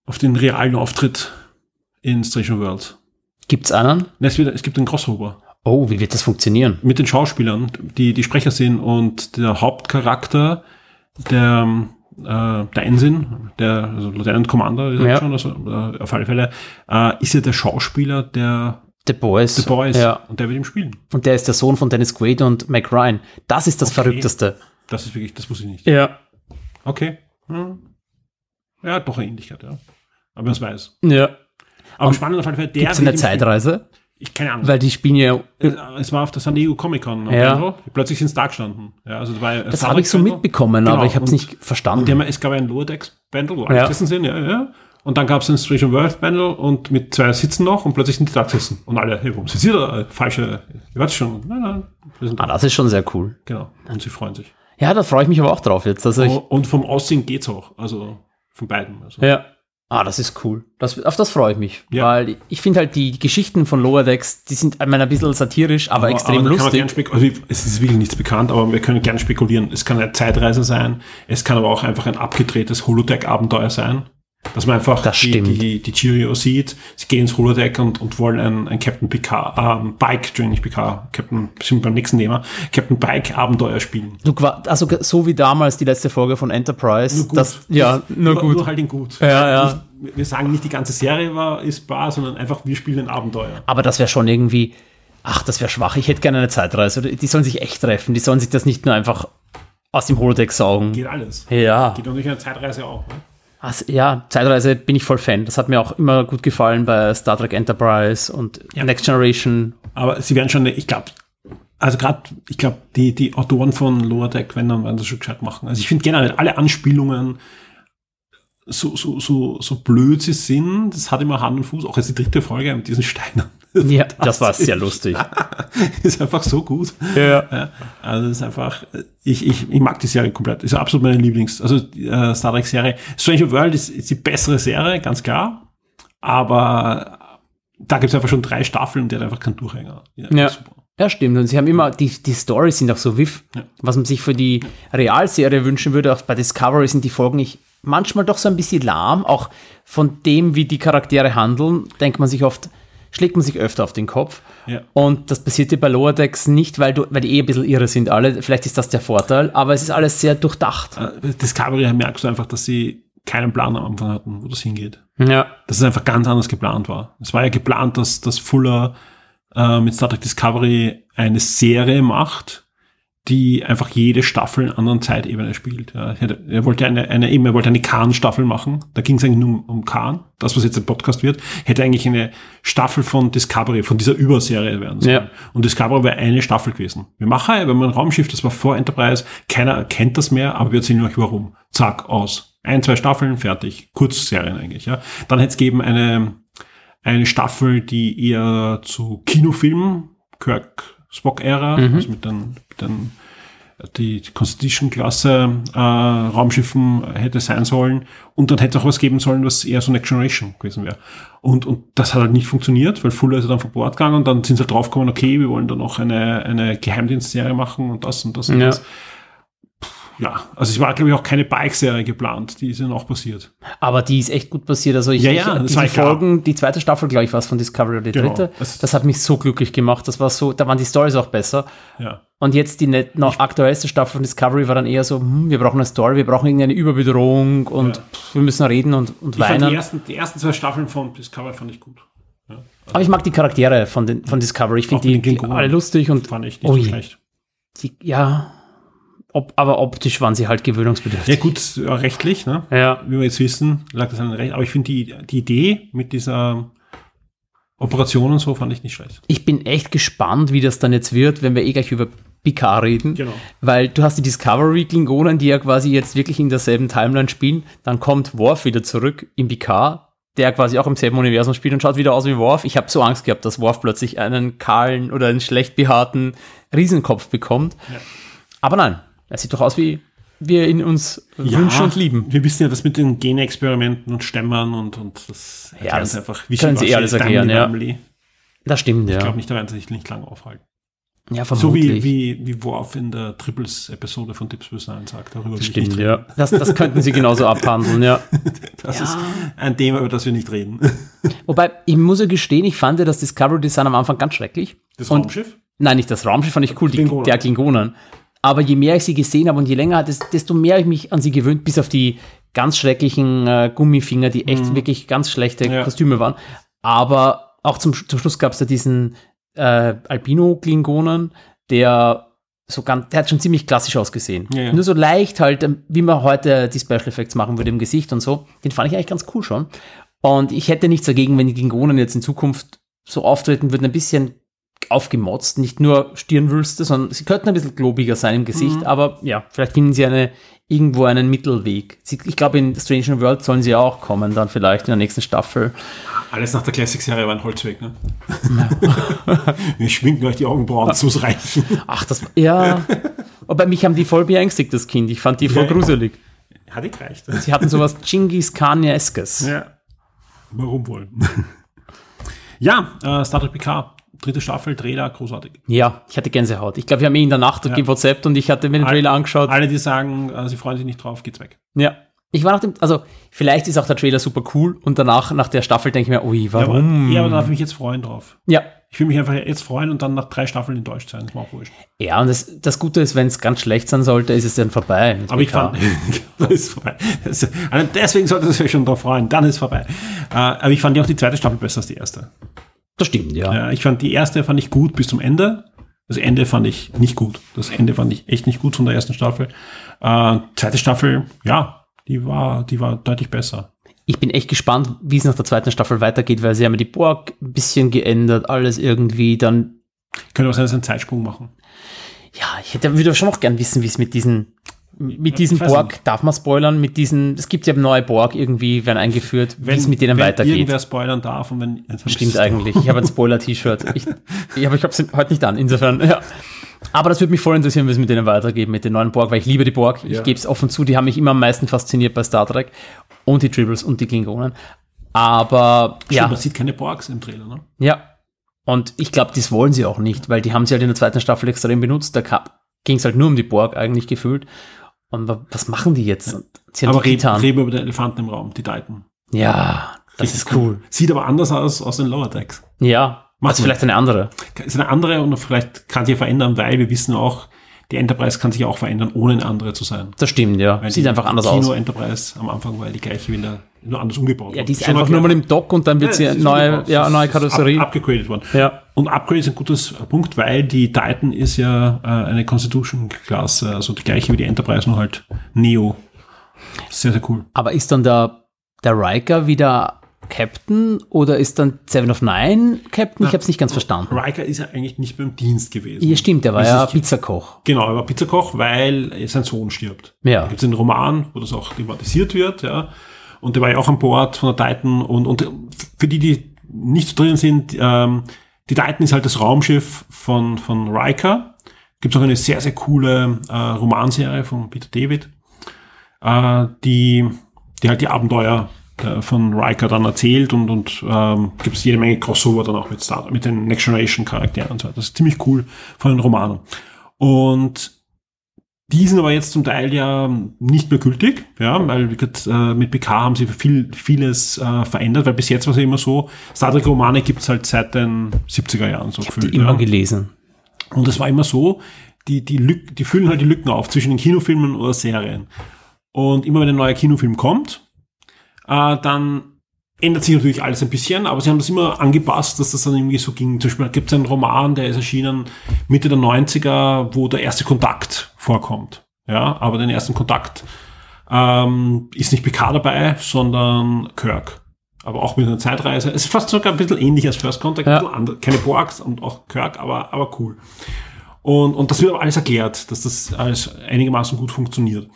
auf den realen Auftritt in Station World. Gibt's einen? Ne, Es, wird, es gibt einen Crossover Oh, wie wird das funktionieren? mit den Schauspielern, die die Sprecher sind und der Hauptcharakter, der, äh, der Ensign, der also Lieutenant Commander, ist er Ja. schon, also, äh, auf alle Fälle, äh, ist ja der Schauspieler der The Boys. The Boys Ja. und der wird ihm spielen. Und der ist der Sohn von Dennis Quaid und Mac Ryan. Das ist das Okay. Verrückteste. Das ist wirklich, das muss ich nicht. Ja. Okay. Hm. Ja, doch eine Ähnlichkeit, ja. Aber man es weiß. Ja. Aber spannend auf alle Fälle, der Gibt's eine. Zeitreise? Ich keine Ahnung. Weil die spielen ja. Es war auf der San Diego Comic Con. Ja. Plötzlich sind es da gestanden. Ja, also da war Das habe ich so mitbekommen, aber ich habe es Genau. Und- nicht verstanden. Und die haben, es gab ein Lower Decks Bundle, wo alle Ja. sind, ja, ja. Und dann gab es ein Station World Bundle und mit zwei Sitzen noch und plötzlich sind die da gesessen. Und alle, hey, warum sind sie da? Äh, Falsche, ihr wart schon. Nein, nein, wir sind da. ah, das ist schon sehr cool. Genau. Und sie freuen sich. Ja, da freue ich mich aber auch drauf jetzt. Also ich, Oh, und vom Aussehen geht's auch. Also von beiden. Also. ja. Ah, das ist cool. Das, auf das freue ich mich. Ja. Weil ich finde halt die Geschichten von Lower Decks, die sind einmal ein bisschen satirisch, aber, extrem da kann man lustig. also es ist wirklich nichts bekannt, aber wir können gerne spekulieren. Es kann eine Zeitreise sein, es kann aber auch einfach ein abgedrehtes Holodeck-Abenteuer sein. Dass man einfach Das die, die, die Cheerio sieht, sie gehen ins Holodeck und, und wollen ein, ein Captain Picard, ähm, Bike, Entschuldigung, nicht Picard, Captain, sind beim nächsten Thema, Captain Bike Abenteuer spielen. Also so wie damals die letzte Folge von Enterprise. Nur gut. Das, ja, nur gut. Nur halt in gut. Ja, ja. Nicht, wir sagen nicht, die ganze Serie war, ist bar, sondern einfach, wir spielen ein Abenteuer. Aber das wäre schon irgendwie, ach, das wäre schwach. Ich hätte gerne eine Zeitreise. Die sollen sich echt treffen. Die sollen sich das nicht nur einfach aus dem Holodeck saugen. Geht alles. Ja. Geht natürlich eine Zeitreise auch. Ne? Also, ja, Zeitreise bin ich voll Fan. Das hat mir auch immer gut gefallen bei Star Trek Enterprise und Ja. Next Generation. Aber sie werden schon, ich glaube, also gerade, ich glaube, die, die Autoren von Lower Deck, wenn dann, werden das schon gescheit machen. Also ich finde generell alle Anspielungen, so, so, so, so blöd sie sind, das hat immer Hand und Fuß, auch jetzt die dritte Folge mit diesen Steinen. (laughs) Ja, das war sehr lustig. (laughs) ist einfach so gut. Ja. Ja, also es ist einfach, ich, ich, ich mag die Serie komplett. Ist absolut meine Lieblings, also die, äh, Star Trek Serie. Stranger World ist, ist die bessere Serie, ganz klar. Aber da gibt es einfach schon drei Staffeln und die hat einfach keinen Durchhänger. Ja. super. Ja, stimmt. Und sie haben immer, die, die Stories sind auch so wiff. Ja. Was man sich für die Realserie wünschen würde, auch bei Discovery sind die Folgen nicht manchmal doch so ein bisschen lahm. Auch von dem, wie die Charaktere handeln, denkt man sich oft, schlägt man sich öfter auf den Kopf. Ja. Und das passiert dir bei Lower Decks nicht, weil, du, weil die eh ein bisschen irre sind alle. Vielleicht ist das der Vorteil, aber es ist alles sehr durchdacht. Äh, Discovery merkst du einfach, dass sie keinen Plan am Anfang hatten, wo das hingeht. Ja. Dass es einfach ganz anders geplant war. Es war ja geplant, dass, dass Fuller äh, mit Star Trek Discovery eine Serie macht, die einfach jede Staffel in einer anderen Zeitebene spielt. Ja, er, wollte eine, eine, eben, er wollte eine Khan-Staffel machen. Da ging es eigentlich nur um, um Khan. Das, was jetzt ein Podcast wird, hätte eigentlich eine Staffel von Discovery, von dieser Überserie werden sollen. Ja. Und Discovery wäre eine Staffel gewesen. Wir machen, wenn man ein Raumschiff, das war vor Enterprise, keiner kennt das mehr, aber wir erzählen euch warum. Zack, aus. Ein, zwei Staffeln, fertig. Kurzserien eigentlich, ja. Dann hätte es gegeben eine, eine Staffel, die eher zu Kinofilmen, Kirk Spock-Ära, also mit den, mit den die Constitution-Klasse äh, Raumschiffen hätte sein sollen. Und dann hätte es auch was geben sollen, was eher so Next Generation gewesen wäre. Und, und das hat halt nicht funktioniert, weil Fuller ist dann von Bord gegangen und dann sind sie halt draufgekommen, okay, wir wollen dann noch eine, eine Geheimdienstserie machen und das und das und Ja. das. Ja, also es war, glaube ich, auch keine Bike-Serie geplant, die ist dann auch passiert. Aber die ist echt gut passiert. Also ich, Ja, ja, ich, die. Folgen, die zweite Staffel, glaube ich, war es von Discovery oder die Genau. dritte. Das- Das, hat mich so glücklich gemacht. Das war so, da waren die Stories auch besser. Ja. Und jetzt die net, noch aktuellste Staffel von Discovery war dann eher so, hm, wir brauchen eine Story, wir brauchen irgendeine Überbedrohung und Ja. pff, wir müssen reden und, und Ich weinen. die ersten, die ersten zwei Staffeln von Discovery fand ich gut. Aber ich mag die Charaktere von, den, von Discovery. Ich finde die, die alle lustig und Fand ich nicht Ui. so schlecht. die, ja, ob, aber optisch waren sie halt gewöhnungsbedürftig. Ja gut, ja, rechtlich, ne? Ja. wie wir jetzt wissen, lag das an den Recht. Aber ich finde die, die Idee mit dieser Operation und so fand ich nicht schlecht. Ich bin echt gespannt, wie das dann jetzt wird, wenn wir eh gleich über Picard reden, Genau. weil du hast die Discovery-Klingonen, die ja quasi jetzt wirklich in derselben Timeline spielen, dann kommt Worf wieder zurück in Picard, der quasi auch im selben Universum spielt und schaut wieder aus wie Worf. Ich habe so Angst gehabt, dass Worf plötzlich einen kahlen oder einen schlecht behaarten Riesenkopf bekommt. Aber nein, er sieht doch aus wie wir ihn uns wünschen und lieben. Wir wissen ja, das mit den Genexperimenten und Stämmern und, und das erklären das sie einfach. können sie eh alles erklären, ja. Das stimmt, Ich ja. glaube nicht, da werden sie sich nicht lange aufhalten. ja, So vermutlich. wie, wie, wie Worf in der Triples-Episode von Space Nine sagt. Darüber ich Stimmt, nicht ja. Das, das könnten sie genauso (laughs) abhandeln, ja. Das ist ein Thema, über das wir nicht reden. (laughs) Wobei, ich muss ja gestehen, ich fand ja das Discovery Design am Anfang ganz schrecklich. Das Und- Raumschiff? Nein, nicht das Raumschiff fand ich cool, die, Klingonen. der Klingonen. Aber je mehr ich sie gesehen habe und je länger, des- desto mehr habe ich mich an sie gewöhnt, bis auf die ganz schrecklichen äh, Gummifinger, die echt wirklich ganz schlechte Mhm. Ja. Kostüme waren. Aber auch zum, zum Schluss gab es ja diesen äh, Albino-Klingonen, der so ganz, der hat schon ziemlich klassisch ausgesehen. Ja, ja. Nur so leicht halt, ähm, wie man heute die Special Effects machen würde im Gesicht und so. Den fand ich eigentlich ganz cool schon. Und ich hätte nichts dagegen, wenn die Klingonen jetzt in Zukunft so auftreten würden, ein bisschen aufgemotzt, nicht nur Stirnwülste, sondern sie könnten ein bisschen globiger sein im Gesicht, aber ja, vielleicht finden sie eine, irgendwo einen Mittelweg. Sie, ich glaube, in Strange World sollen sie ja auch kommen, dann vielleicht in der nächsten Staffel. Alles nach der Classic-Serie war ein Holzweg, ne? (laughs) wir schminken euch die Augenbrauen, das muss reichen. Ach, das, ja. Aber mich haben die voll beängstigt, das Kind. Ich fand die voll Ja. gruselig. Hat eh gereicht. Sie hatten sowas (laughs) Genghis Khan-eskes. Ja. Warum wohl? (laughs) ja, äh, Star Trek PK, dritte Staffel, Trailer, großartig. Ja, ich hatte Gänsehaut. Ich glaube, wir haben eh in der Nacht Ja. gewhatsappt und ich hatte mir den Trailer angeschaut. Alle, die sagen, äh, sie freuen sich nicht drauf, geht's weg. Ja. Ich war nach dem, also vielleicht ist auch der Trailer super cool und danach, nach der Staffel, denke ich mir, ui, Ja, aber, warum? ja, aber darf ich mich jetzt freuen drauf. Ja. Ich will mich einfach jetzt freuen und dann nach drei Staffeln enttäuscht sein. Das mir auch wurscht. Ja, und das, das Gute ist, wenn es ganz schlecht sein sollte, ist es dann vorbei. Aber ich fand, (laughs) das ist vorbei. Das, also deswegen sollte es euch schon drauf freuen. Dann ist vorbei. Äh, aber ich fand ja auch die zweite Staffel besser als die erste. Das stimmt, ja. Ja, ich fand die erste fand ich gut bis zum Ende. Das Ende fand ich nicht gut. Das Ende fand ich echt nicht gut von der ersten Staffel. Äh, zweite Staffel, ja, die war, die war deutlich besser. Ich bin echt gespannt, wie es nach der zweiten Staffel weitergeht, weil sie haben ja die Borg ein bisschen geändert, alles irgendwie dann. Könnte auch sein, dass sie einen Zeitsprung machen. Ja, ich hätte, würde schon noch gern wissen, wie es mit diesen, mit diesen Ich weiß Borg, nicht. darf man spoilern, mit diesen, es gibt ja neue Borg irgendwie, werden eingeführt, wie es mit denen wenn weitergeht. irgendwer spoilern darf und wenn Stimmt eigentlich. Ich habe ein Spoiler-T-Shirt. Ich, ich, aber ich habe es heute nicht an. Insofern, ja. Aber das würde mich voll interessieren, wie es mit denen weitergeht, mit den neuen Borg, weil ich liebe die Borg. Ich Ja. gebe es offen zu, die haben mich immer am meisten fasziniert bei Star Trek. Und die Tribbles und die Klingonen. Aber Ja. ja, Man sieht keine Borgs im Trailer, ne? ja. Und ich glaube, das wollen sie auch nicht, weil die haben sie halt in der zweiten Staffel extrem benutzt. Da ging es halt nur um die Borg eigentlich gefühlt. Und wa- was machen die jetzt? Sie haben Aber die reden, reden über den Elefanten im Raum, die Titan. Ja, das ist cool. Sieht aber anders aus aus den Lower Decks. Ja, Machen also vielleicht eine andere. Ist eine andere und vielleicht kann sich verändern, weil wir wissen auch, die Enterprise kann sich auch verändern, ohne eine andere zu sein. Das stimmt, ja. Weil Sieht die einfach anders Kino aus. Enterprise am Anfang war die gleiche wie in der, anders umgebaut. Ja, worden. die ist Schon einfach nur mal im Dock und dann wird sie neue, ja, neue Karosserie. Up, upgegradet worden. Ja. Und Upgrade ist ein gutes Punkt, weil die Titan ist ja äh, eine Constitution-Klasse, also die gleiche wie die Enterprise, nur halt Neo. Sehr, sehr cool. Aber ist dann der, der Riker wieder Captain oder ist dann Seven of Nine Captain? Ich habe es nicht ganz verstanden. Riker ist ja eigentlich nicht beim Dienst gewesen. Ja, stimmt, der war Wie ja Pizzakoch. Genau, er war Pizzakoch, weil sein Sohn stirbt. Ja. Da gibt es einen Roman, wo das auch thematisiert wird, ja. Und der war ja auch an Bord von der Titan. Und, und für die, die nicht so drin sind, ähm, die Titan ist halt das Raumschiff von, von Riker. Gibt auch eine sehr, sehr coole äh, Romanserie von Peter David, äh, die, die halt die Abenteuer äh, von Riker dann erzählt und, und ähm, gibt es jede Menge Crossover dann auch mit Star mit den Next Generation Charakteren und so weiter. Das ist ziemlich cool von den Romanen. Und die sind aber jetzt zum Teil ja nicht mehr gültig, ja, weil äh, mit PK haben sie viel, vieles äh, verändert, weil bis jetzt war es ja immer so, Star Trek Romane gibt's halt seit den 70er Jahren so Die gefühlt. immer ja. gelesen. Und es war immer so, die, die, Lück, die füllen halt die Lücken auf zwischen den Kinofilmen oder Serien. Und immer wenn ein neuer Kinofilm kommt, äh, dann ändert sich natürlich alles ein bisschen, aber sie haben das immer angepasst, dass das dann irgendwie so ging. Zum Beispiel gibt es einen Roman, der ist erschienen Mitte der 90er, wo der erste Kontakt vorkommt. Ja, aber den ersten Kontakt ähm, ist nicht PK dabei, sondern Kirk. Aber auch mit einer Zeitreise. Es ist fast sogar ein bisschen ähnlich als First Contact, Ja. ein bisschen andere. keine Borgs und auch Kirk, aber, aber cool. Und, und das wird aber alles erklärt, dass das alles einigermaßen gut funktioniert.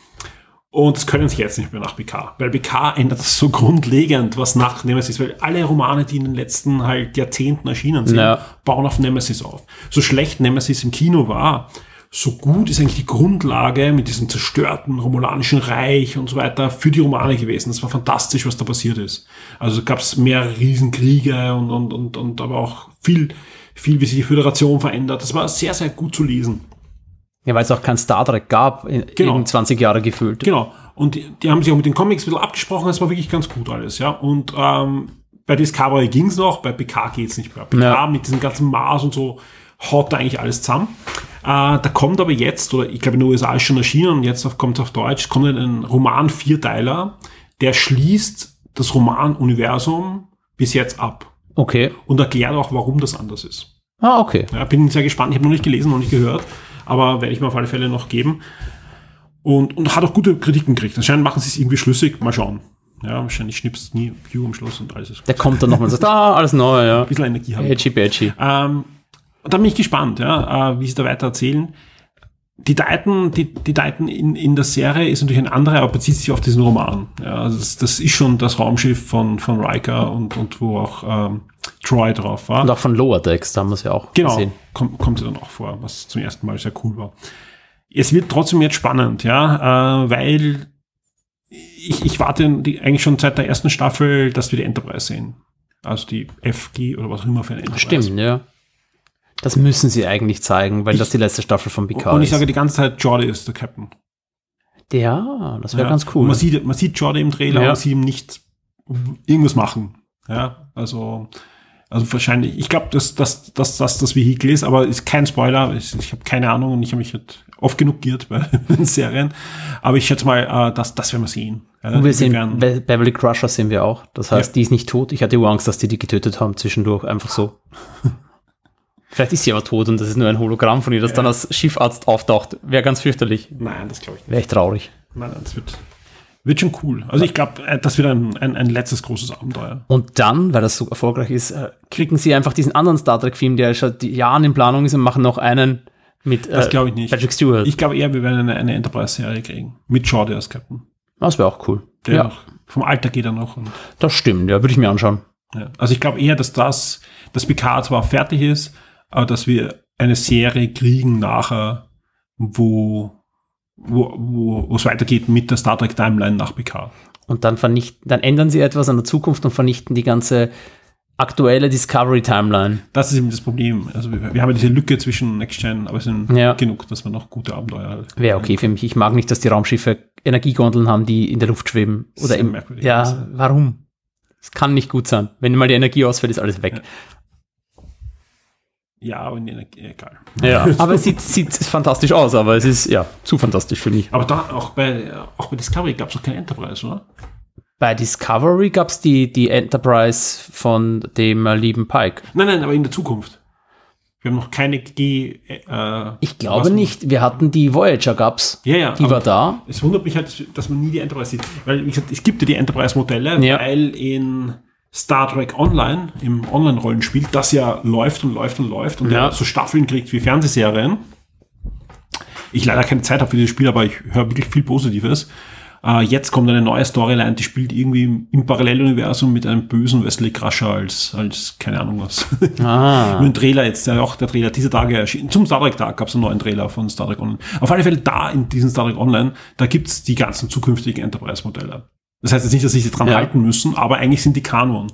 Und das können sie jetzt nicht mehr nach BK, weil BK ändert das so grundlegend, was nach Nemesis, weil alle Romane, die in den letzten halt Jahrzehnten erschienen sind, Ja. bauen auf Nemesis auf. So schlecht Nemesis im Kino war, so gut ist eigentlich die Grundlage mit diesem zerstörten romulanischen Reich und so weiter für die Romane gewesen. Das war fantastisch, was da passiert ist. Also gab es mehr Riesenkriege und, und, und, und aber auch viel, viel, wie sich die Föderation verändert. Das war sehr, sehr gut zu lesen. Ja, weil es auch kein Star Trek gab, in, Genau. in 20 Jahre gefühlt. Genau. Und die, die haben sich auch mit den Comics ein bisschen abgesprochen, das war wirklich ganz gut alles, ja. Und ähm, bei Discovery ging's noch, bei PK geht's nicht mehr. PK Ja. mit diesem ganzen Mars und so haut da eigentlich alles zusammen. Äh, da kommt aber jetzt, oder ich glaube in den USA ist schon erschienen und jetzt kommt es auf Deutsch, kommt ein Roman Vierteiler, der schließt das Romanuniversum bis jetzt ab Okay. und erklärt auch, warum das anders ist. Ah, okay. Ja, bin sehr gespannt. Ich habe noch nicht gelesen, noch nicht gehört, aber werde ich mir auf alle Fälle noch geben. Und, und hat auch gute Kritiken gekriegt. Anscheinend machen sie es irgendwie schlüssig. Mal schauen. Ja, wahrscheinlich schnippst nie View am Schluss und alles ist gut. Der kommt dann nochmal und sagt, ah, alles neu, ja. Ein bisschen Energie haben. Edgy badgy. Ähm, und da bin ich gespannt, ja, äh, wie sie da weiter erzählen. Die Titan, die, die Titan in, in der Serie ist natürlich ein anderer, aber bezieht sich auf diesen Roman. Ja, also das, das ist schon das Raumschiff von, von Riker und, und wo auch ähm, Troy drauf war. Und auch von Lower Decks, da haben wir es ja auch Genau, gesehen. kommt, kommt sie dann auch vor, was zum ersten Mal sehr cool war. Es wird trotzdem jetzt spannend, ja, äh, weil ich, ich warte eigentlich schon seit der ersten Staffel, dass wir die Enterprise sehen. Also die FG oder was auch immer für eine Enterprise. Stimmt, ja. Das müssen sie eigentlich zeigen, weil das die letzte Staffel von Picard Und ich ist. sage die ganze Zeit, Jordi ist der Captain. ja, das wäre Ja. ganz cool. Man sieht, man sieht Jordi im Trailer Ja. und sieht ihm nicht irgendwas machen. Ja, also, also wahrscheinlich, ich glaube, dass, dass, dass das das Vehikel ist, aber ist kein Spoiler. Ich, ich habe keine Ahnung und ich habe mich halt oft genug geirrt bei (laughs) den Serien. Aber ich schätze mal, äh, das, das werden wir sehen. Ja, Und wir sehen, Be Beverly Crusher sehen wir auch. Das heißt, Ja. die ist nicht tot. Ich hatte nur Angst, dass die die getötet haben zwischendurch, einfach so. (laughs) Vielleicht ist sie aber tot und das ist nur ein Hologramm von ihr, das dann als Schiffarzt auftaucht. Wäre ganz fürchterlich. Nein, das glaube ich nicht. Wäre echt traurig. Nein, das wird, wird schon cool. Also ich glaube, äh, das wird ein, ein, ein letztes großes Abenteuer. Und dann, weil das so erfolgreich ist, äh, kriegen sie einfach diesen anderen Star Trek-Film, der schon die Jahren in Planung ist und machen noch einen mit Das äh, glaube ich nicht. Patrick Stewart. Ich glaube eher, wir werden eine, eine Enterprise-Serie kriegen. Mit Jordi als Captain. das wäre auch cool. Der ja, noch, vom Alter geht er noch. Das stimmt. Ja, würde ich mir anschauen. ja. Also ich glaube eher, dass das, dass Picard zwar fertig ist, aber dass wir eine Serie kriegen nachher, wo wo wo es weitergeht mit der Star Trek Timeline nach Picard. Und dann vernichten, dann ändern sie etwas an der Zukunft und vernichten die ganze aktuelle Discovery Timeline. Das ist eben das Problem. Also wir, wir haben ja diese Lücke zwischen Next Gen, aber es sind Ja. genug, dass wir noch gute Abenteuer haben. Wäre okay für mich. Ich mag nicht, dass die Raumschiffe Energiegondeln haben, die in der Luft schweben. Oder Sehr im, merkwürdig. ja, warum? Es kann nicht gut sein. Wenn mal die Energie ausfällt, ist alles weg. Ja, aber in die Energie, egal. Ja, (laughs) aber es sieht, sieht fantastisch aus, aber es ist ja zu fantastisch für mich. Aber da auch bei auch bei Discovery gab es noch keine Enterprise, oder? Bei Discovery gab es die, die Enterprise von dem äh, lieben Pike. Nein, nein, aber in der Zukunft. Wir haben noch keine G. Äh, Ich glaube nicht. Wir hatten die Voyager gab's. Ja, ja. Die war da. Es wundert mich halt, dass- dass man nie die Enterprise sieht. Weil, wie gesagt, es gibt ja die Enterprise-Modelle, Ja. weil in Star Trek Online, im Online-Rollenspiel, das ja läuft und läuft und läuft und Ja. ja. so Staffeln kriegt wie Fernsehserien. Ich leider keine Zeit habe für dieses Spiel, aber ich höre wirklich viel Positives. Äh, jetzt kommt eine neue Storyline, die spielt irgendwie im, im Paralleluniversum mit einem bösen Wesley Crusher als, als keine Ahnung was. Ah. (laughs) Nur ein Trailer jetzt, der auch der Trailer dieser Tage erschienen. Zum Star Trek Tag gab es einen neuen Trailer von Star Trek Online. Auf alle Fälle da in diesem Star Trek Online, da gibt's die ganzen zukünftigen Enterprise-Modelle. Das heißt jetzt nicht, dass sich die dran Ja. halten müssen, aber eigentlich sind die Kanon.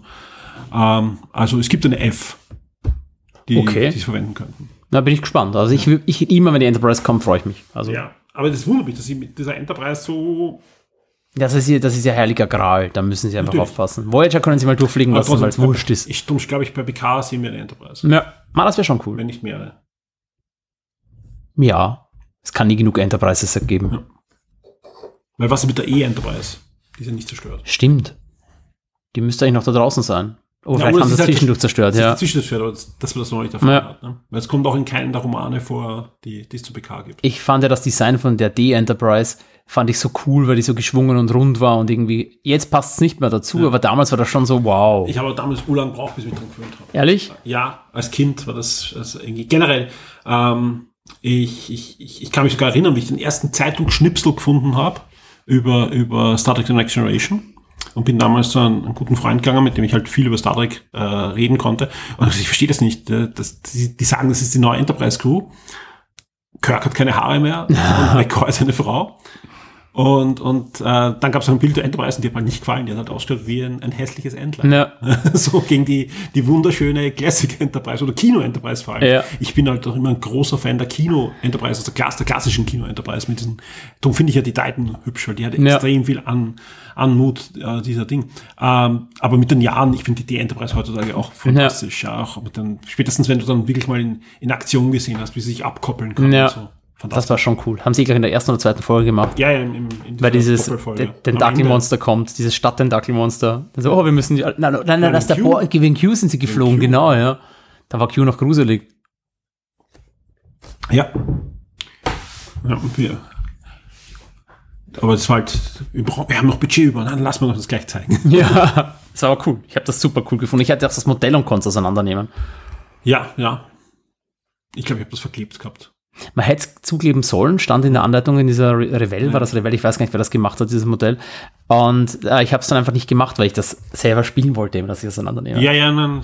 Ähm, also es gibt eine F, die, Okay. sie verwenden könnten. Da bin ich gespannt. Also ich, will- ich immer, wenn die Enterprise kommt, freue ich mich. Also Ja, aber das wundert mich, dass sie mit dieser Enterprise so das ist ja, das ist ja heiliger Gral. Da müssen sie einfach Natürlich. aufpassen. Voyager können sie mal durchfliegen lassen, trotzdem, weil es wurscht ist. Ich, glaube ich, bei BK sehen wir eine Enterprise. Ja, mal, das wäre schon cool. Wenn nicht mehrere. Ja, es kann nie genug Enterprises ergeben. Weil was ist mit der E-Enterprise? Die ja nicht zerstört. Stimmt. Die müsste eigentlich noch da draußen sein. Oh, Ja, vielleicht haben das sie ist halt zwischendurch zerstört, Das ja. ist zwischengeführt, aber das, dass man das noch nicht erfahren Ja. hat. Ne? Weil es kommt auch in keinen der Romane vor, die, die es zu BK gibt. Ich fand ja das Design von der D-Enterprise fand ich so cool, weil die so geschwungen und rund war und irgendwie, jetzt passt es nicht mehr dazu, aber damals war das schon so, wow. Ich habe aber damals urlang gebraucht, bis ich mich dran gewöhnt habe. Ehrlich? Ja, als Kind war das also irgendwie generell. Ähm, ich, ich, ich, ich kann mich sogar erinnern, wie ich den ersten Zeitungsschnipsel gefunden habe über, über Star Trek The Next Generation und bin damals zu einem, einem, guten Freund gegangen, mit dem ich halt viel über Star Trek äh, reden konnte. Und ich verstehe das nicht. Äh, das, die, die sagen, das ist die neue Enterprise Crew. Kirk hat keine Haare mehr (laughs) und McCoy ist eine Frau. Und, und äh, dann gab es ein Bild der Enterprise und die hat mir nicht gefallen. Die hat halt ausgeschaut wie ein, ein hässliches Entlein. Ja. (laughs) so gegen die, die wunderschöne Classic Enterprise oder Kino Enterprise vor allem. Ja. Ich bin halt auch immer ein großer Fan der Kino Enterprise, also der, Klass, der klassischen Kino Enterprise mit diesen, darum finde ich ja die Titan hübsch, weil die hat ja. extrem viel an, Anmut, äh, dieser Ding. Ähm, aber mit den Jahren, ich finde die D-Enterprise heutzutage auch fantastisch. Ja. auch mit den, spätestens wenn du dann wirklich mal in, in Aktion gesehen hast, wie sie sich abkoppeln können. Ja. So. Das war schon cool. Haben sie gleich in der ersten oder zweiten Folge gemacht. Ja, ja, im, in Weil dieses Tentakelmonster kommt, dieses Stadttentakelmonster. So, oh, wir müssen die, nein, nein, nein, nein, das der Bo gegen Q sind sie geflogen, genau, ja. Da war Q noch gruselig. Ja. Ja, und wir. Aber es war halt, wir haben noch Budget über, dann lassen wir noch das gleich zeigen. (laughs) Ja, das war aber cool. Ich habe das super cool gefunden. Ich hätte auch das Modell und konnte es auseinandernehmen. Ja, ja. Ich glaube, ich habe das verklebt gehabt. Man hätte es zukleben sollen, stand in der Anleitung in dieser Revell, war das Revell, ich weiß gar nicht, wer das gemacht hat, dieses Modell. Und äh, ich habe es dann einfach nicht gemacht, weil ich das selber spielen wollte, dass ich auseinandernehme. Ja, ja, nein,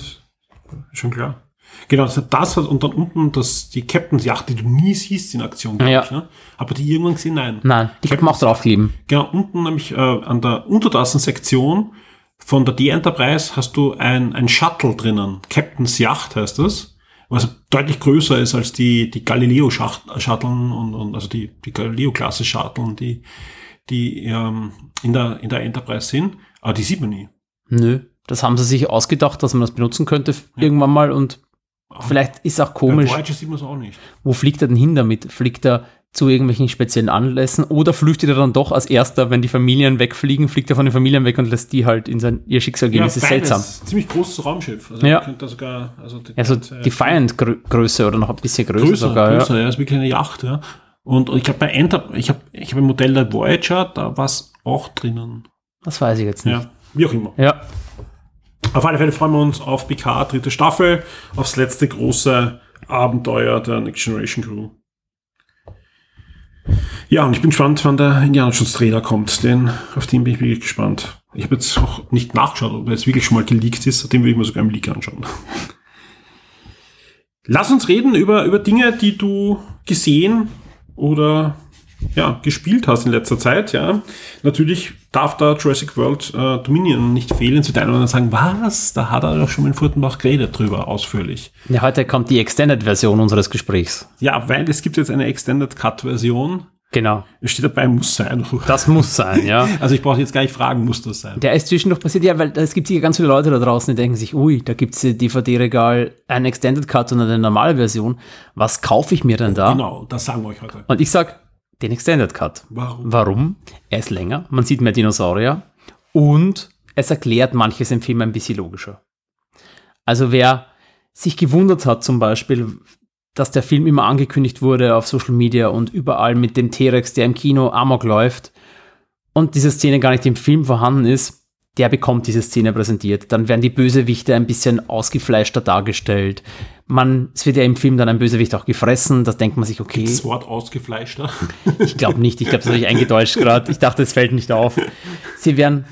schon klar. Genau, das hat das und dann unten das, die Captains Yacht, die du nie siehst in Aktion, ja. ich. Ne? Aber die irgendwann gesehen? Nein. Nein, die kann man auch draufkleben. Genau, unten nämlich äh, an der Untertassensektion von der D-Enterprise hast du ein, ein Shuttle drinnen. Captains Yacht heißt das was deutlich größer ist als die, die Galileo-Shutteln und, und also die, die Galileo-Klasse-Shutteln, die, die ähm, in, der, in der Enterprise sind. Aber die sieht man nie. Nö, das haben sie sich ausgedacht, dass man das benutzen könnte ja. irgendwann mal und vielleicht ist auch komisch. Bei sieht man es auch nicht. Wo fliegt er denn hin damit? Fliegt er zu irgendwelchen speziellen Anlässen oder flüchtet er dann doch als erster, wenn die Familien wegfliegen, fliegt er von den Familien weg und lässt die halt in sein, ihr Schicksal gehen. Ja, das ist seltsam. Ziemlich großes Raumschiff. Also ja. sogar, also die, also die Defiant-Größe oder noch ein bisschen größer, größer sogar. Größer, ja. ja, ist wirklich eine Yacht, ja. Und, ich habe bei Enter, ich habe ich hab ein Modell der Voyager, da war es auch drinnen. Das weiß ich jetzt nicht. Ja, wie auch immer. Ja. Auf alle Fälle freuen wir uns auf Picard, dritte Staffel, aufs letzte große Abenteuer der Next Generation Crew. Ja, und ich bin gespannt, wann der Indianerschutz-Trailer kommt. Den, auf den bin ich wirklich gespannt. Ich habe jetzt auch nicht nachgeschaut, ob er jetzt wirklich schon mal geleakt ist. Den will ich mir sogar im Leak anschauen. Lass uns reden über, über Dinge, die du gesehen oder ja, gespielt hast in letzter Zeit, ja. Natürlich darf da Jurassic World äh, Dominion nicht fehlen. Zu deinem oder sagen, was? Da hat er doch schon in Furtenbach geredet drüber, ausführlich. Ja, heute kommt die Extended-Version unseres Gesprächs. Ja, weil es gibt jetzt eine Extended Cut-Version. Genau. Es steht dabei, muss sein. (laughs) Das muss sein, ja. Also ich brauche jetzt gar nicht fragen, muss das sein. Der ist zwischendurch passiert, ja, weil es gibt sicher ganz viele Leute da draußen, die denken sich, ui, da gibt es DVD-Regal, ein Extended Cut und eine normale Version. Was kaufe ich mir denn da? Genau, das sagen wir euch heute. Und ich sag, den Extended Cut. Warum? Warum? Er ist länger, man sieht mehr Dinosaurier und es erklärt manches im Film ein bisschen logischer. Also wer sich gewundert hat zum Beispiel, dass der Film immer angekündigt wurde auf Social Media und überall mit dem T-Rex, der im Kino Amok läuft und diese Szene gar nicht im Film vorhanden ist, der bekommt diese Szene präsentiert. Dann werden die Bösewichte ein bisschen ausgefleischter dargestellt. Man, es wird ja im Film dann ein Bösewicht auch gefressen. Da denkt man sich, okay. Das Wort ausgefleischter? (laughs) Ich glaube nicht. Ich glaube, das habe ich eingedeutscht gerade. Ich dachte, es fällt nicht auf. Sie werden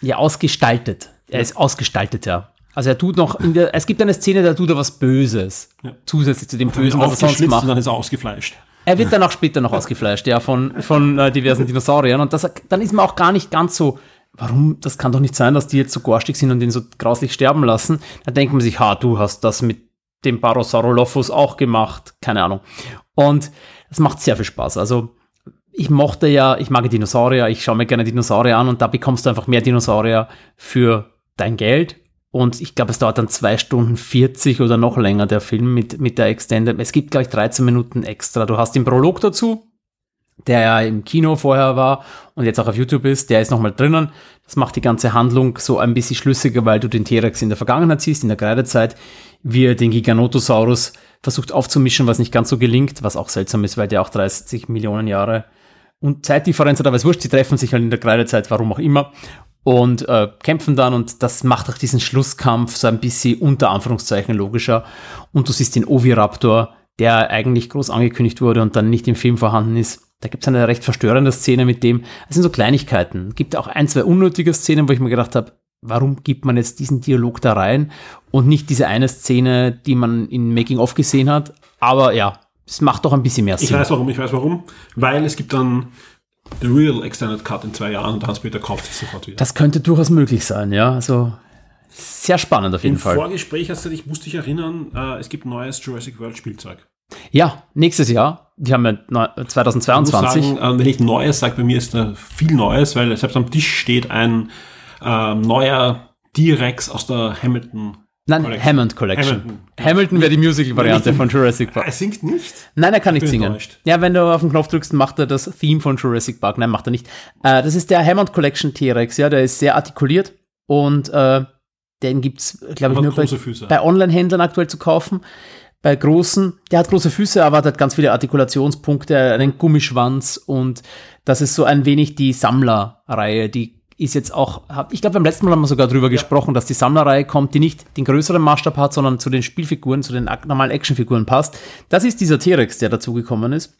ja ausgestaltet. Er ist ausgestaltet, ja. Also er tut noch, in der, es gibt eine Szene, da tut er was Böses. Ja. Zusätzlich zu dem Bösen, was er sonst macht. Und dann ist er ausgefleischt. Er wird dann auch später noch ausgefleischt, ja, von, von äh, diversen Dinosauriern. Und das, dann ist man auch gar nicht ganz so warum, das kann doch nicht sein, dass die jetzt so garstig sind und ihn so grauslich sterben lassen. Da denkt man sich, ha, du hast das mit dem Barosaurolophus auch gemacht, keine Ahnung. Und das macht sehr viel Spaß. Also ich mochte ja, ich mag Dinosaurier, ich schaue mir gerne Dinosaurier an und da bekommst du einfach mehr Dinosaurier für dein Geld. Und ich glaube, es dauert dann zwei Stunden 40 oder noch länger, der Film mit, mit der Extended. Es gibt, glaube ich, 13 Minuten extra. Du hast den Prolog dazu, der ja im Kino vorher war und jetzt auch auf YouTube ist, der ist nochmal drinnen. Das macht die ganze Handlung so ein bisschen schlüssiger, weil du den T-Rex in der Vergangenheit siehst, in der Kreidezeit, wie er den Giganotosaurus versucht aufzumischen, was nicht ganz so gelingt, was auch seltsam ist, weil der auch 30 Millionen Jahre und Zeitdifferenz hat, aber es wurscht, sie treffen sich halt in der Kreidezeit, warum auch immer, und äh, kämpfen dann und das macht auch diesen Schlusskampf so ein bisschen unter Anführungszeichen logischer. Und du siehst den Oviraptor, der eigentlich groß angekündigt wurde und dann nicht im Film vorhanden ist. Da gibt es eine recht verstörende Szene mit dem. Es sind so Kleinigkeiten. Es gibt auch ein, zwei unnötige Szenen, wo ich mir gedacht habe, warum gibt man jetzt diesen Dialog da rein und nicht diese eine Szene, die man in Making of gesehen hat. Aber ja, es macht doch ein bisschen mehr Sinn. Ich weiß warum, ich weiß warum. Weil es gibt dann The Real Extended Cut in zwei Jahren und Hans-Peter kauft sich sofort wieder. Das könnte durchaus möglich sein, ja. Also sehr spannend auf jeden Im Fall. Vorgespräch hast du dich, musste ich erinnern, äh, es gibt neues Jurassic World Spielzeug. Ja, nächstes Jahr. Die haben ja neu- Ich muss 2022. sagen, äh, wenn ich Neues sage, bei mir ist da viel Neues, weil selbst am Tisch steht ein äh, neuer T-Rex aus der Hamilton. Nein, Collection. Hammond Collection. Hamilton. Hamilton wäre die Musical-Variante ich- von Jurassic Park. Er singt nicht. Nein, er kann nicht bin singen. enttäuscht. Ja, wenn du auf den Knopf drückst, macht er das Theme von Jurassic Park. Nein, macht er nicht. Äh, das ist der Hammond Collection T-Rex, ja, der ist sehr artikuliert und äh, den gibt's, glaube ich, nur bei, bei Online-Händlern aktuell zu kaufen. Bei großen, der hat große Füße, aber hat ganz viele Artikulationspunkte, einen Gummischwanz und das ist so ein wenig die Sammlerreihe, die ist jetzt auch, ich glaube, beim letzten Mal haben wir sogar drüber gesprochen, dass die Sammlerreihe kommt, die nicht den größeren Maßstab hat, sondern zu den Spielfiguren, zu den normalen Actionfiguren passt. Das ist dieser T-Rex, der dazugekommen ist.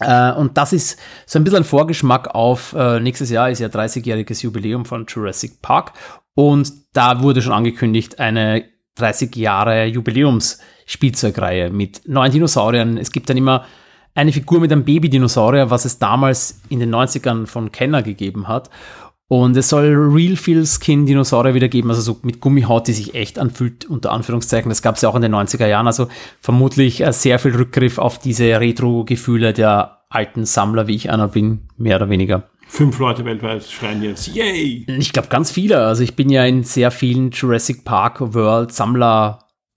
Äh, und das ist so ein bisschen ein Vorgeschmack auf äh, nächstes Jahr ist ja 30-jähriges Jubiläum von Jurassic Park und da wurde schon angekündigt eine 30 Jahre Jubiläums-Spielzeugreihe mit neuen Dinosauriern. Es gibt dann immer eine Figur mit einem Baby-Dinosaurier, was es damals in den 90ern von Kenner gegeben hat. Und es soll Real Feel Skin Dinosaurier wieder geben, also so mit Gummihaut, die sich echt anfühlt, unter Anführungszeichen. Das gab es ja auch in den 90er Jahren. Also vermutlich äh, sehr viel Rückgriff auf diese Retro-Gefühle der alten Sammler, wie ich einer bin, mehr oder weniger. Fünf Leute weltweit schreien jetzt, yay! Ich glaube ganz viele. Also ich bin ja in sehr vielen Jurassic Park World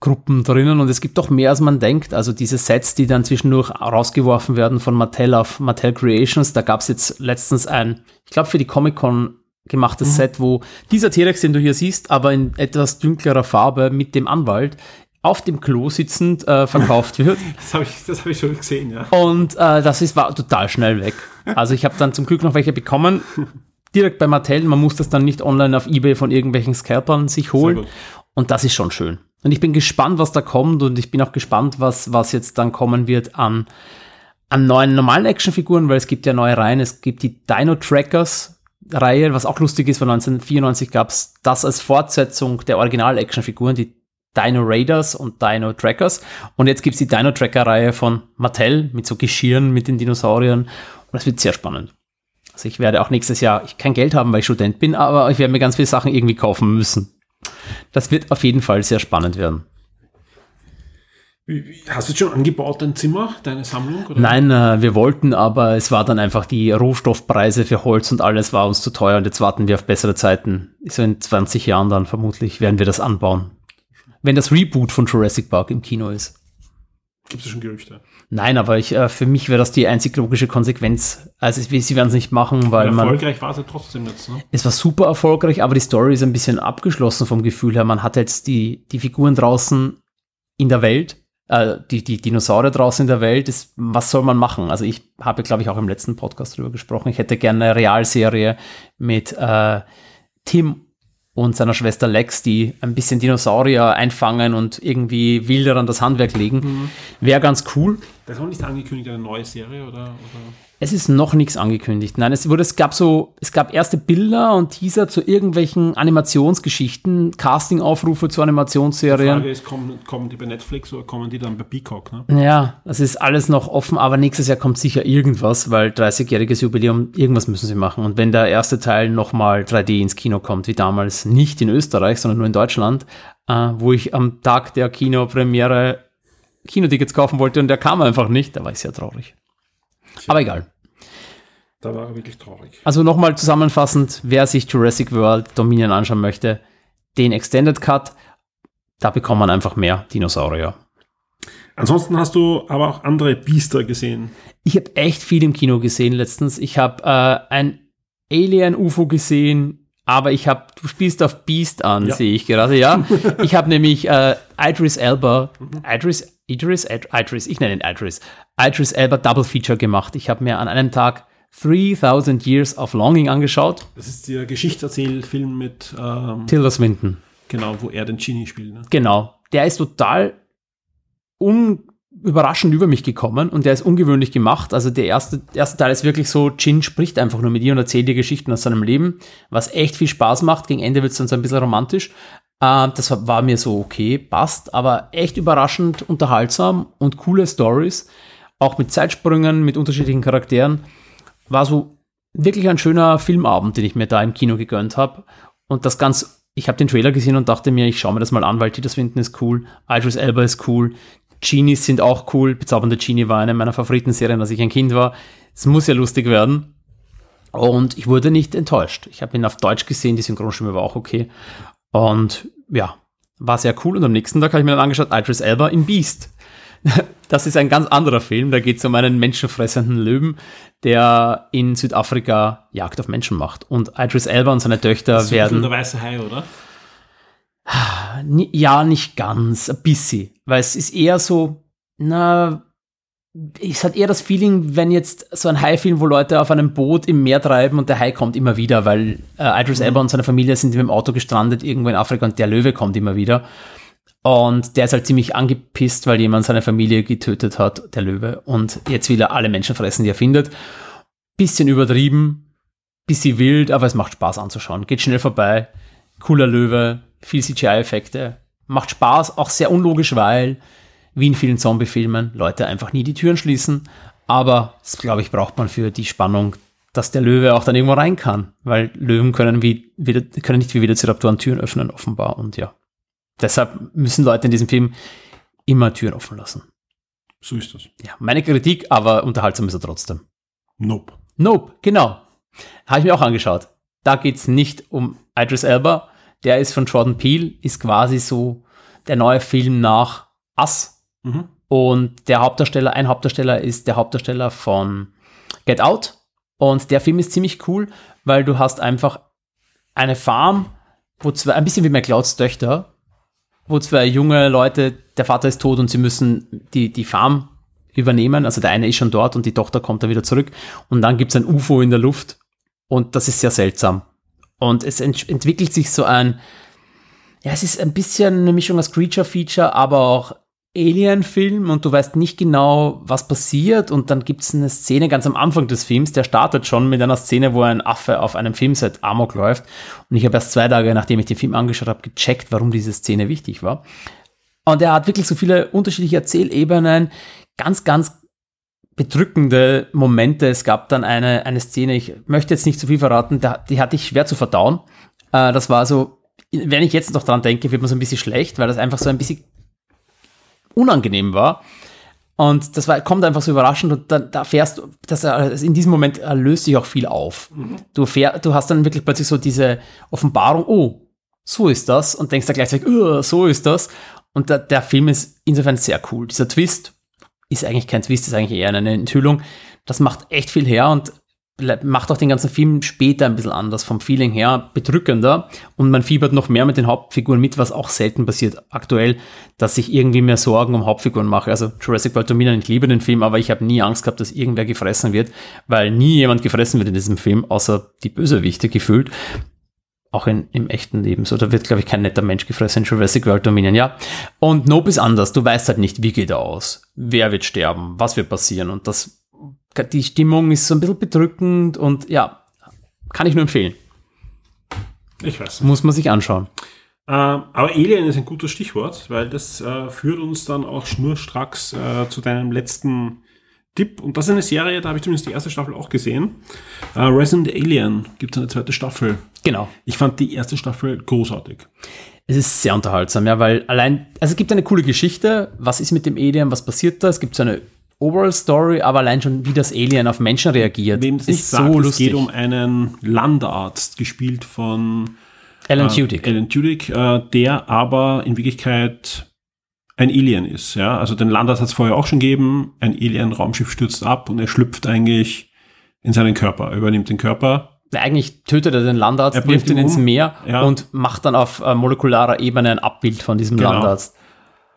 Sammlergruppen drinnen und es gibt doch mehr als man denkt. Also diese Sets, die dann zwischendurch rausgeworfen werden von Mattel auf Mattel Creations. Da gab es jetzt letztens ein, ich glaube für die Comic Con gemachtes Set, wo dieser T-Rex, den du hier siehst, aber in etwas dünklerer Farbe mit dem Anwalt auf dem Klo sitzend äh, verkauft (laughs) wird. Das habe ich, das hab ich schon gesehen, ja. Und äh, das ist, war total schnell weg. Also ich habe dann zum Glück noch welche bekommen. Direkt bei Mattel. Man muss das dann nicht online auf Ebay von irgendwelchen Scalpern sich holen. Und das ist schon schön. Und ich bin gespannt, was da kommt. Und ich bin auch gespannt, was, was jetzt dann kommen wird an, an neuen normalen Actionfiguren, weil es gibt ja neue Reihen. Es gibt die Dino Trackers. Reihe, was auch lustig ist, von 1994 gab es das als Fortsetzung der Original-Actionfiguren, die Dino Raiders und Dino Trackers. Und jetzt gibt's die Dino Tracker-Reihe von Mattel mit so Geschirren mit den Dinosauriern. Und das wird sehr spannend. Also ich werde auch nächstes Jahr ich kein Geld haben, weil ich Student bin, aber ich werde mir ganz viele Sachen irgendwie kaufen müssen. Das wird auf jeden Fall sehr spannend werden. Hast du jetzt schon angebaut, dein Zimmer, deine Sammlung? Oder? Nein, äh, wir wollten, aber es war dann einfach die Rohstoffpreise für Holz und alles war uns zu teuer und jetzt warten wir auf bessere Zeiten. So in 20 Jahren dann vermutlich werden wir das anbauen. Wenn das Reboot von Jurassic Park im Kino ist. Gibt es schon Gerüchte? Nein, aber ich, äh, für mich wäre das die einzig logische Konsequenz. Also es- sie werden es nicht machen, weil man. Erfolgreich war es ja trotzdem jetzt, ne? Es war super erfolgreich, aber die Story ist ein bisschen abgeschlossen vom Gefühl her. Man hat jetzt die, die Figuren draußen in der Welt, äh, die, die Dinosaurier draußen in der Welt. Das, was soll man machen? Also ich habe, glaube ich, auch im letzten Podcast drüber gesprochen. Ich hätte gerne eine Realserie mit äh, Tim und seiner Schwester Lex, die ein bisschen Dinosaurier einfangen und irgendwie wilder an das Handwerk legen. Wäre ganz cool. Das ist auch nicht angekündigt, eine neue Serie, oder? oder? Es ist noch nichts angekündigt. Nein, es wurde, es gab so, es gab erste Bilder und Teaser zu irgendwelchen Animationsgeschichten, Castingaufrufe zu Die Animationsserien. Frage ist, kommen, kommen die bei Netflix oder kommen die dann bei Peacock, ne? Ja, das ist alles noch offen, aber nächstes Jahr kommt sicher irgendwas, weil 30-jähriges Jubiläum, irgendwas müssen sie machen. Und wenn der erste Teil nochmal 3D ins Kino kommt, wie damals, nicht in Österreich, sondern nur in Deutschland, äh, wo ich am Tag der Kinopremiere Kinotickets kaufen wollte und der kam einfach nicht, da war ich sehr traurig. Aber egal. Da war er wirklich traurig. Also nochmal zusammenfassend, wer sich Jurassic World Dominion anschauen möchte, den Extended Cut, da bekommt man einfach mehr Dinosaurier. Ansonsten hast du aber auch andere Biester gesehen. Ich habe echt viel im Kino gesehen letztens. Ich habe äh, ein Alien-UFO gesehen, aber ich habe, du spielst auf Beast an, Ja. sehe ich gerade, ja. (laughs) ich habe nämlich äh, Idris Elba, Idris, Idris, Id- Idris, ich nenne ihn Idris, Idris Elba Double Feature gemacht. Ich habe mir an einem Tag 3000 Years of Longing angeschaut. Das ist der Geschichtserzählfilm mit, ähm, Tilda Swinton. genau, wo er den Genie spielt. Ne? Genau. Der ist total überraschend über mich gekommen und der ist ungewöhnlich gemacht. Also der erste, erste Teil ist wirklich so, Jin spricht einfach nur mit ihr und erzählt ihr Geschichten aus seinem Leben, was echt viel Spaß macht. Gegen Ende wird es dann so ein bisschen romantisch. Äh, das war, mir so okay, passt, aber echt überraschend unterhaltsam und coole Stories. Auch mit Zeitsprüngen, mit unterschiedlichen Charakteren. War so wirklich ein schöner Filmabend, den ich mir da im Kino gegönnt habe. Und das ganz, ich habe den Trailer gesehen und dachte mir, ich schaue mir das mal an, weil Tilda Swinton ist cool, Idris Elba ist cool, Genies sind auch cool. Bezaubernde Genie war eine meiner Favoritenserien, als ich ein Kind war. Es muss ja lustig werden. Und ich wurde nicht enttäuscht. Ich habe ihn auf Deutsch gesehen, die Synchronstimme war auch okay. Und ja, war sehr cool. Und am nächsten Tag habe ich mir dann angeschaut, Idris Elba in Beast. (laughs) Das ist ein ganz anderer Film. Da geht es um einen menschenfressenden Löwen, der in Südafrika Jagd auf Menschen macht. Und Idris Elba und seine Töchter Das ist werden. der weiße Hai, oder? Ni- Ja, nicht ganz, ein bisschen. Weil es ist eher so, na, es hat eher das Feeling, wenn jetzt so ein Hai-Film, wo Leute auf einem Boot im Meer treiben und der Hai kommt immer wieder, weil äh, Idris Elba und seine Familie sind mit dem Auto gestrandet irgendwo in Afrika und der Löwe kommt immer wieder. Und der ist halt ziemlich angepisst, weil jemand seine Familie getötet hat, der Löwe. Und jetzt will er alle Menschen fressen, die er findet. Bisschen übertrieben, bisschen wild, aber es macht Spaß anzuschauen. Geht schnell vorbei. Cooler Löwe, viel CGI-Effekte. Macht Spaß, auch sehr unlogisch, weil, wie in vielen Zombie-Filmen, Leute einfach nie die Türen schließen. Aber das, glaube ich, braucht man für die Spannung, dass der Löwe auch dann irgendwo rein kann. Weil Löwen können, wie, wieder, können nicht wie Velociraptoren Türen öffnen, offenbar. Und ja, deshalb müssen Leute in diesem Film immer Türen offen lassen. So ist das. Ja, meine Kritik, aber unterhaltsam ist er trotzdem. Nope. Nope, genau. Habe ich mir auch angeschaut. Da geht's nicht um Idris Elba. Der ist von Jordan Peele, ist quasi so der neue Film nach Us. Mhm. Und der Hauptdarsteller, ein Hauptdarsteller ist der Hauptdarsteller von Get Out. Und der Film ist ziemlich cool, weil du hast einfach eine Farm, wo zwei, ein bisschen wie McClouds Töchter, wo zwei junge Leute, der Vater ist tot und sie müssen die, die Farm übernehmen. Also der eine ist schon dort und die Tochter kommt dann wieder zurück. Und dann gibt's ein UFO in der Luft. Und das ist sehr seltsam. Und es ent entwickelt sich so ein, ja, es ist ein bisschen eine Mischung aus Creature-Feature, aber auch Alien-Film und du weißt nicht genau, was passiert. Und dann gibt's eine Szene ganz am Anfang des Films, der startet schon mit einer Szene, wo ein Affe auf einem Filmset Amok läuft. Und ich habe erst zwei Tage, nachdem ich den Film angeschaut habe, gecheckt, warum diese Szene wichtig war. Und er hat wirklich so viele unterschiedliche Erzählebenen, ganz, ganz bedrückende Momente. Es gab dann eine, eine Szene, ich möchte jetzt nicht zu viel verraten, die hatte ich schwer zu verdauen. Äh, das war so, wenn ich jetzt noch dran denke, wird man so ein bisschen schlecht, weil das einfach so ein bisschen unangenehm war. Und das war, kommt einfach so überraschend und dann, da fährst du, das, also in diesem Moment äh, löst sich auch viel auf. Du, fähr, du hast dann wirklich plötzlich so diese Offenbarung, oh, so ist das und denkst da gleichzeitig, "Uh, so ist das. Und der, der Film ist insofern sehr cool. Dieser Twist ist eigentlich kein Twist, ist eigentlich eher eine Enthüllung. Das macht echt viel her und macht auch den ganzen Film später ein bisschen anders, vom Feeling her bedrückender. Und man fiebert noch mehr mit den Hauptfiguren mit, was auch selten passiert aktuell, dass ich irgendwie mehr Sorgen um Hauptfiguren mache. Also Jurassic World Dominion, ich liebe den Film, aber ich habe nie Angst gehabt, dass irgendwer gefressen wird, weil nie jemand gefressen wird in diesem Film, außer die Bösewichte gefühlt auch in, im echten Leben so. Da wird, glaube ich, kein netter Mensch gefressen in Jurassic World Dominion, ja. Und Nope ist anders. Du weißt halt nicht, wie geht er aus? Wer wird sterben? Was wird passieren? Und das, die Stimmung ist so ein bisschen bedrückend und ja, kann ich nur empfehlen. Ich weiß. Muss man sich anschauen. Ähm, aber Alien ist ein gutes Stichwort, weil das äh, führt uns dann auch schnurstracks äh, zu deinem letzten Tipp. Und das ist eine Serie, da habe ich zumindest die erste Staffel auch gesehen. Äh, Resident Alien gibt es eine zweite Staffel. Genau. Ich fand die erste Staffel großartig. Es ist sehr unterhaltsam, ja, weil allein, also es gibt eine coole Geschichte. Was ist mit dem Alien? Was passiert da? Es gibt so eine Overall Story, aber allein schon, wie das Alien auf Menschen reagiert, Wem das nicht ist sagt, so es lustig. geht um einen Landarzt, gespielt von Alan äh, Tudyk. Alan Tudyk, äh, der aber in Wirklichkeit ein Alien ist. Ja? Also den Landarzt hat es vorher auch schon gegeben. Ein Alien-Raumschiff stürzt ab und er schlüpft eigentlich in seinen Körper, er übernimmt den Körper. Eigentlich tötet er den Landarzt, Er wirft ihn ihn ins um. Meer Ja. und macht dann auf äh, molekularer Ebene ein Abbild von diesem Genau. Landarzt.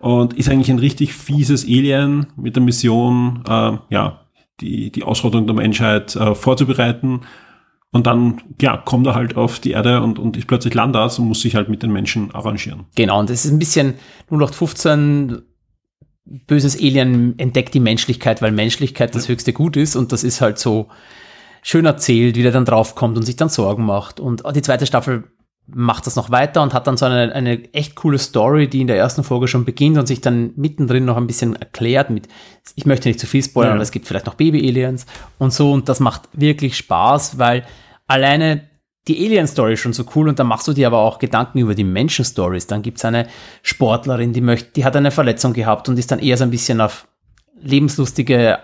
Und ist eigentlich ein richtig fieses Alien mit der Mission, äh, ja, die, die Ausrottung der Menschheit äh, vorzubereiten. Und dann, ja, kommt er halt auf die Erde und, und ist plötzlich Landarzt und muss sich halt mit den Menschen arrangieren. Genau, und das ist ein bisschen 0815 böses Alien entdeckt die Menschlichkeit, weil Menschlichkeit das höchste Gut ist und das ist halt so schön erzählt, wie der dann draufkommt und sich dann Sorgen macht. Und die zweite Staffel macht das noch weiter und hat dann so eine, eine echt coole Story, die in der ersten Folge schon beginnt und sich dann mittendrin noch ein bisschen erklärt mit, ich möchte nicht zu viel spoilern, ja. aber es gibt vielleicht noch Baby-Aliens und so und das macht wirklich Spaß, weil alleine die Alien-Story ist schon so cool und dann machst du dir aber auch Gedanken über die Menschen-Stories. Dann gibt's eine Sportlerin, die möchte, die hat eine Verletzung gehabt und ist dann eher so ein bisschen auf lebenslustige,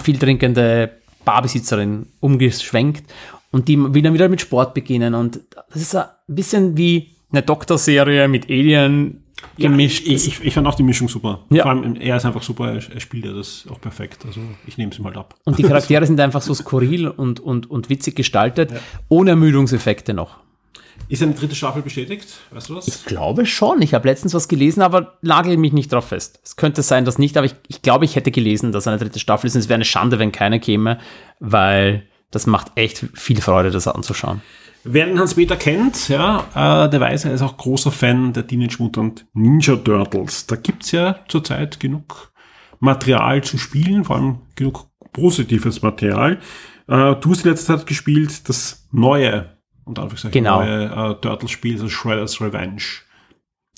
viel trinkende Barbesitzerin umgeschwenkt und die will dann wieder mit Sport beginnen und das ist ein bisschen wie eine Doktorserie mit Alien gemischt. Ja, ich, ich, ich, fand auch die Mischung super. Ja. Vor allem, er ist einfach super, er, er spielt ja das auch perfekt. Also ich nehme es ihm halt ab. Und die Charaktere sind einfach so skurril und, und, und witzig gestaltet, ja. ohne Ermüdungseffekte noch. Ist eine dritte Staffel bestätigt? Weißt du was? Ich glaube schon. Ich habe letztens was gelesen, aber nagel mich nicht drauf fest. Es könnte sein, dass nicht, aber ich, ich glaube, ich hätte gelesen, dass eine dritte Staffel ist. Und es wäre eine Schande, wenn keine käme, weil das macht echt viel Freude, das anzuschauen. Wer den Hans-Peter kennt, ja, äh, der weiß, er ist auch großer Fan der Teenage Mutant Ninja Turtles. Da gibt's ja zurzeit genug Material zu spielen, vor allem genug positives Material. Äh, du hast in letzter Zeit gespielt das neue, und genau. neue äh, Turtles-Spiel, das Shredder's Revenge.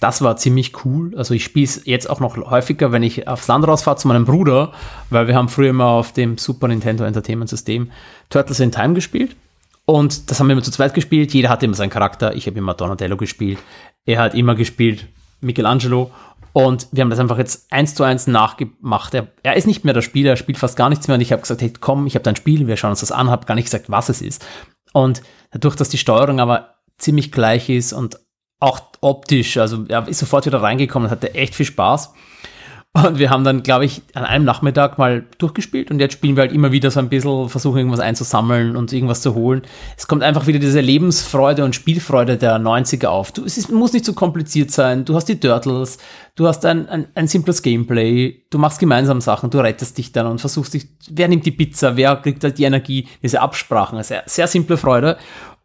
Das war ziemlich cool. Also ich spiele es jetzt auch noch häufiger, wenn ich aufs Land rausfahre zu meinem Bruder, weil wir haben früher immer auf dem Super Nintendo Entertainment System Turtles in Time gespielt. Und das haben wir immer zu zweit gespielt. Jeder hatte immer seinen Charakter. Ich habe immer Donatello gespielt. Er hat immer gespielt Michelangelo. Und wir haben das einfach jetzt eins zu eins nachgemacht. Er, er ist nicht mehr der Spieler, er spielt fast gar nichts mehr. Und ich habe gesagt, hey, komm, ich habe dein Spiel, wir schauen uns das an. Habe gar nicht gesagt, was es ist. Und dadurch, dass die Steuerung aber ziemlich gleich ist und auch optisch, also er ist sofort wieder reingekommen hatte echt viel Spaß. Und wir haben dann, glaube ich, an einem Nachmittag mal durchgespielt und jetzt spielen wir halt immer wieder so ein bisschen, versuchen irgendwas einzusammeln und irgendwas zu holen. Es kommt einfach wieder diese Lebensfreude und Spielfreude der 90er auf. Du, es ist, muss nicht so kompliziert sein. Du hast die Turtles, du hast ein, ein, ein simples Gameplay, du machst gemeinsam Sachen, du rettest dich dann und versuchst dich, wer nimmt die Pizza, wer kriegt halt die Energie, diese Absprachen. Sehr, sehr simple Freude.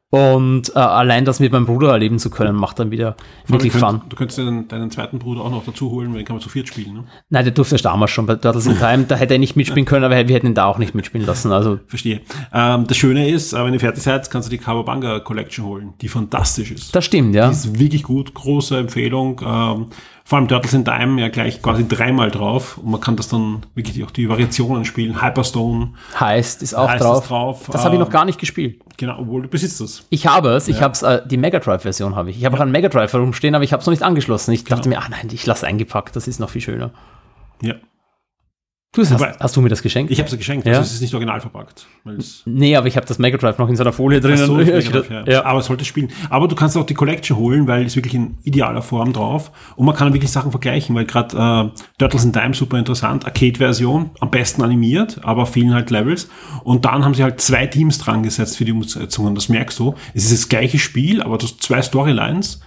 Und äh, allein das mit meinem Bruder erleben zu können, macht dann wieder wirklich könnt, Fun. Du könntest deinen, deinen, zweiten Bruder auch noch dazu holen, weil den kann man zu viert spielen, ne? Nein, der durfte damals schon bei Turtles in Time. Da hätte er nicht mitspielen können, aber wir hätten ihn da auch nicht mitspielen lassen. Also Verstehe. Ähm, das Schöne ist, äh, wenn ihr fertig seid, kannst du die Kawabanga Collection holen, die fantastisch ist. Das stimmt, ja. Die ist wirklich gut, große Empfehlung. Ähm, vor allem Turtles in Time ja gleich quasi dreimal drauf und man kann das dann wirklich auch die Variationen spielen. Hyperstone. Heißt, ist auch heißt drauf. drauf. Das habe ich noch gar nicht gespielt. Genau, obwohl du besitzt es. Ich habe es, ich habe es, äh, die Mega Drive Version habe ich. Ich habe ja. auch einen Mega Drive herumstehen, aber ich habe es noch nicht angeschlossen. Ich dachte genau. mir, ah nein, ich lasse eingepackt, das ist noch viel schöner. Ja. Du hast, aber, hast du mir das geschenkt? Ich habe es geschenkt, ja? also es ist nicht original verpackt. Nee, aber ich habe das Mega Drive noch in so einer Folie drin. So, ja. ja. Aber es sollte spielen. Aber du kannst auch die Collection holen, weil es wirklich in idealer Form drauf. Und man kann wirklich Sachen vergleichen, weil gerade äh, Turtles in Time super interessant, Arcade-Version, am besten animiert, aber fehlen halt Levels. Und dann haben sie halt zwei Teams dran gesetzt für die Umsetzungen. Das merkst du. Es ist das gleiche Spiel, aber du hast zwei Storylines.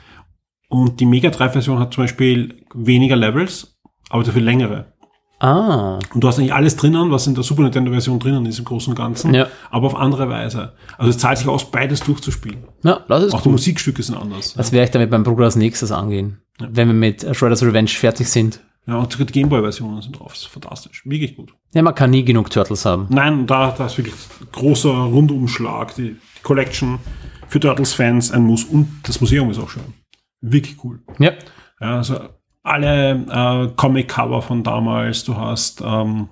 Und die Mega Drive-Version hat zum Beispiel weniger Levels, aber dafür längere. Ah. Und du hast eigentlich alles drinnen, was in der Super Nintendo-Version drinnen ist im Großen und Ganzen, ja. aber auf andere Weise. Also es zahlt sich aus, beides durchzuspielen. Ja, das ist Auch cool. die Musikstücke sind anders. Das ja. werde ich damit beim Bruder als nächstes angehen, ja. wenn wir mit Shredder's Revenge fertig sind. Ja, und die Gameboy-Versionen sind drauf. Das ist fantastisch. Wirklich gut. Ja, man kann nie genug Turtles haben. Nein, da, da ist wirklich großer Rundumschlag. Die, die Collection für Turtles-Fans ein Muss. Und das Museum ist auch schön. Wirklich cool. Ja. Ja, also alle äh, Comic-Cover von damals, du hast ähm,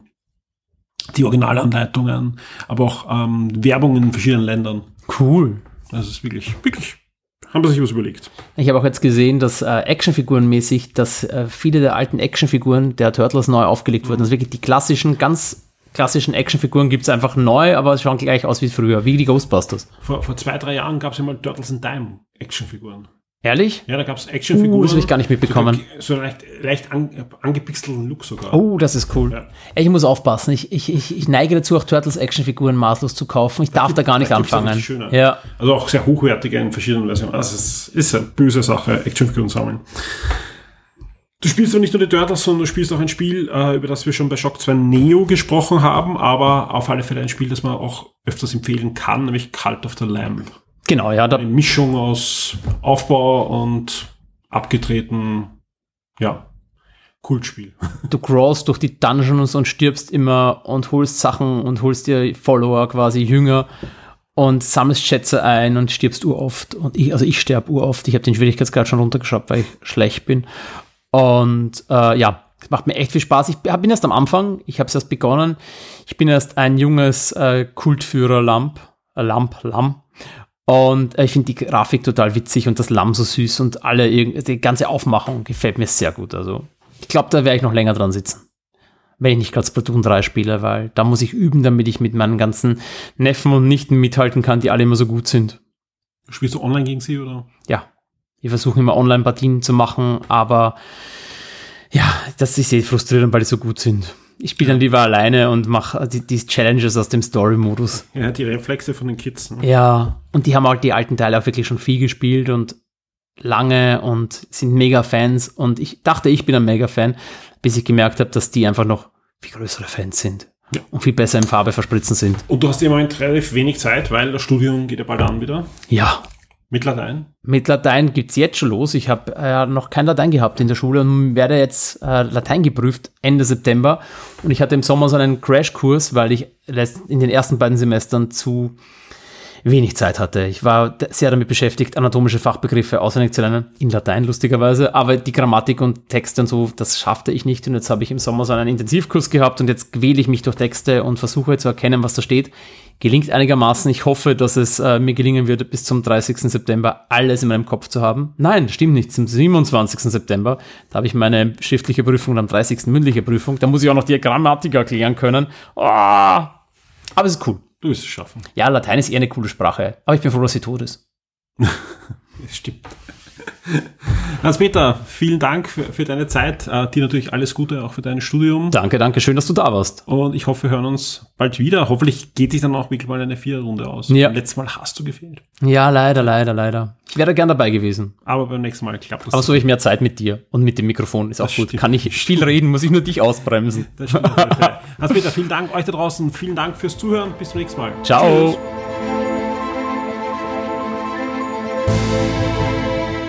die Originalanleitungen, aber auch ähm, Werbung in verschiedenen Ländern. Cool. Das ist wirklich, wirklich, haben sie sich was überlegt. Ich habe auch jetzt gesehen, dass äh, Actionfigurenmäßig, dass äh, viele der alten Actionfiguren der Turtles neu aufgelegt wurden. Also wirklich die klassischen, ganz klassischen Actionfiguren gibt es einfach neu, aber sie schauen gleich aus wie früher, wie die Ghostbusters. Vor, vor zwei, drei Jahren gab es ja mal Turtles in Time Actionfiguren. Ehrlich? Ja, da gab es Actionfiguren. Uh, das habe ich gar nicht mitbekommen. So, so leicht, leicht an, angepixelten Look sogar. Oh, das ist cool. Ja. Ich muss aufpassen. Ich, ich, ich, ich neige dazu, auch Turtles Actionfiguren maßlos zu kaufen. Ich da darf da gar nicht da anfangen. Ja. Also auch sehr hochwertige in verschiedenen Versionen. Also es ist eine böse Sache, Actionfiguren sammeln. Du spielst doch nicht nur die Turtles, sondern du spielst auch ein Spiel, äh, über das wir schon bei Shock 2 Neo gesprochen haben, aber auf alle Fälle ein Spiel, das man auch öfters empfehlen kann, nämlich Cult of the Lamb. Genau, ja. Eine Mischung aus Aufbau und abgetreten, ja, Kultspiel. (laughs) Du crawlst durch die Dungeons und stirbst immer und holst Sachen und holst dir Follower quasi Jünger und sammelst Schätze ein und stirbst uroft. Und ich, also ich sterbe uroft. Ich habe den Schwierigkeitsgrad schon runtergeschraubt, weil ich schlecht bin. Und äh, ja, es macht mir echt viel Spaß. Ich bin erst am Anfang, ich habe es erst begonnen. Ich bin erst ein junges äh, Kultführer-Lamp, äh, Lamp, Lamm. Und äh, ich finde die Grafik total witzig und das Lamm so süß und alle, die ganze Aufmachung gefällt mir sehr gut. Also ich glaube, da werde ich noch länger dran sitzen wenn ich nicht gerade Splatoon 3 spiele, weil da muss ich üben, damit ich mit meinen ganzen Neffen und Nichten mithalten kann, die alle immer so gut sind. Spielst du online gegen sie oder? Ja. Ich versuche immer Online-Partien zu machen, aber ja, das ist eh frustrierend, weil die so gut sind. Ich spiele dann lieber alleine und mache die, die, Challenges aus dem Story-Modus. Ja, die Reflexe von den Kids. Ne? Ja, und die haben halt die alten Teile auch wirklich schon viel gespielt und lange und sind mega Fans. Und ich dachte, ich bin ein mega Fan, bis ich gemerkt habe, dass die einfach noch viel größere Fans sind. Ja. Und viel besser in Farbe verspritzen sind. Und du hast im Moment relativ wenig Zeit, weil das Studium geht ja bald an wieder. Ja. Mit Latein? Mit Latein geht es jetzt schon los. Ich habe äh, noch kein Latein gehabt in der Schule und werde jetzt äh, Latein geprüft Ende September. Und ich hatte im Sommer so einen Crashkurs, weil ich in den ersten beiden Semestern zu wenig Zeit hatte. Ich war sehr damit beschäftigt, anatomische Fachbegriffe auswendig zu lernen, in Latein lustigerweise, aber die Grammatik und Texte und so, das schaffte ich nicht und jetzt habe ich im Sommer so einen Intensivkurs gehabt und jetzt quäle ich mich durch Texte und versuche zu erkennen, was da steht. Gelingt einigermaßen. Ich hoffe, dass es äh, mir gelingen wird, bis zum 30. September alles in meinem Kopf zu haben. Nein, stimmt nicht. Zum 27. September, da habe ich meine schriftliche Prüfung und am 30. mündliche Prüfung. Da muss ich auch noch die Grammatik erklären können. Oh, aber es ist cool. Du wirst es schaffen. Ja, Latein ist eher eine coole Sprache. Aber ich bin froh, dass sie tot ist. das (laughs) stimmt. Hans-Peter, vielen Dank für, für, deine Zeit. Äh, dir natürlich alles Gute auch für dein Studium. Danke, danke. Schön, dass du da warst. Und ich hoffe, wir hören uns bald wieder. Hoffentlich geht sich dann auch wirklich mal eine Viererrunde aus. Ja. Letztes Mal hast du gefehlt. Ja, leider, leider, leider. Ich wäre gern dabei gewesen. Aber beim nächsten Mal klappt das. Aber so habe ich mehr Zeit mit dir und mit dem Mikrofon. Ist auch das gut. Stimmt. Kann ich viel reden, muss ich nur dich ausbremsen. (laughs) Hans-Peter, vielen Dank euch da draußen. Vielen Dank fürs Zuhören. Bis zum nächsten Mal. Ciao. Tschüss.